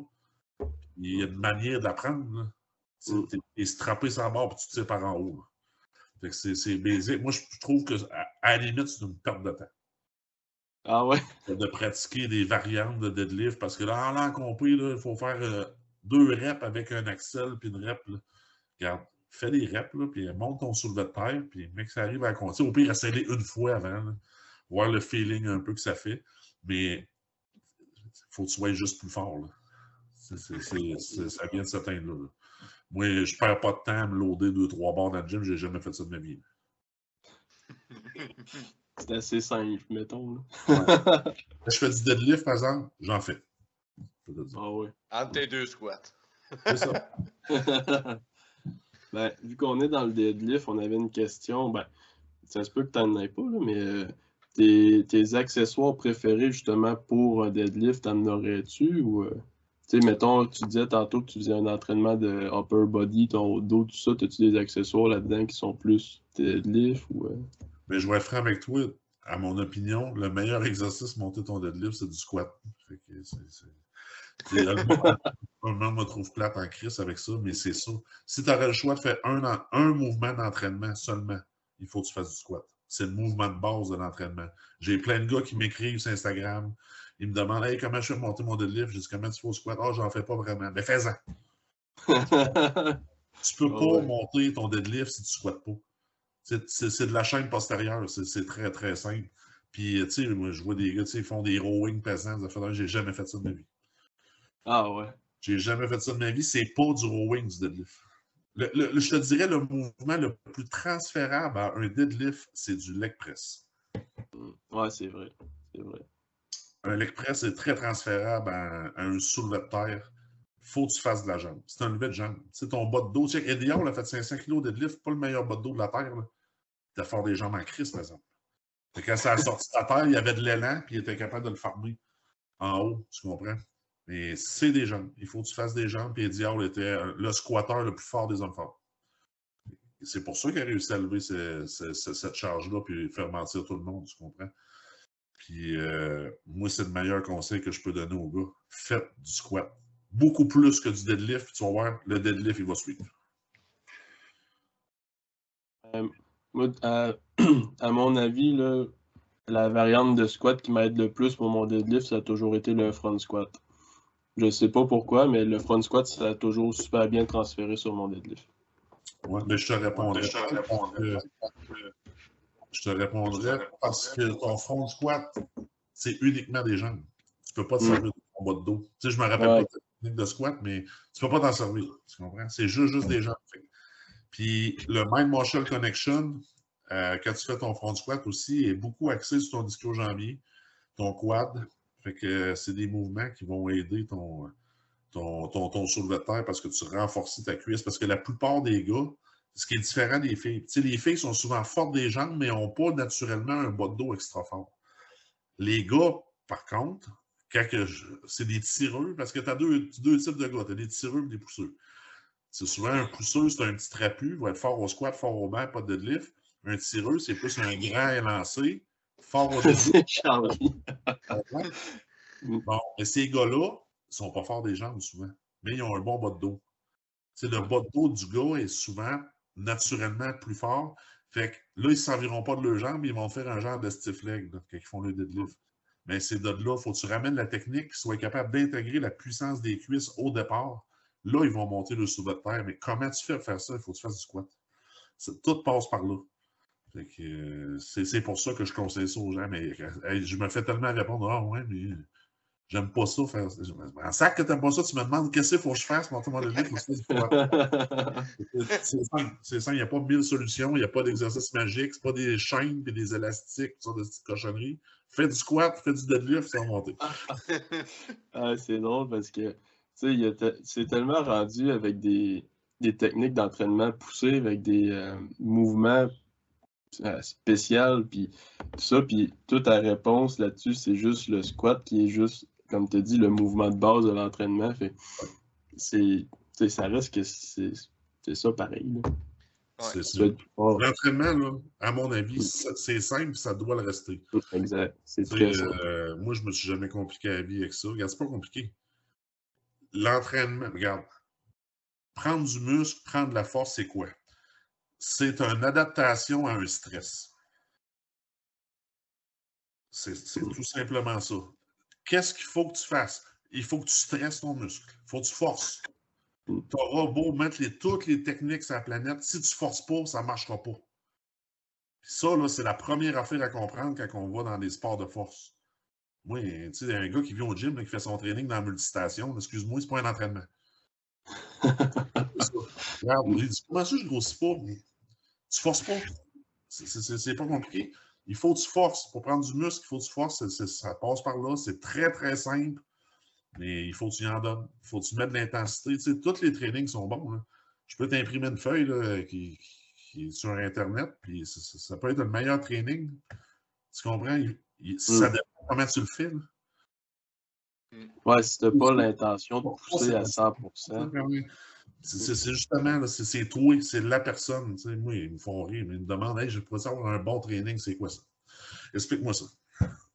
Speaker 2: Il y a une manière de la prendre, là. Tu sais,
Speaker 3: Mm.
Speaker 2: t'es- t'es strappé la barre puis tu tires par en haut, là. Fait que c'est basique. Moi, je trouve que, à, à la limite, c'est une perte de temps
Speaker 3: Ah ouais?
Speaker 2: de pratiquer des variantes de deadlift parce que là, en l'an compris, il faut faire euh, deux reps avec un axel puis une rep. là. Regarde, fais des reps, là, puis monte ton soulevé de terre, puis mec, ça arrive à compter. Au pire, essayer une fois avant, là, voir le feeling un peu que ça fait. Mais il faut que tu sois juste plus fort. Là. C'est- c'est- c'est- c'est- ça vient de cet là. Moi, je perds pas de temps à me loader deux, trois barres dans le gym, j'ai jamais fait ça de ma vie.
Speaker 3: C'est assez simple, mettons. Là.
Speaker 2: Je fais du deadlift, par exemple, j'en fais.
Speaker 3: Ah ouais.
Speaker 1: Entre tes deux squats.
Speaker 2: C'est ça.
Speaker 3: ben, vu qu'on est dans le deadlift, on avait une question. Ben, ça se peut que tu n'en aies pas, là, mais euh, tes, tes accessoires préférés justement pour un deadlift, t'en aurais-tu? Ou, euh, tu sais, mettons, tu disais tantôt que tu faisais un entraînement de upper body, ton dos, tout ça. As-tu des accessoires là-dedans qui sont plus deadlift? Ou, euh?
Speaker 2: Mais je vais être franc avec toi. À mon opinion, le meilleur exercice pour monter ton deadlift, c'est du squat. Fait que c'est- c'est- me trouve plate en crise avec ça, mais c'est ça. Si tu aurais le choix de faire un, en- un mouvement d'entraînement seulement, il faut que tu fasses du squat. C'est le mouvement de base de l'entraînement. J'ai plein de gars qui m'écrivent sur Instagram. Ils me demandent Hey, comment je fais monter mon deadlift? Je dis comment tu fais au squat? Ah, j'en fais pas vraiment. Mais fais-en. Tu peux
Speaker 3: Ah
Speaker 2: pas
Speaker 3: ouais.
Speaker 2: monter ton deadlift si tu squattes pas. C'est- C'est c'est de la chaîne postérieure. C'est c'est très, très simple. Puis, tu sais, moi, je vois des gars, tu sais, ils font des rowing pesants. J'ai jamais fait ça de ma vie.
Speaker 3: ah ouais.
Speaker 2: J'ai jamais fait ça de ma vie. C'est pas du rowing, du deadlift. Le- le- le- je te dirais, le mouvement le plus transférable à un deadlift, c'est du leg press.
Speaker 3: Ouais, c'est vrai. C'est vrai.
Speaker 2: Un leg est très transférable à, un soulevé de terre. faut que tu fasses de la jambe. C'est un levé de jambe. Tu sais, ton bas de dos, tu Eddie Hall a fait 500 kg de deadlift, pas le meilleur bas de dos de la terre. là. Il a fort des jambes en crise, par exemple. Fait quand ça a sorti de la terre, il y avait de l'élan, puis il était capable de le farmer en haut, tu comprends? Mais c'est des jambes. Il faut que tu fasses des jambes, puis Eddie Hall était euh, le squatteur le plus fort des hommes forts. C'est pour ça qu'il a réussi à lever ce- ce- ce- cette charge-là, puis faire mentir tout le monde, tu comprends? Puis euh, moi, c'est le meilleur conseil que je peux donner aux gars. Faites du squat. Beaucoup plus que du deadlift. Tu vas voir, le deadlift, il va suivre.
Speaker 3: moi, à, à, mon avis, là, la variante de squat qui m'aide le plus pour mon deadlift, ça a toujours été le front squat. Je sais pas pourquoi, mais le front squat, ça a toujours super bien transféré sur mon deadlift.
Speaker 2: Oui, mais je te répondrai. Je te répondrai, je te répondrai parce que ton front squat, c'est uniquement des jambes. Tu peux pas te servir de ton bas de dos. Tu sais, je me rappelle pas de technique de squat, mais tu peux pas t'en servir. Tu comprends? C'est juste, juste des jambes. Puis le Mind Marshall Connection, euh, quand tu fais ton front squat aussi, est beaucoup axé sur ton ischio-jambier, ton quad. Fait que c'est des mouvements qui vont aider ton, ton, ton, ton soulevé de terre parce que tu renforces ta cuisse. Parce que la plupart des gars, ce qui est différent des filles, tu sais, les filles sont souvent fortes des jambes, mais n'ont pas naturellement un bas de dos extra fort. Les gars, par contre, c'est des tireux, parce que tu as deux, deux, types de gars. Tu as des tireux et des pousseux. C'est souvent un pousseux, c'est un petit trapu, va être fort au squat, fort au banc, pas de deadlift. Un tireux, c'est plus un grand élancé, fort au deadlift. bon, mais ces gars-là ne sont pas forts des jambes souvent, mais ils ont un bon bas de dos. C'est le bas de dos du gars est souvent naturellement plus fort. Fait que là, ils ne serviront pas de leurs jambes, ils vont faire un genre de stiff leg quand ils font le deadlift. Mais c'est de là, il faut que tu ramènes la technique, qu'ils soient capables d'intégrer la puissance des cuisses au départ. Là, ils vont monter le soulevé de terre. Mais comment tu fais pour faire ça? Il faut que tu fasses du squat. Tout passe par là. Euh, c'est pour ça que je conseille ça aux gens. Mais je me fais tellement répondre Ah ouais, mais j'aime pas ça faire. En sac que t'aimes pas ça, tu me demandes qu'est-ce qu'il faut que je fasse pour te demander C'est ça, il n'y a pas mille solutions, il n'y a pas d'exercice magique, c'est pas des chaînes et des élastiques, ça, de petites cochonneries. Fais du squat, fais du deadlift, ça va monter.
Speaker 3: ah, c'est drôle parce que c'est tellement rendu avec des, des techniques d'entraînement poussées, avec des euh, mouvements euh, spéciaux, puis tout ça, puis toute ta réponse là-dessus, c'est juste le squat qui est juste, comme tu as dit, le mouvement de base de l'entraînement. C'est, ça reste que c'est ça pareil.
Speaker 2: L'entraînement, à mon avis, c'est simple, ça doit le rester.
Speaker 3: Exact.
Speaker 2: Euh, moi, je me suis jamais compliqué la vie avec ça. Regarde, c'est pas compliqué l'entraînement, regarde, prendre du muscle, prendre de la force, c'est quoi? C'est une adaptation à un stress. C'est tout simplement ça. Qu'est-ce qu'il faut que tu fasses? Il faut que tu stresses ton muscle. Il faut que tu forces. Tu auras beau mettre toutes les techniques sur la planète. Si tu ne forces pas, ça ne marchera pas. ça, c'est la première affaire à comprendre quand on va dans des sports de force. Moi, tu sais, un gars qui vient au gym, et qui fait son training dans la multistation, excuse-moi, c'est pas un entraînement. Regarde, j'ai dit, comment ça, je grossis pas? Mais tu forces pas. C'est pas compliqué. Il faut que tu forces. Pour prendre du muscle, il faut que tu forces. ça passe par là. C'est très, très simple. Mais il faut que tu y en donnes. Il faut que tu mettes de l'intensité. Tu sais, tous les trainings sont bons. Je peux t'imprimer une feuille là, qui, est sur Internet, puis ça, peut être le meilleur training. Tu comprends? ça mm. dépend comment tu le fais.
Speaker 3: Mm. Ouais, si tu n'as pas l'intention de pousser à 100%.
Speaker 2: C'est justement, c'est toi, c'est la personne. moi, ils me font rire, mais ils me demandent hey, je pourrais avoir un bon training, c'est quoi ça? Explique-moi ça.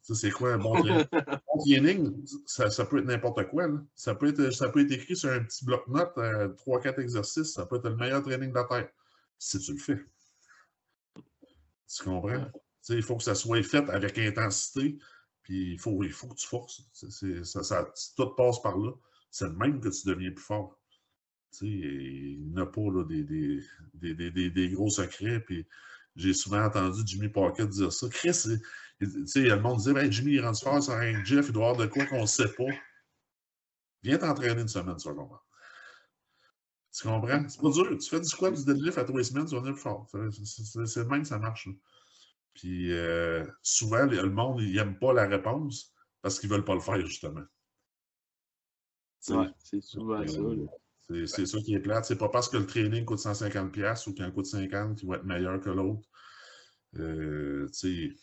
Speaker 2: C'est quoi un bon training? un bon training, ça, ça, peut être n'importe quoi. Ça, peut être, ça peut être écrit sur un petit bloc-notes, 3-4 euh, exercices, ça peut être le meilleur training de la Terre. Si tu le fais. Tu comprends? Il faut que ça soit fait avec intensité, puis il faut, il faut que tu forces. ça, ça, tout passe par là. C'est le même que tu deviens plus fort. Il n'y a pas là, des, des, des, des, gros secrets. Puis j'ai souvent entendu Jimmy Pocket dire ça. Chris, le monde disait ben, Jimmy, il est rendu fort sur un Jeff, il doit avoir de quoi qu'on ne sait pas. Viens t'entraîner une semaine, comprendre. Tu comprends? C'est pas dur. Tu fais du squat, du deadlift à trois semaines, tu vas venir plus fort. C'est le même, ça marche. Puis euh, souvent, le monde, il n'aime pas la réponse parce qu'ils ne veulent pas le faire, justement.
Speaker 3: c'est souvent ça.
Speaker 2: Euh, c'est ça qui est plate. C'est pas parce que le training coûte 150$ ou qu'il coûte 50$ qu'il va être meilleur que l'autre. Euh, tu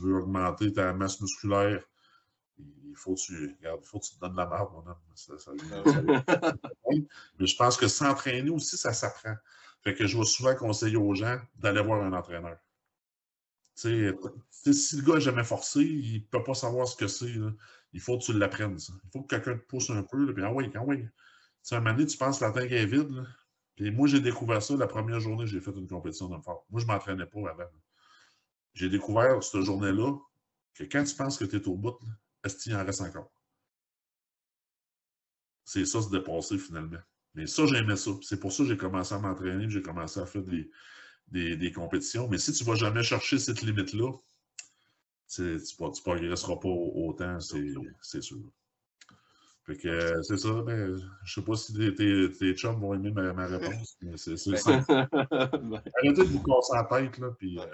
Speaker 2: veux augmenter ta masse musculaire, il faut que tu, faut que tu te donnes la marde, mon homme. Mais je pense que s'entraîner aussi, ça s'apprend. Fait que je vais souvent conseiller aux gens d'aller voir un entraîneur si le gars n'est jamais forcé, il ne peut pas savoir ce que c'est. Il faut que tu l'apprennes. Il faut que quelqu'un te pousse un peu. Là, puis, ah oui, ah oui. Un moment donné, tu penses que la tête est vide. Puis moi, j'ai découvert ça la première journée j'ai fait une compétition d'homme fort. Moi, je ne m'entraînais pas avant. J'ai découvert cette journée-là que quand tu penses que tu es au bout, est-ce qu'il en reste encore? C'est ça, se dépasser finalement. Mais ça, j'aimais ça. C'est pour ça que j'ai commencé à m'entraîner, j'ai commencé à faire des, des, compétitions. Mais si tu ne vas jamais chercher cette limite-là, tu ne progresseras pas autant, c'est sûr. Fait que c'est ça, mais je sais pas si tes, tes, chums vont aimer ma, réponse, mais c'est ça. Ben. Arrêtez de vous casser la tête, là, puis euh,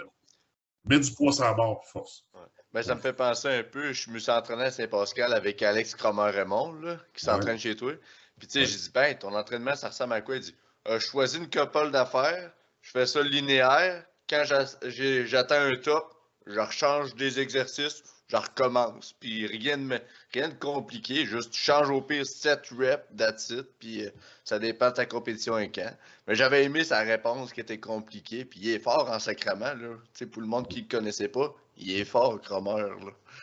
Speaker 2: mets du poids sur la barre, puis force.
Speaker 1: Ben, ça me fait penser un peu, je me suis entraîné à Saint-Pascal avec Alex Cromer-Raymond, qui s'entraîne chez toi. Puis tu sais, j'ai dit, ben, ton entraînement, ça ressemble à quoi? Il dit, euh, je choisis une couple d'affaires, je fais ça linéaire. Quand j'atteins un top, je rechange des exercices, je recommence. Puis rien de, rien de compliqué, juste tu changes au pire 7 reps, that's puis euh, ça dépend de ta compétition et quand. Mais j'avais aimé sa réponse qui était compliquée, puis il est fort en sacrement, là. pour le monde qui ne le connaissait pas, il est fort, Cromer.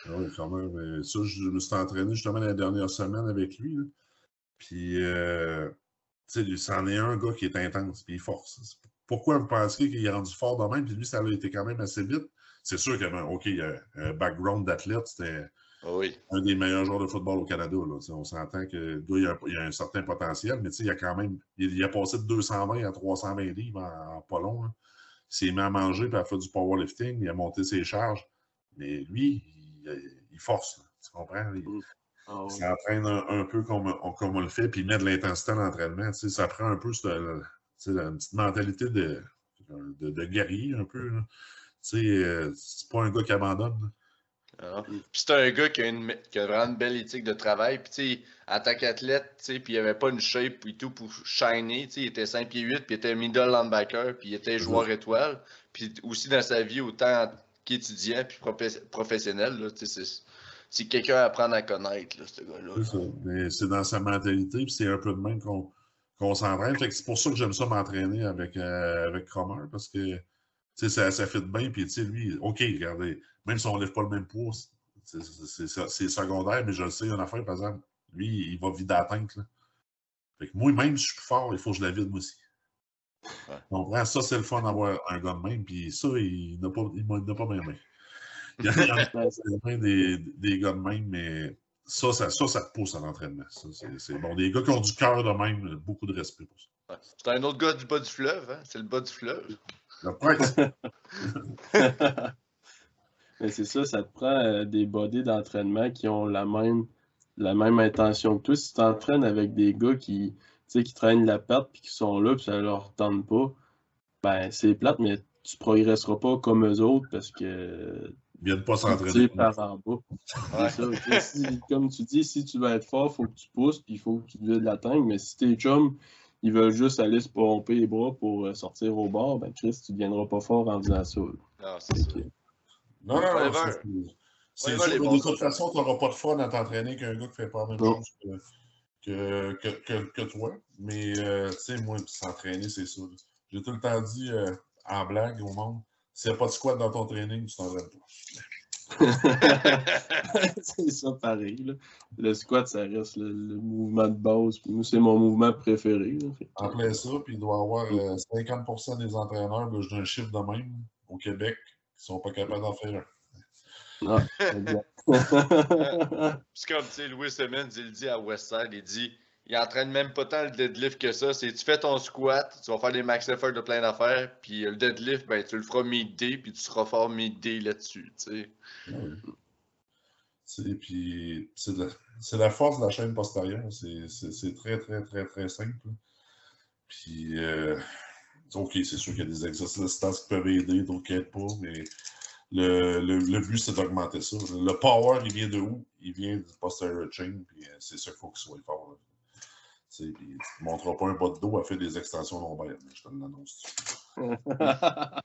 Speaker 2: Ah oui, Cromer, ça, je me suis entraîné justement la dernière semaine avec lui, Puis, euh, tu sais, c'en est un gars qui est intense, puis il force. Pourquoi vous pensez qu'il est rendu fort de même? Puis lui, ça a été quand même assez vite. C'est sûr qu'il y avait OK, un background d'athlète, c'était
Speaker 1: ah
Speaker 2: un des meilleurs joueurs de football au Canada. Là. On s'entend que le gars, il a, un certain potentiel, mais il a quand même. Il, a passé de 220 à 320 livres en, pas long. Il s'est mis à manger puis à faire du powerlifting, il a monté ses charges. Mais lui, il, force. tu comprends? Il, mm. ah s'entraîne un, peu comme, comme, on le fait, puis il met de l'intensité à l'entraînement. Ça prend un peu cette, une petite mentalité de, de, guerrier, un peu. Euh, c'est pas un gars qui abandonne.
Speaker 1: Puis c'est un gars qui a, une, qui a, vraiment une belle éthique de travail. Puis, en tant qu'athlète, puis il avait pas une shape et tout pour shiner. Il était 5 pieds 8, puis il était middle linebacker, puis il était joueur étoile. Puis aussi dans sa vie, autant qu'étudiant, puis professionnel, c'est quelqu'un à apprendre à connaître, là, ce gars-là.
Speaker 2: C'est dans sa mentalité, puis c'est un peu de même qu'on s'entraîne. C'est pour ça que j'aime ça m'entraîner avec, euh, avec Cromer, parce que ça, ça fit bien. Puis, lui, OK, regardez, même si on ne lève pas le même poids, c'est secondaire, mais je le sais, il y a une affaire, par exemple, lui, il va vider la tank. Là. Fait que moi, même si je suis plus fort, il faut que je la vide moi aussi. Ouais. Ça, c'est le fun d'avoir un gars de même, puis ça, il n'a pas, il pas bien bien. Il y en a des, des gars de même, mais ça, ça, ça, ça pousse à l'entraînement. C'est bon. Des gars qui ont du cœur de même, beaucoup de respect pour ça.
Speaker 1: C'est un autre gars du bas du fleuve, hein? C'est le bas du fleuve.
Speaker 3: Mais c'est ça, ça te prend euh, des bodies d'entraînement qui ont la même, la même intention que toi. Si tu t'entraînes avec des gars qui, qui traînent la perte puis qui sont là puis ça leur tente pas, ben c'est plate, mais tu progresseras pas comme eux autres parce que
Speaker 2: ils viennent pas s'entraîner.
Speaker 3: par en bas. comme tu dis, si tu veux être fort, il faut que tu pousses, puis il faut que tu te la tank. Mais si tes chums, ils veulent juste aller se pomper les bras pour euh, sortir au bord, ben Chris, tu ne deviendras pas fort en disant ça.
Speaker 1: Non, c'est ça.
Speaker 2: Non, non, non. C'est sûr de toute façon, tu n'auras pas de fun à t'entraîner qu'un gars qui fait pas la même chose que, que, que, que, toi. Mais, euh, tu sais, moi, s'entraîner, c'est ça. J'ai tout le temps dit euh, en blague au monde s'il n'y a pas de squat dans ton training, tu t'entraînes pas.
Speaker 3: c'est ça pareil. Le squat, ça reste le, mouvement de base. C'est mon mouvement préféré.
Speaker 2: En plein ça, puis il doit y avoir 50% euh, des entraîneurs, ben, j'ai un chiffre de même au Québec, qui sont pas capables d'en faire un.
Speaker 3: Ah,
Speaker 1: c'est comme, tu sais, Louis Simmons, il dit à Westside, il dit il entraîne même pas tant le deadlift que ça. C'est tu fais ton squat, tu vas faire des max effort de plein d'affaires, puis le deadlift, ben, tu le feras mid-day, puis tu seras fort mid-day là-dessus. Tu
Speaker 2: sais. Puis c'est la, force de la chaîne postérieure. C'est très, très, très, très simple. Puis, euh, OK, c'est sûr qu'il y a des exercices qui peuvent aider, d'autres qui n'aident pas, mais le, le, but, c'est d'augmenter ça. Le power, il vient de où? Il vient du posterior chain, puis euh, c'est ça qu'il faut qu'il soit fort. Tu ne monteras pas un bas de dos à faire des extensions lombaires, je te l'annonce.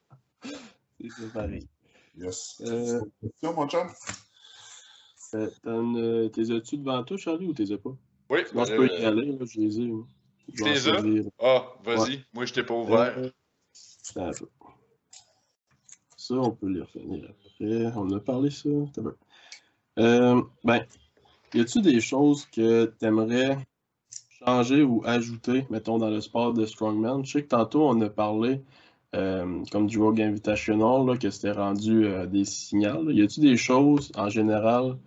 Speaker 3: c'est pareil.
Speaker 2: Yes. Euh, question, mon chum?
Speaker 3: Euh, euh, t'es as-tu devant toi, Charlie, ou t'es as pas?
Speaker 1: Oui.
Speaker 3: Moi, je peux y aller, là, je les ai.
Speaker 1: Tu les as? Ah, vas-y. Moi, je t'ai pas ouvert. Euh,
Speaker 3: ça, on peut les refinir après. On a parlé ça. Euh, ben, y a-tu des choses que tu aimerais changer ou ajouter, mettons, dans le sport de strongman? Je sais que tantôt, on a parlé, euh, comme du Rogue Invitational, là, que c'était rendu euh, des signaux. Y a-t-il des choses, en général,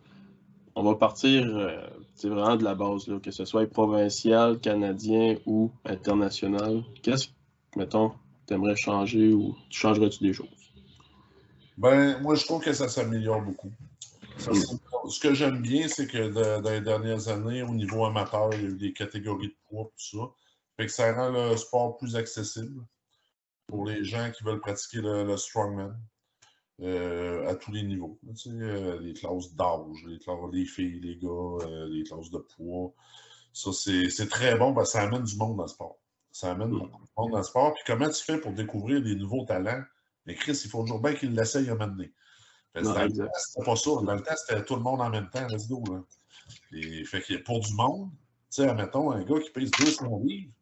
Speaker 3: on va partir euh, vraiment de la base, là, que ce soit provincial, canadien ou international. Qu'est-ce que, mettons, tu aimerais changer ou tu changerais-tu des choses?
Speaker 2: Ben, moi, je trouve que ça s'améliore beaucoup. Ce que j'aime bien, c'est que dans les dernières années, au niveau amateur, il y a eu des catégories de poids, tout ça. Fait que ça rend le sport plus accessible pour les gens qui veulent pratiquer le, strongman euh, à tous les niveaux. Euh, les classes d'âge, les classes des filles, les gars, euh, les classes de poids. Ça, c'est très bon ça amène du monde dans le sport. Ça amène beaucoup de monde dans le sport. Puis comment tu fais pour découvrir des nouveaux talents? Mais Chris, il faut toujours bien qu'il l'essaye à mener. Dans le temps, c'était pas ça. Dans le temps, c'était tout le monde en même temps. Let's go. Là. Et, fait que pour du monde, tu sais, admettons, un gars qui pèse 200 livres,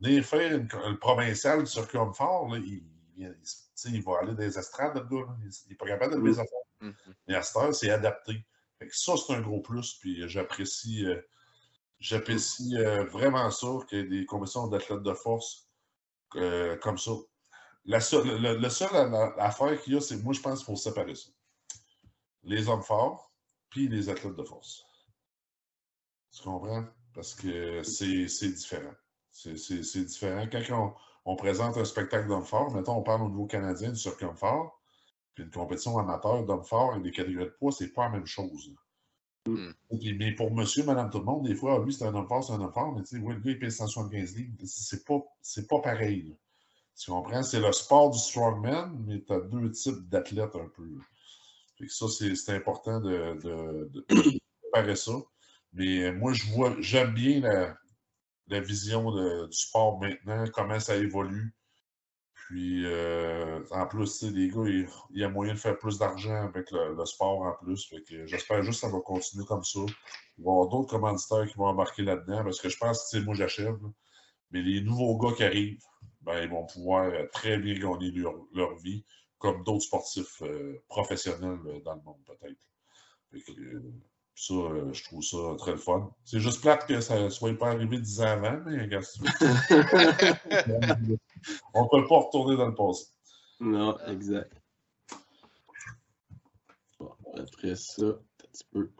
Speaker 2: venir faire une, provinciale sur circuit fort, là, il, il, va aller dans les estrades, le gars. Il n'est pas capable de les affaires. Mm -hmm. Mais à cette heure, c'est adapté. Fait que ça, c'est un gros plus. Puis j'apprécie. Euh, j'apprécie euh, vraiment ça qu'il y ait des compétitions d'athlètes de force euh, comme ça. La seule, le, seul affaire qu'il y a, c'est moi, je pense qu'il faut séparer ça. Les hommes forts, puis les athlètes de force. Tu comprends? Parce que c'est différent. C'est différent. Quand on, présente un spectacle d'hommes forts, mettons, on parle au niveau canadien du circuit puis une compétition amateur d'hommes forts et des catégories de poids, c'est pas la même chose. Hmm. mais pour monsieur, madame, tout le monde, des fois, lui, c'est un homme fort, c'est un homme fort, mais tu sais, oui, le gars, il pèse 175 livres. C'est pas, pas pareil. Tu comprends? C'est le sport du strongman, mais tu as deux types d'athlètes un peu. Ça, c'est important de, de, préparer ça. Mais moi, je vois, j'aime bien la, vision du sport maintenant, comment ça évolue. Puis, euh, en plus, les gars, il, y a moyen de faire plus d'argent avec le, sport en plus. j'espère juste que ça va continuer comme ça. Il va y avoir d'autres commanditaires qui vont embarquer là-dedans parce que je pense que, moi, j'achève. Mais les nouveaux gars qui arrivent, ben, ils vont pouvoir euh, très bien gagner leur, vie, comme d'autres sportifs euh, professionnels euh, dans le monde, peut-être. ça, je trouve ça très fun. C'est juste plate que ça ne soit pas arrivé dix ans avant, mais regarde, on ne peut pas retourner dans le passé.
Speaker 3: Non, exact. Bon, après ça, un petit peu.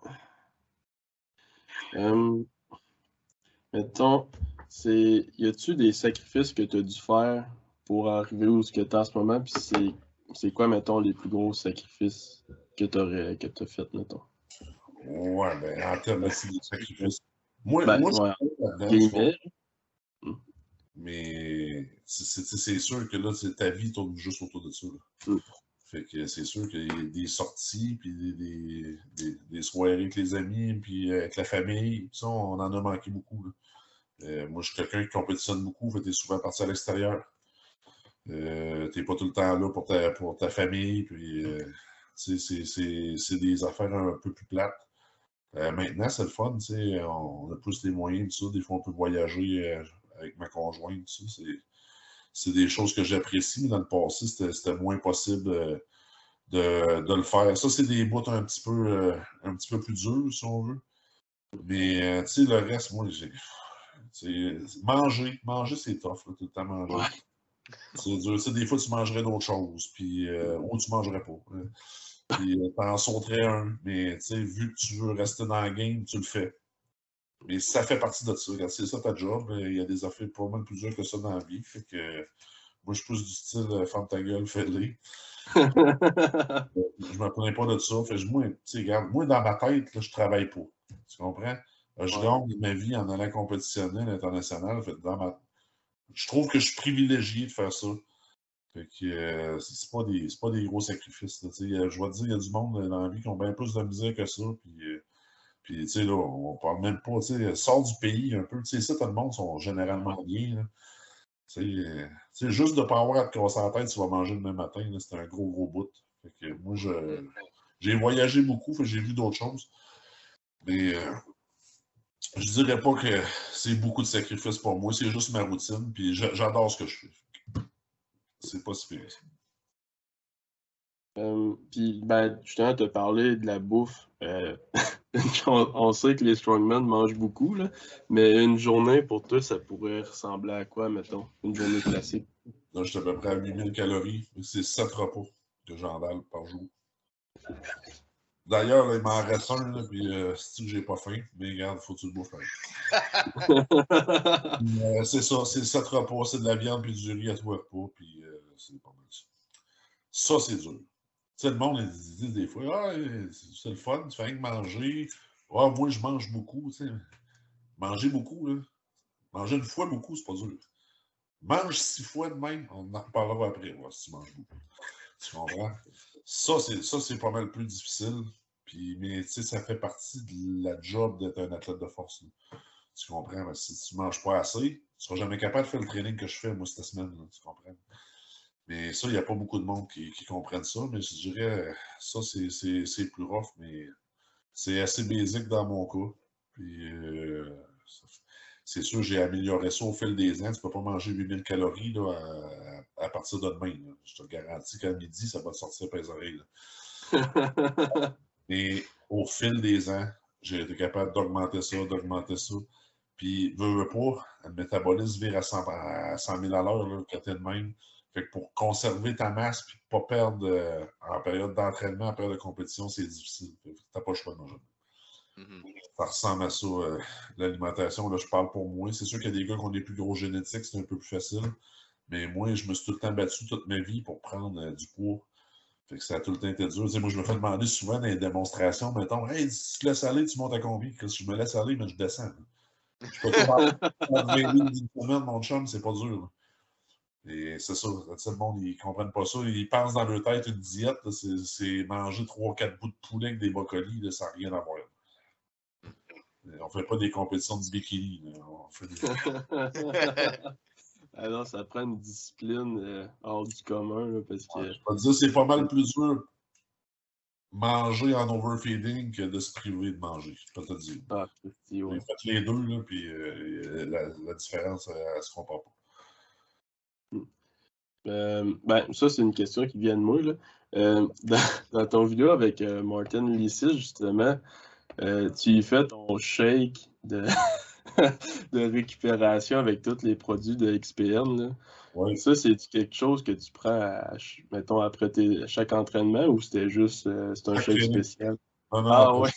Speaker 3: mettons, c'est y a-tu des sacrifices que tu as dû faire pour arriver où ce que tu es en ce moment? Puis c'est, c'est quoi, mettons, les plus gros sacrifices que tu as fait, mettons?
Speaker 2: Ouais, ben, en termes de sacrifices. Moi, ben, moi ouais. Hmm. Mais c'est, sûr que là, ta vie tourne juste autour de ça. Hmm. Fait que c'est sûr qu'il y a des sorties, puis des, des, des, soirées avec les amis, puis avec la famille. Ça, on en a manqué beaucoup. Là. Euh, moi, je suis quelqu'un qui compétitionne beaucoup, tu es souvent parti à l'extérieur. Euh, tu n'es pas tout le temps là pour ta, pour ta famille, puis euh, c'est des affaires un peu plus plates. maintenant, c'est le fun, on a plus les moyens, tout ça. Des fois, on peut voyager avec ma conjointe, c'est des choses que j'apprécie, mais dans le passé, c'était moins possible de, de, le faire. Ça, c'est des bouts un petit peu un petit peu plus durs, si on veut. Mais le reste, moi, j'ai manger, manger, c'est tough, tout le temps manger. C'est dur. des fois, tu mangerais d'autres choses, puis, euh, ou tu mangerais pas. Hein. Puis, euh, t'en sauterais un, mais vu que tu veux rester dans la game, tu le fais. Mais ça fait partie de ça. C'est ça ta job. Il y a des affaires pas mal plus dures que ça dans la vie. Fait que, moi, je pousse du style euh, ferme ta gueule, fais-le. je ne me plains pas de ça. Fait, moi, regarde, moi, dans ma tête, là, je travaille pas. Tu comprends? Je gagne ma vie en allant compétitionner à l'international. Je trouve que je suis privilégié de faire ça. Fait que euh, c'est pas, des, pas des gros sacrifices. je vais te dire, il y a du monde dans la vie qui ont bien plus de misère que ça. Puis, euh, puis tu sais, là, on parle même pas, tu sais, sort du pays un peu. Tu sais, ça, tout le monde sont généralement bien. Tu sais, juste de ne pas avoir à te casser la tête, tu vas manger le même matin, c'est un gros, gros bout. Fait que moi, j'ai voyagé beaucoup, j'ai vu d'autres choses. Mais euh, je dirais pas que c'est beaucoup de sacrifices pour moi, c'est juste ma routine, puis j'adore ce que je fais. C'est pas si pire.
Speaker 3: Euh, puis, ben, justement, te parler de la bouffe. Euh, on, on, sait que les strongmen mangent beaucoup, là, mais une journée pour toi, ça pourrait ressembler à quoi, mettons? Une journée classique?
Speaker 2: Là, je suis à peu près à 8000 calories. C'est 7 repas que j'endale par jour. D'ailleurs, il m'en reste un, là, puis euh, si j'ai pas faim, mais regarde, faut que tu le bouffes. euh, c'est ça, c'est 7 repas, c'est de la viande puis du riz à trois repas, puis euh, c'est pas mal ça. Ça, c'est dur. Tu sais, le monde, ils disent des fois, ah, c'est le fun, tu fais rien que manger. Ah, moi, je mange beaucoup, tu sais. Manger beaucoup, là. Manger une fois beaucoup, c'est pas dur. Mange six fois de même, on en reparlera après, voir si tu manges beaucoup. Tu comprends? Ça, c'est pas mal plus difficile. Mais tu sais, ça fait partie de la job d'être un athlète de force. Tu comprends? si tu ne manges pas assez, tu ne seras jamais capable de faire le training que je fais, moi, cette semaine. Tu comprends? Mais ça, il n'y a pas beaucoup de monde qui, qui, comprennent ça. Mais je dirais, ça, c'est plus rough, mais c'est assez basique dans mon cas. Puis, euh, c'est sûr, j'ai amélioré ça au fil des ans. Tu ne peux pas manger 8000 calories là, à, partir de demain. Je te garantis qu'à midi, ça va te sortir par les oreilles. Mais au fil des ans, j'ai été capable d'augmenter ça, d'augmenter ça. Puis, veux, veux pas, le métabolisme vire à 100, à 000 à l'heure quand t'es de même. Fait que pour conserver ta masse et pas perdre euh, en période d'entraînement, en période de compétition, c'est difficile. T'as pas le choix de manger. Mm-hmm. Ça ressemble à ça, euh, l'alimentation. Là, je parle pour moi. C'est sûr qu'il y a des gars qui ont des plus gros génétiques, c'est un peu plus facile. Mais moi, je me suis tout le temps battu toute ma vie pour prendre euh, du poids. Fait que ça a tout le temps été dur. moi, je me fais demander souvent dans les démonstrations, mettons, hey, si tu laisses aller, tu montes à combien? Si je me laisse aller, mais je descends. Je peux pas une semaine, mon chum, c'est pas dur. Et c'est ça, le monde, ils comprennent pas ça. Ils pensent dans leur tête une diète, c'est manger 3-4 bouts de poulet avec des brocolis, ça n'a rien à voir. On fait pas des compétitions de bikini. On fait des...
Speaker 3: Alors, ça prend une discipline euh, hors du commun, là, parce que...
Speaker 2: je peux te dire, c'est pas mal plus dur manger en overfeeding que de se priver de manger. Je peux te dire. Ah, ouais. Faites les deux, là, puis euh, la, la, différence, elle, elle se compare pas.
Speaker 3: Hmm. Euh, ben, ça, c'est une question qui vient de moi. Là. Euh, dans, dans, ton vidéo avec euh, Martin Lissis, justement, tu fais ton shake de, de récupération avec tous les produits de XPN. Là. Ça, c'est quelque chose que tu prends, mettons, après tes, chaque entraînement ou c'était juste euh, c'est un shake spécial? ah ouais.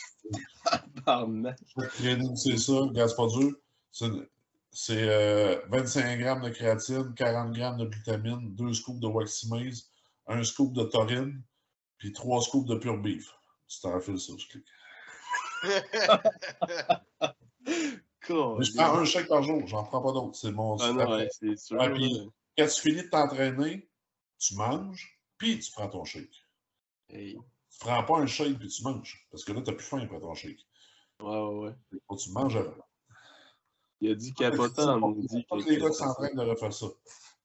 Speaker 2: c'est ça, gaz pas dur. C'est euh, 25 grammes de créatine, 40 grammes de glutamine, 2 scoops de waximase, 1 scoop de taurine, puis 3 scoops de pure beef. Tu t'enfiles ça, je clique. je prends un chèque par jour, j'en prends pas d'autres. C'est mon.
Speaker 3: Ah non, ouais, c'est sûr.
Speaker 2: quand tu finis de t'entraîner, tu manges, puis tu prends ton.
Speaker 3: Hey.
Speaker 2: Tu prends pas un shake puis tu manges, parce que là, tu n'as plus faim après ton shake.
Speaker 3: Ouais, ouais, ouais.
Speaker 2: Faut que tu manges avant.
Speaker 3: Il a dit capotant,
Speaker 2: on dit. Tous les gars qui s'entraînent de refaire ça.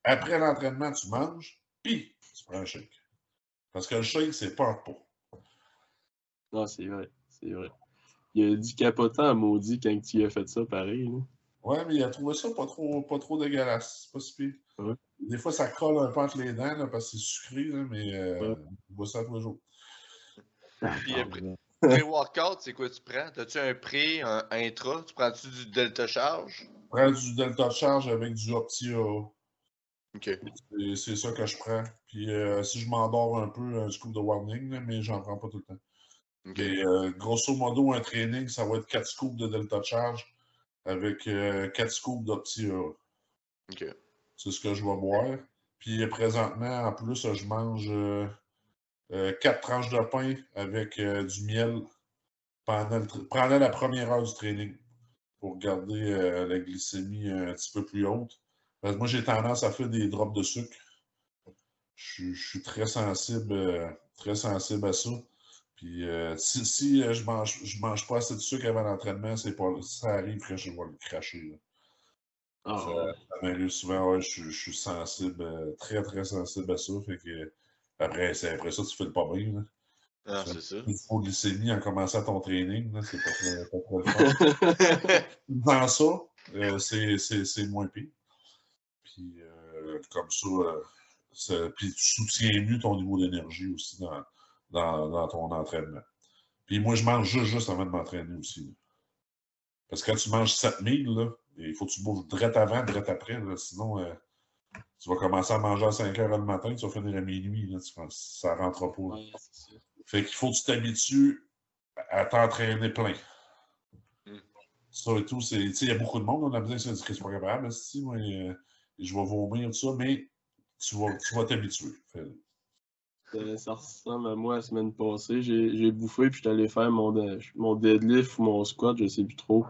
Speaker 2: Après l'entraînement, tu manges, puis tu prends un shake. Parce que le shake, c'est pas un pot.
Speaker 3: Non, c'est vrai. C'est vrai. Il a dit capotant à maudit quand tu as fait ça, pareil. Là.
Speaker 2: Ouais, mais il a trouvé ça pas trop, pas trop dégueulasse. C'est pas si pire.
Speaker 3: Ouais.
Speaker 2: Des fois, ça colle un peu entre les dents là, parce que c'est sucré, là, mais euh, ouais. on voit ça tous les jours.
Speaker 1: Puis, pré-workout, c'est quoi tu prends? As-tu un pré, un intra? Tu prends-tu du delta charge?
Speaker 2: Je prends du delta charge avec du Optia.
Speaker 1: OK.
Speaker 2: C'est ça que je prends. Puis euh, si je m'endors un peu, un scoop de warning, là, mais j'en prends pas tout le temps. Okay. Et, euh, grosso modo, un training, ça va être 4 scoops de delta charge avec euh, 4 scoops d'Optia.
Speaker 1: Okay.
Speaker 2: C'est ce que je vais boire. Puis présentement, en plus, je mange euh, 4 tranches de pain avec euh, du miel pendant, le pendant, la première heure du training pour garder euh, la glycémie un petit peu plus haute. Parce que moi, j'ai tendance à faire des drops de sucre. Je, je suis très sensible, euh, très sensible à ça. Puis euh, si, si euh, je mange je mange pas assez de sucre avant l'entraînement, c'est pas ça arrive que je vais le cracher.
Speaker 3: Oh,
Speaker 2: ça,
Speaker 3: ouais.
Speaker 2: ça m'arrive souvent, ouais, je, je, suis sensible, euh, très très sensible à ça. Fait que après, après ça, tu fais le pas bien. Là.
Speaker 1: Ah, c'est ça.
Speaker 2: L'hypoglycémie en commençant ton training, c'est pas. Dans ça, c'est moins pire. Puis comme ça, Puis tu soutiens mieux ton niveau d'énergie aussi dans, dans, dans, ton entraînement. Puis moi, je mange juste, juste avant de m'entraîner aussi. Parce que quand tu manges 7000, là, il faut que tu bouges direct avant, direct après. sinon, euh, tu vas commencer à manger à 5 heures le matin, tu vas finir à minuit. Là, ça ne rentre pas. fait qu'il faut que tu t'habitues à t'entraîner plein. Hmm. Ça et tout, il y a beaucoup de monde, on a besoin de c'est pas capable, si, moi, euh, je vais vomir, tout ça, mais tu vas tu vas t'habituer.
Speaker 3: Ça ressemble à moi la semaine passée. J'ai bouffé puis je suis allé faire mon, mon deadlift ou mon squat, je sais plus trop.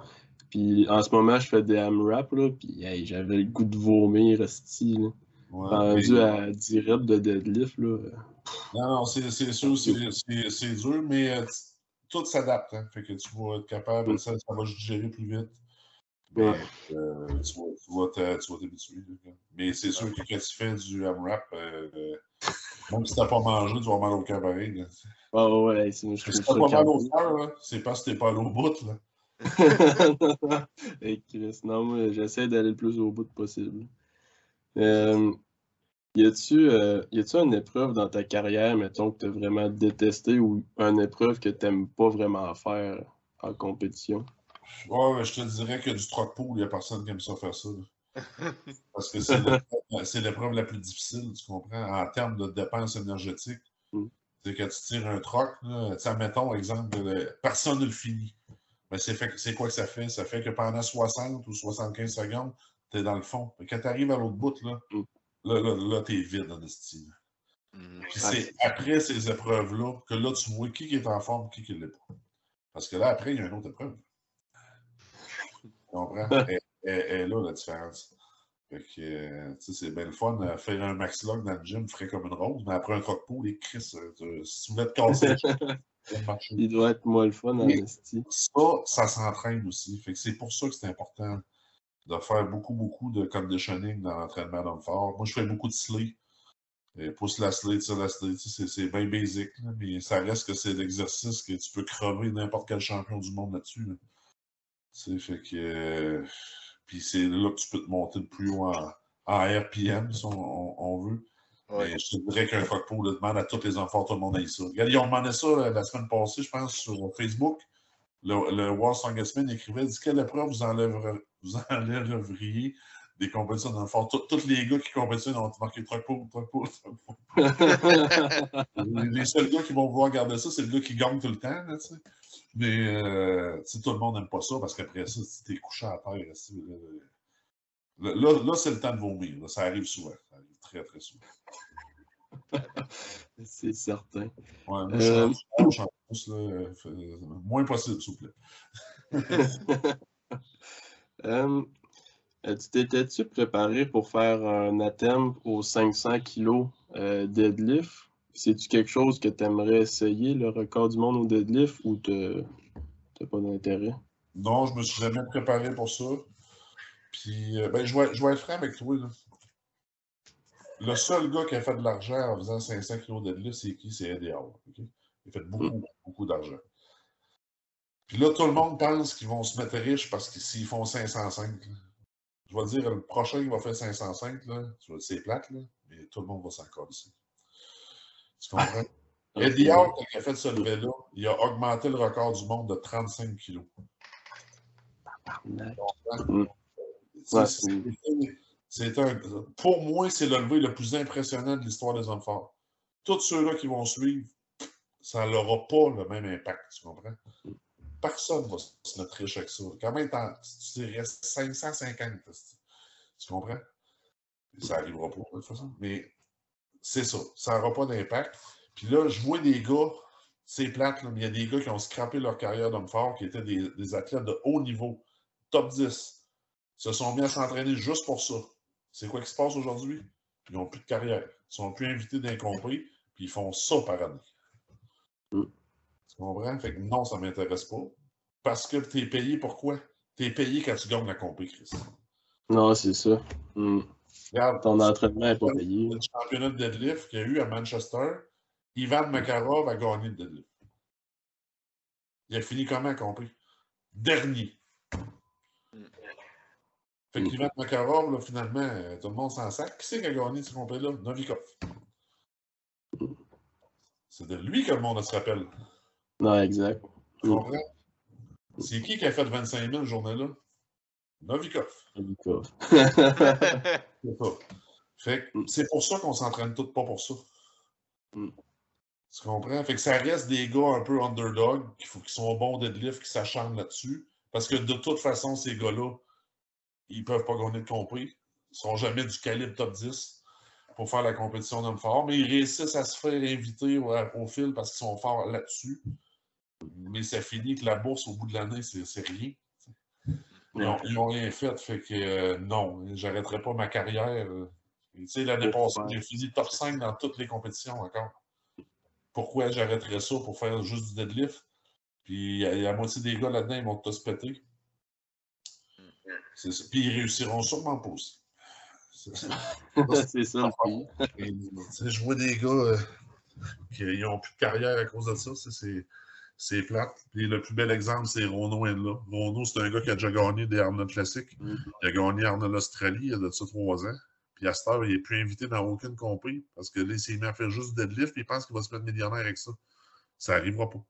Speaker 3: Puis en ce moment, je fais des AMRAP, là, puis j'avais le goût de vomir, style. Ouais, rendu à 10 reps de deadlift, là.
Speaker 2: Non, non, c'est sûr, c'est dur, mais euh, tout s'adapte. Hein, fait que tu vas être capable, ça, ça va gérer plus vite. Mais euh, tu vas t'habituer. Mais c'est sûr que quand tu fais du AMRAP, euh, même si tu n'as pas mangé, tu vas mal au cœur pareil.
Speaker 3: Ah ouais, c'est
Speaker 2: Si pas mal au cœur, c'est parce que tu n'es pas allé au bout. Là.
Speaker 3: Chris, non, moi, j'essaie d'aller le plus au bout possible. Euh, y a-tu euh, une épreuve dans ta carrière, mettons, que tu as vraiment détesté ou une épreuve que tu n'aimes pas vraiment faire en compétition?
Speaker 2: Ouais, je te dirais que du troc pool, il n'y a personne qui aime ça faire ça. Parce que c'est l'épreuve la plus difficile, tu comprends, en termes de dépenses énergétiques. Mm. C'est que tu tires un troc, mettons, exemple, personne ne le finit. Mais c'est quoi que ça fait? Ça fait que pendant 60 ou 75 secondes, tu es dans le fond. Mais quand tu arrives à l'autre bout, là, mm. là, là, là tu es vide le style. Mm. Puis c'est après ces épreuves-là que là, tu vois qui est en forme et qui ne l'est pas. Parce que là, après, il y a une autre épreuve. Tu et, là, la différence. Fait que, euh, c'est bien le fun. de faire un maxilog dans le gym frais comme une rose, mais après un croque-pot, les Chris, euh, si tu voulais te casser,
Speaker 3: Il doit être moins le fun en
Speaker 2: Ça, ça s'entraîne aussi. Fait que c'est pour ça que c'est important de faire beaucoup, beaucoup de conditioning dans l'entraînement d'homme fort. Moi, je fais beaucoup de slay. Et pousse la slay, tire la slay, c'est bien basic, mais ça reste que c'est l'exercice que tu peux crever n'importe quel champion du monde là-dessus. Là. Fait que. puis c'est là que tu peux te monter le plus haut en, RPM, si on veut. Mais je te dirais qu'un cockpot le demande à tous les enfants, tout le monde a ça. Regarde, ils ont demandé ça euh, la semaine passée, je pense, sur Facebook. Le, le World Strongest Man écrivait dit quelle épreuve vous, enlèveriez, vous enlèveriez des compétitions dans le fort. Tous les gars qui compétitionnent ont marqué Truckpool, Truckpool, les, les seuls gars qui vont vouloir garder ça, c'est le gars qui gagne tout le temps. Là, Mais euh, tout le monde n'aime pas ça parce qu'après ça, tu es couché à terre. Là, là, là c'est le temps de vomir. Ça arrive souvent. Ça arrive très, très souvent.
Speaker 3: C'est certain.
Speaker 2: Ouais, moi, je suis euh, euh, moins possible, s'il vous plaît.
Speaker 3: euh, tu t'étais-tu préparé pour faire un attempt aux 500 kg euh, deadlift? C'est-tu quelque chose que tu aimerais essayer, le record du monde au deadlift, ou tu n'as pas d'intérêt?
Speaker 2: Non, je me suis jamais préparé pour ça. Puis, ben, je, vais, je vais être franc avec toi. Là. Le seul gars qui a fait de l'argent en faisant 500 kg de deadlift, c'est qui? C'est Eddie Hall. Il a fait beaucoup, mm. beaucoup d'argent. Puis là, tout le monde pense qu'ils vont se mettre riches parce que s'ils font 505, je vais dire, le prochain qui va faire 505, c'est plate, là, mais tout le monde va s'en ici. Tu comprends? Eddie Hall, quand il a fait ce lever-là, il a augmenté le record du monde de 35 kg. C'est un, pour moi, c'est le lever le plus impressionnant de l'histoire des hommes forts. Tous ceux-là qui vont suivre, ça n'aura pas le même impact, tu comprends? Personne ne va se mettre riche avec ça. Quand même, tu restes 550, tu comprends? Ça n'arrivera pas, de toute façon. Mais c'est ça, ça n'aura pas d'impact. Puis là, je vois des gars, c'est plate, mais il y a des gars qui ont scrappé leur carrière d'homme fort, qui étaient des, des athlètes de haut niveau, top 10, se sont mis à s'entraîner juste pour ça. C'est quoi qui se passe aujourd'hui? Ils n'ont plus de carrière. Ils sont plus invités d'incompris, puis ils font ça par année. Mm. Tu comprends? Fait que non, ça ne m'intéresse pas. Parce que tu es payé pourquoi? Tu es payé quand tu gagnes la compé, Chris.
Speaker 3: Non, c'est ça. Mm. Regarde, Ton entraînement n'est pas payé.
Speaker 2: Le championnat de deadlift qu'il y a eu à Manchester, Ivan Makarov a gagné le deadlift. Il a fini comment, compris? Dernier. Fait
Speaker 3: Mm.
Speaker 2: qu'Ivan Makarov, là, finalement, euh, tout le monde s'en sac. Qui c'est qui a gagné ce complet-là? Novikov. C'est de lui que le monde se rappelle.
Speaker 3: Non, exact.
Speaker 2: Tu comprends? C'est qui qui a fait 25 000 journée-là? Novikov.
Speaker 3: Novikov.
Speaker 2: Fait
Speaker 3: Mm.
Speaker 2: c'est pour ça qu'on s'entraîne tous pas pour ça.
Speaker 3: Mm.
Speaker 2: Tu comprends? Fait que ça reste des gars un peu underdog, qui, faut, qui sont bons deadlift, qui s'acharnent là-dessus. Parce que de toute façon, ces gars-là, ils peuvent pas gagner de compris. Ils sont jamais du calibre top 10 pour faire la compétition d'homme fort, mais ils réussissent à se faire inviter au, au fil parce qu'ils sont forts là-dessus. Mais ça finit que la bourse, au bout de l'année, c'est rien. Ils ont, ils ont rien fait. Fait que euh, non, j'arrêterai pas ma carrière. euh. Tu sais, l'année passée, j'ai fini top 5 dans toutes les compétitions encore. Pourquoi j'arrêterais ça pour faire juste du deadlift? Puis il y a- la moitié des gars là-dedans, ils vont tous péter. Ça. Puis ils réussiront sûrement pas aussi. C'est ça. Et, Je vois des gars euh, qui n'ont plus de carrière à cause de ça. c'est- C'est, plate. Puis le plus bel exemple, c'est Rono Enla. Rono, c'est un gars qui a déjà gagné des Arnold Classiques.
Speaker 3: Mm.
Speaker 2: Il a gagné Arnold Australie il y a de ça trois ans. Puis à cette heure, il n'est plus invité dans aucune compris parce que là, il s'est mis à faire juste du deadlift puis il pense qu'il va se mettre millionnaire avec ça. Ça n'arrivera pas.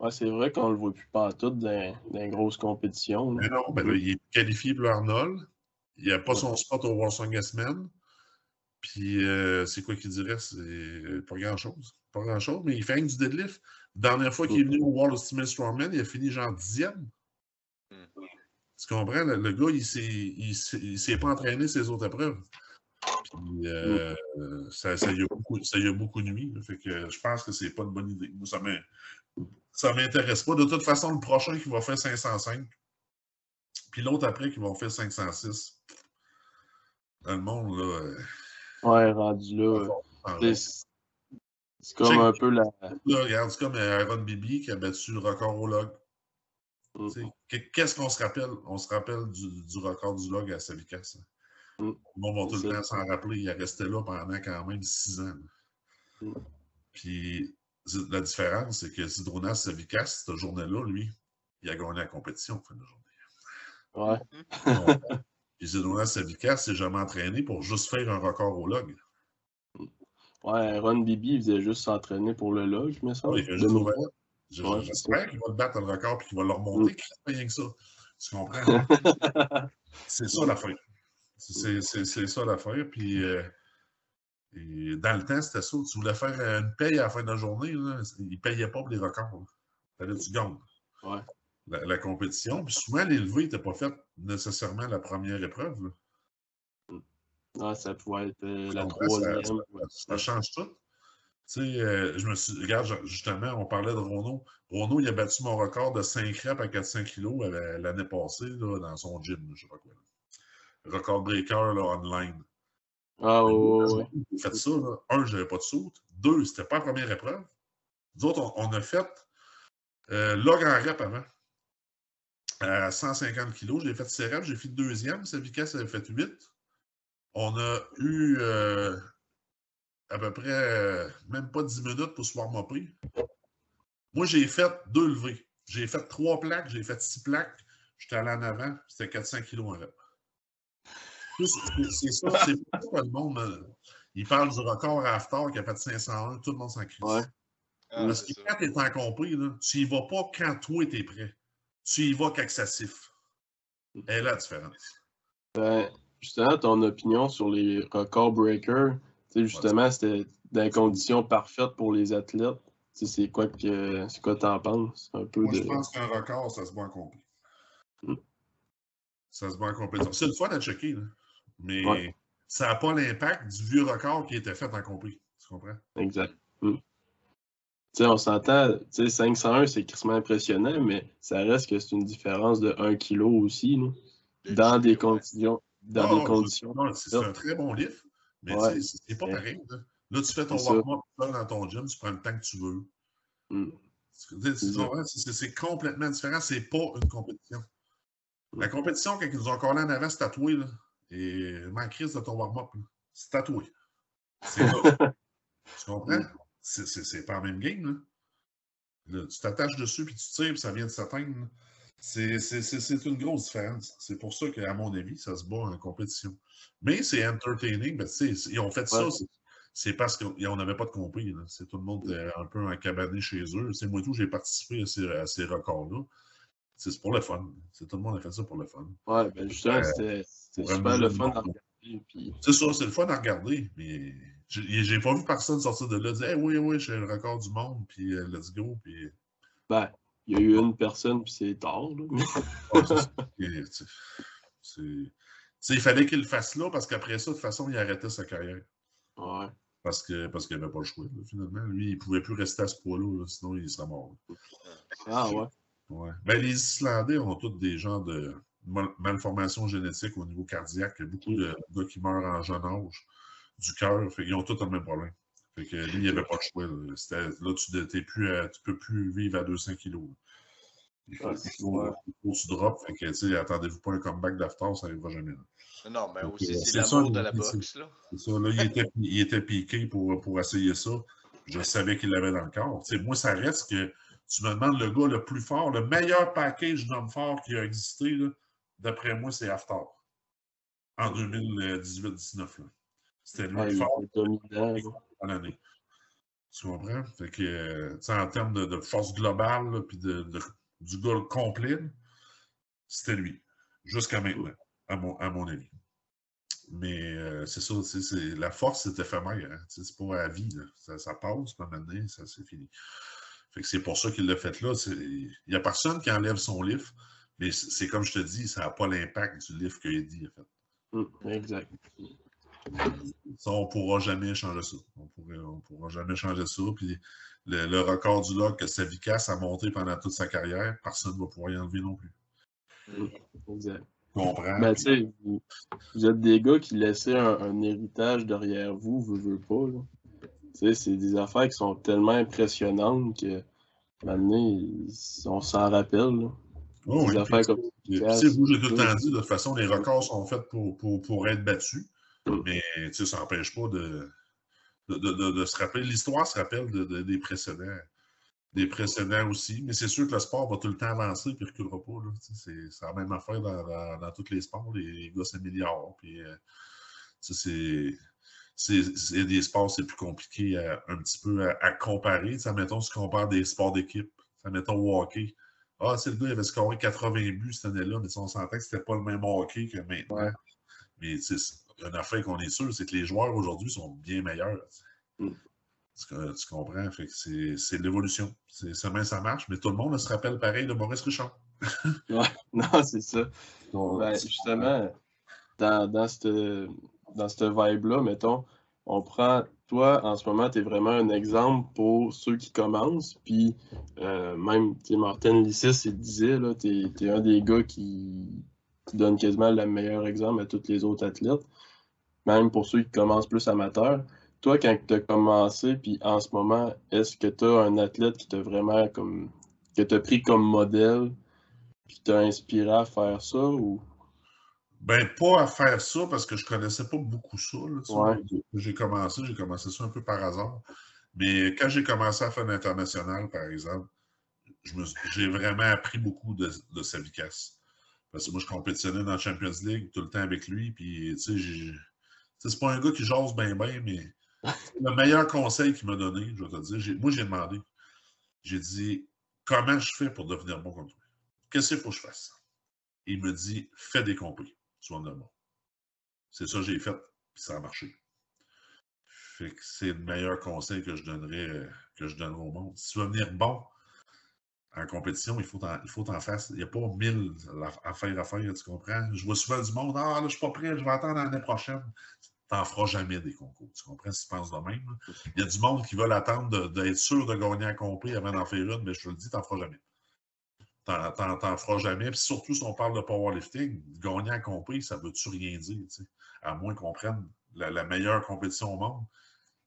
Speaker 3: Ouais, c'est vrai qu'on le voit plus partout dans, dans les grosses compétitions. là.
Speaker 2: Mais non, ben là, il est qualifié pour Arnold. Il n'a pas son spot au World Strongest Man. Puis, euh, c'est quoi qu'il dirait? C'est euh, pas grand-chose. Pas grand-chose, mais il fait du deadlift. La dernière fois qu'il est venu au World Ultimate Strongman, il a fini genre dixième.
Speaker 1: Hmm.
Speaker 2: Tu comprends? Le, le gars, il s'est- il s'est pas entraîné ses autres épreuves. Puis, euh, ça, ça, y a beaucoup, ça y a beaucoup nuit. là. Fait que je pense que c'est pas une bonne idée. Moi, ça ça m'intéresse pas. De toute façon, le prochain qui va faire 505, puis l'autre après qui va faire 506. Dans le monde, là. euh,
Speaker 3: Ouais, rendu là. C'est- comme
Speaker 2: Check.
Speaker 3: un peu la.
Speaker 2: Là, regarde, c'est comme euh, Aaron Bibi qui a battu le record au log.
Speaker 3: Mm.
Speaker 2: Qu'est-ce qu'on se rappelle? On se rappelle du, du record du log à Savikas. hein.
Speaker 3: Mm.
Speaker 2: Le monde va tout le temps s'en rappeler. Il est resté là pendant quand même six ans.
Speaker 3: Mm.
Speaker 2: Puis la différence, c'est que Zidronas Savikas, cette journée-là, lui, il a gagné la compétition en fin de journée.
Speaker 3: Ouais.
Speaker 2: Puis Zidronas Savikas s'est jamais entraîné pour juste faire un record au log.
Speaker 3: Ouais, Ron Bibi, il faisait juste s'entraîner pour le log, mais ça.
Speaker 2: Il
Speaker 3: de
Speaker 2: juste l'ouvert. Je-
Speaker 3: Ouais,
Speaker 2: J'espère qu'il va le battre le record et qu'il va le
Speaker 3: Mm.
Speaker 2: remonter. Pas rien que ça. Tu comprends? c'est ça l'affaire. C'est c'est- ça l'affaire. Puis euh, et dans le temps, c'était ça. Tu voulais faire une paye à la fin de la journée. Là, ils ne payaient pas pour les records. là. Tu gagnes.
Speaker 3: Ouais.
Speaker 2: La, la compétition. Puis souvent, l'élevé n'était pas fait nécessairement la première épreuve. là.
Speaker 3: Ouais, ça pouvait être euh, la?
Speaker 2: Ça-
Speaker 3: troisième.
Speaker 2: Ça change tout. Tu sais, euh, je me suis. Regarde, justement, on parlait de Rono. Rono, il a battu mon record de 5 reps à 400 kg euh, l'année passée là, dans son gym, je sais pas quoi. là. Record breaker là, online.
Speaker 3: Ah, ouais.
Speaker 2: J'ai fait ça. Là. Un, je n'avais pas de saut. Deux, c'était pas la première épreuve. Nous autres, on, on a fait euh, log en rep avant. À 150 kg, j'ai fait 6 reps, j'ai fait deuxième. Savikas avait fait 8. On a eu euh, à peu près euh, même pas 10 minutes pour se warm-upper. Moi, j'ai fait deux levées. J'ai fait trois plaques, j'ai fait six plaques. J'étais allé en avant, c'était 400 kg en rep. C'est c'est ça, c'est que le monde. euh, il parle du record à After qui a fait 501, tout le monde s'en crie.
Speaker 3: Ouais.
Speaker 1: Ah,
Speaker 2: Parce
Speaker 1: c'est
Speaker 2: que quand tu es en compris, là, tu y vas pas quand toi tu es prêt. Tu y vas siffle. Et là la différence.
Speaker 3: Ben, justement, ton opinion sur les records breakers, justement, c'était dans les conditions parfaites pour les athlètes. Tu sais, c'est quoi que c'est quoi t'en penses? Un peu
Speaker 2: Moi,
Speaker 3: de.
Speaker 2: je pense qu'un record, ça se bat en compris.
Speaker 3: Mm.
Speaker 2: Ça se en compétition. C'est le fun à checker, là. mais
Speaker 3: Ouais.
Speaker 2: ça n'a pas l'impact du vieux record qui était fait en compris. Tu comprends?
Speaker 3: Exact. Mm. Tu sais, on s'entend, tu sais, 501, c'est crissement impressionnant, mais ça reste que c'est une différence de 1 kg aussi, là, dans des conditions. Dans des
Speaker 2: je-
Speaker 3: conditions.
Speaker 2: non, C'est un très bon livre, mais
Speaker 3: Ouais.
Speaker 2: c'est pas pareil. Là, Là, tu fais ton warm-up dans ton gym, tu prends le temps que tu veux.
Speaker 3: Mm. C'est
Speaker 2: complètement différent. C'est pas une compétition. La compétition, quand ils nous ont collé en avant, c'est tatoué. Là. Et ma crise de ton warm-up, là, c'est tatoué. C'est là. tu comprends? C'est- C'est pas la même game. Là. Là, tu t'attaches dessus, puis tu tires, puis ça vient de s'atteindre. C'est une grosse différence. C'est pour ça qu'à mon avis, ça se bat en compétition. Mais c'est entertaining. Ben, ils ont fait ça. C'est parce qu'on n'avait pas de compris. C'est tout le monde un peu encabané chez eux. C'est moi tout, j'ai participé à ces, records-là. C'est pour le fun. Tout le monde a fait ça pour le fun.
Speaker 3: Ouais, ben justement, c'était super le fun à regarder.
Speaker 2: C'est ça, c'est le fun à regarder. Mais j'ai pas vu personne sortir de là dire Oui, oui, j'ai le record du monde, puis euh, let's go. Puis...
Speaker 3: Ben, il y a eu une personne, puis c'est tard.
Speaker 2: il fallait qu'il le fasse là, parce qu'après ça, de toute façon, il arrêtait sa carrière.
Speaker 3: Ouais.
Speaker 2: Parce qu'il parce qu'il n'avait pas le choix, finalement. Lui, il ne pouvait plus rester à ce poids-là, sinon il serait mort.
Speaker 3: Ah ouais.
Speaker 2: ouais. Ben, les Islandais ont tous des gens de malformation génétique au niveau cardiaque. Il y a beaucoup de gars qui meurent en jeune âge du cœur. Ils ont tous le même problème. Fait que lui, il n'avait pas le choix. Là, tu ne peux plus vivre à 200 kilos. Il faut, que tu drops. Fait que, attendez-vous pas un comeback d'after, ça n'arrivera jamais.
Speaker 1: Non, mais aussi, c'est l'amour de la boxe. Là.
Speaker 2: C'est ça. Là, il était, il était piqué pour, pour essayer ça. Je savais qu'il l'avait dans le corps. moi, ça reste que tu me demandes le gars le plus fort, le meilleur package d'hommes forts qui a existé, d'après moi, c'est After. En 2018-19. C'était le fort en l'année. Tu comprends? Fait que, euh, en termes de, force globale, puis de, du gars complet, c'était lui. Jusqu'à maintenant, à mon, à mon avis. Mais euh, c'est ça, la force, c'est éphémère. Hein? C'est pas à vie. Ça, ça, passe, pas maintenant, ça c'est fini. Que c'est pour ça qu'il l'a fait là. Il n'y a personne qui enlève son livre, mais c'est comme je te dis, ça n'a pas l'impact du livre qu'il a dit, en fait.
Speaker 3: Hum, exact.
Speaker 2: Ça, on ne pourra jamais changer ça. On ne pourra jamais changer ça. Puis le, record du log que Savikas a monté pendant toute sa carrière, personne ne va pouvoir y enlever non plus.
Speaker 3: Exact.
Speaker 2: Comprends.
Speaker 3: Ben, vous, vous, êtes des gars qui laissaient un, héritage derrière vous, vous ne pas. C'est des affaires qui sont tellement impressionnantes que maintenant, on s'en rappelle.
Speaker 2: Oh, des affaires comme vous, j'ai tout le temps dit, de toute façon, les records sont faits pour, pour, pour être battus. Mais ça n'empêche pas de, de, se rappeler. L'histoire se rappelle des précédents. Des précédents aussi. Mais c'est sûr que le sport va tout le temps avancer et ne reculera pas. C'est la même affaire dans, dans, tous les sports. Les gars s'améliorent. Puis, euh, c'est des sports, c'est plus compliqué un petit peu à, comparer. Ça, mettons, si on compare des sports d'équipe, ça, mettons, au hockey. Ah, c'est le gars, il avait scoré 80 buts cette année-là, mais on s'entend que c'était pas le même hockey que maintenant. Ouais. Mais une affaire qu'on est sûr, c'est que les joueurs aujourd'hui sont bien meilleurs. Mm. Tu, comprends? c'est l'évolution. Ça, ça marche, mais tout le monde se rappelle pareil de Maurice Richard.
Speaker 3: ouais, non, c'est ça. Ben, justement, dans, dans cette, dans cette vibe-là, mettons, on prend, toi, en ce moment, tu es vraiment un exemple pour ceux qui commencent. Puis, euh, même, Martin Lissis, il disait, tu es, un des gars qui, qui donne quasiment le meilleur exemple à tous les autres athlètes, même pour ceux qui commencent plus amateurs. Toi, quand tu as commencé, puis en ce moment, est-ce que tu as un athlète qui t'a vraiment comme que tu pris comme modèle, qui t'a inspiré à faire ça ou?
Speaker 2: Ben, pas à faire ça parce que je connaissais pas beaucoup ça. J'ai commencé, j'ai commencé ça un peu par hasard. Mais quand j'ai commencé à faire l'international, par exemple, j'ai vraiment appris beaucoup de, de Savikas. Parce que moi, je compétitionnais dans la Champions League tout le temps avec lui. Puis, tu sais, c'est pas un gars qui jase bien, bien, mais le meilleur conseil qu'il m'a donné, je vais te dire, moi, j'ai demandé. J'ai dit, comment je fais pour devenir bon comme toi? Qu'est-ce qu'il faut que je fasse? il me dit, fais des compris, tu vas bon. C'est ça que j'ai fait, puis ça a marché. C'est le meilleur conseil que je donnerais, que je donnerais au monde. Si tu veux venir bon, en compétition, il faut il faut faire. Il n'y a pas mille affaires à faire, tu comprends? Je vois souvent du monde, ah là, je ne suis pas prêt, je vais attendre l'année prochaine. Tu n'en feras jamais des concours, tu comprends si tu penses de même? Il y a du monde qui veut attendre d'être sûr de gagner un compris avant d'en faire une, mais je te le dis, tu n'en feras jamais. Tu n'en feras jamais. Puis surtout si on parle de powerlifting, gagner un compris, ça ne veut-tu rien dire, à moins qu'on prenne la, meilleure compétition au monde.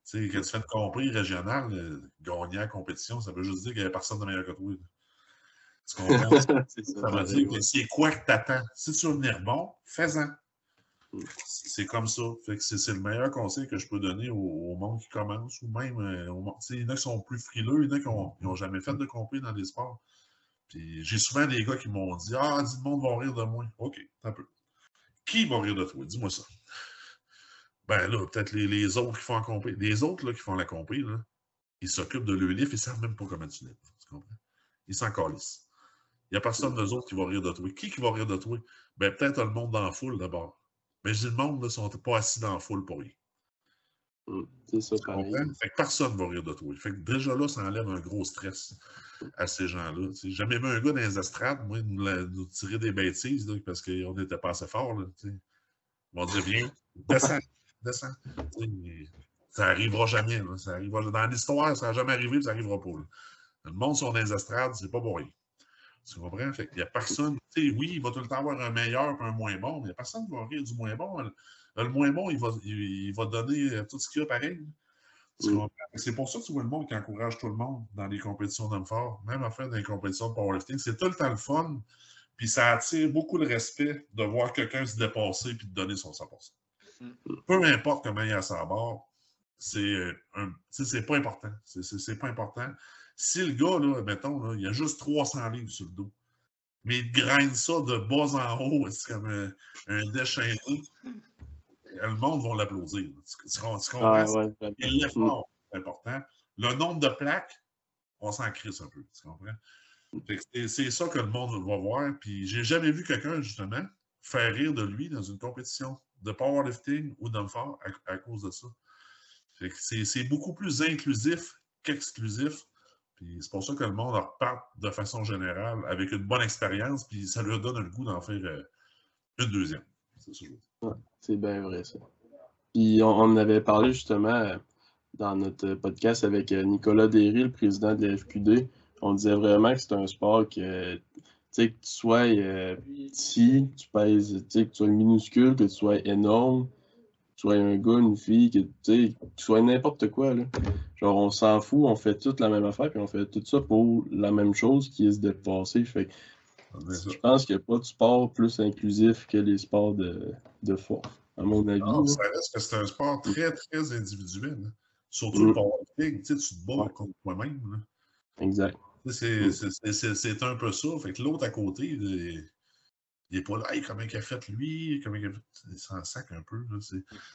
Speaker 2: Tu sais, quand tu fais une compris régionale, euh, gagner la compétition, ça veut juste dire qu'il n'y a personne de meilleur que toi. ça, veut dire que c'est quoi que tu attends? Si tu veux venir bon, fais-en. C'est comme ça. c'est, le meilleur conseil que je peux donner au, monde qui commence, ou même euh, au monde. Il y en a qui sont plus frileux, il y en a qui n'ont jamais fait de compris dans les sports. Puis j'ai souvent des gars qui m'ont dit Ah, dis le monde va rire de moi. OK, un peu. Qui va rire de toi? Dis-moi ça. Ben là, peut-être les, autres qui font la compé. Les autres là, qui font la compé, là, ils s'occupent de leur livre, ils ne savent même pas comment tu livres. Tu comprends? Ils s'en calissent. Il n'y a personne d'eux autres qui va rire de toi. Qui qui va rire de toi? Ben peut-être le monde dans la foule d'abord. Mais je dis le monde ne sont pas assis dans la foule pour rien.
Speaker 3: Hum, c'est ça,
Speaker 2: pareil. Fait que personne ne va rire de toi. Fait que déjà là, ça enlève un gros stress à ces gens-là. J'ai jamais vu un gars dans les estrades, moi, nous, tirer des bêtises parce qu'on n'était pas assez fort. Là, Ils vont dire Viens, descends, descends. ça n'arrivera jamais. Ça arrivera, dans l'histoire, ça n'a jamais arrivé, ça n'arrivera pas. Le monde sur les estrades, c'est pas pour rien. Tu comprends? Fait il n'y a personne. Oui, il va tout le temps avoir un meilleur et un moins bon, mais il n'y a personne qui va rire du moins bon. Le, moins bon, il va, il, va donner euh, tout ce qu'il y a pareil. C'est pour ça que tu vois le monde qui encourage tout le monde dans les compétitions d'hommes forts, même en fait dans les compétitions de powerlifting. C'est tout le temps le fun, puis ça attire beaucoup de respect de voir quelqu'un se dépasser et de donner son 100%. Mm. Peu importe comment il a sa barre, c'est pas important. C'est pas important. Si le gars, là, mettons, il a juste 300 livres sur le dos, mais il graine ça de bas en haut, c'est comme un, un déchaîné, le monde va l'applaudir. Tu, comprends? Ah, L'effort est important. Le nombre de plaques, on s'en crisse un peu. Tu comprends? C'est ça que le monde va voir. Puis j'ai jamais vu quelqu'un, justement, faire rire de lui dans une compétition de powerlifting ou d'homme fort à, cause de ça. C'est beaucoup plus inclusif qu'exclusif. C'est pour ça que le monde repart de façon générale avec une bonne expérience, puis ça lui donne le goût d'en faire euh, une deuxième.
Speaker 3: C'est bien vrai, ça. Puis on, avait parlé justement euh, dans notre podcast avec euh, Nicolas Derry, le président de la FQD. On disait vraiment que c'est un sport que, que tu sois petit, tu pèses, que tu sois minuscule, que tu sois énorme, sois un gars, une fille, que tu sois n'importe quoi. Là. Genre, on s'en fout, on fait toute la même affaire, puis on fait tout ça pour la même chose qui est se dépasser. Fait je pense qu'il n'y a pas de sport plus inclusif que les sports de, de force, à mon avis. Non,
Speaker 2: ça reste que c'est un sport très, très individuel. Hein. Surtout le mm. powerlifting, tu te bats contre toi-même.
Speaker 3: Exact.
Speaker 2: C'est un peu ça. Fait que l'autre à côté, il n'est pas là, hey, comment il a fait lui, comment il a fait? Il s'en sac un peu.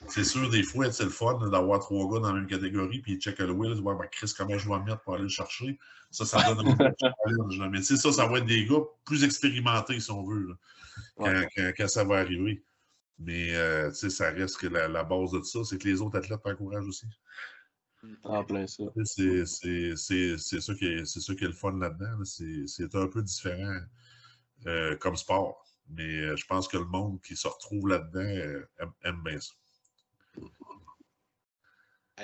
Speaker 2: C'est sûr, des fois, c'est le fun d'avoir trois gars dans la même catégorie, puis il check le wheel, voir ben, Chris, comment je vais me mettre pour aller le chercher? Ça, ça donne un challenge. Mais ça, ça va être des gars plus expérimentés, si on veut, quand, ça va arriver. Mais euh, ça reste que la, base de ça, c'est que les autres athlètes t'encouragent aussi.
Speaker 3: En plein ça.
Speaker 2: C'est ça, qui est, ça qui est le fun là-dedans. C'est un peu différent euh, comme sport. Mais euh, je pense que le monde qui se retrouve là-dedans euh, aime, bien ça.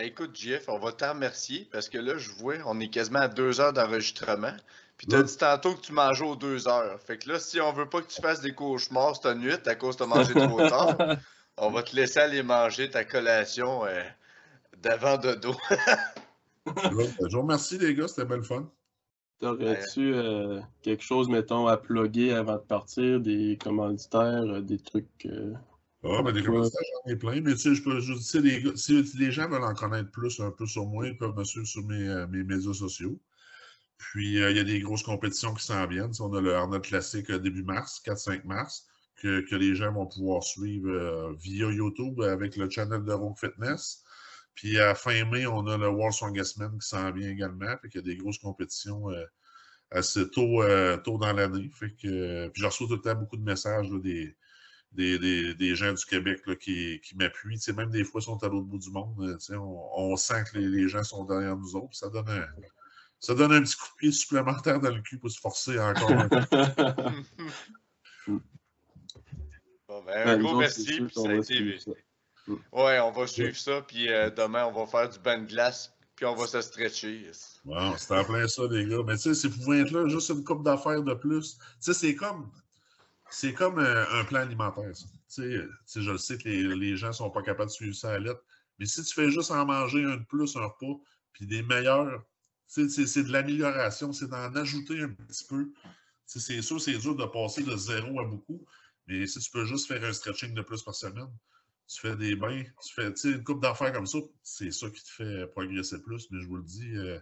Speaker 1: écoute, Jeff, on va t'en remercier parce que là, je vois, on est quasiment à deux heures d'enregistrement. Puis tu as dit tantôt que tu mangeais aux deux heures. Fait que là, si on veut pas que tu fasses des cauchemars cette nuit à cause de mangé trop tard, on va te laisser aller manger ta collation euh, d'avant de dos.
Speaker 2: je vous remercie, les gars, c'était belle fun.
Speaker 3: T'aurais-tu euh, quelque chose, mettons, à plugger avant de partir, des commanditaires, euh, des trucs. Euh,
Speaker 2: ah, ben des commanditaires, j'en ai plein, mais tu sais, je peux, je, si, les, si les gens veulent en connaître plus un peu sur moi, ils peuvent me suivre sur mes, mes médias sociaux. Puis, il y a des grosses compétitions qui s'en viennent. On a le Arnold Classique début mars, 4-5 mars, que, que, les gens vont pouvoir suivre via YouTube avec le channel de Rogue Fitness. Puis à fin mai, on a le World Strongest Man qui s'en vient également. Fait qu'il y a des grosses compétitions euh, assez tôt, euh, tôt dans l'année. Fait que, puis je reçois tout le temps beaucoup de messages des, des, des, gens du Québec là, qui, qui m'appuient. Même des fois, ils sont à l'autre bout du monde. Euh, on, on, sent que les, gens sont derrière nous autres. Ça donne, un, ça donne un petit coup de pied supplémentaire dans le cul pour se forcer encore un peu.
Speaker 1: bon, ben, un gros merci. Ça a été... Mm. Ouais, on va suivre ça, puis euh, demain, on va faire du bain de glace, puis on va se stretcher.
Speaker 2: Bon, c'est en plein ça, les gars. Mais tu sais, si vous pouvez être là, juste une coupe d'affaires de plus. Tu sais, c'est comme. C'est comme euh, un plan alimentaire, ça. Tu sais, je sais que les, gens ne sont pas capables de suivre ça à lettre. Mais si tu fais juste en manger un de plus, un repas, puis des meilleurs, c'est de l'amélioration, c'est d'en ajouter un petit peu. C'est sûr, c'est dur de passer de zéro à beaucoup, mais si tu peux juste faire un stretching de plus par semaine, tu fais des bains, tu fais une coupe d'affaires comme ça, c'est ça qui te fait progresser plus. Mais je vous le dis, euh,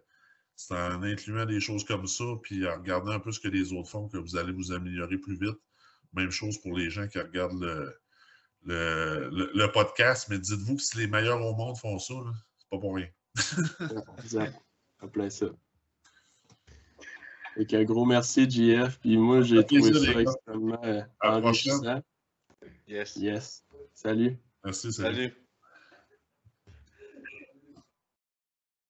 Speaker 2: c'est en incluant des choses comme ça, puis en regardant un peu ce que les autres font, que vous allez vous améliorer plus vite. Même chose pour les gens qui regardent le, le, le, podcast, mais dites-vous que si les meilleurs au monde font ça, c'est pas pour rien.
Speaker 3: exact. plein ça. Donc, un gros merci, JF. Puis moi, j'ai trouvé ça extrêmement euh, enrichissant.
Speaker 1: Yes.
Speaker 3: Yes. Salut.
Speaker 2: Merci, salut.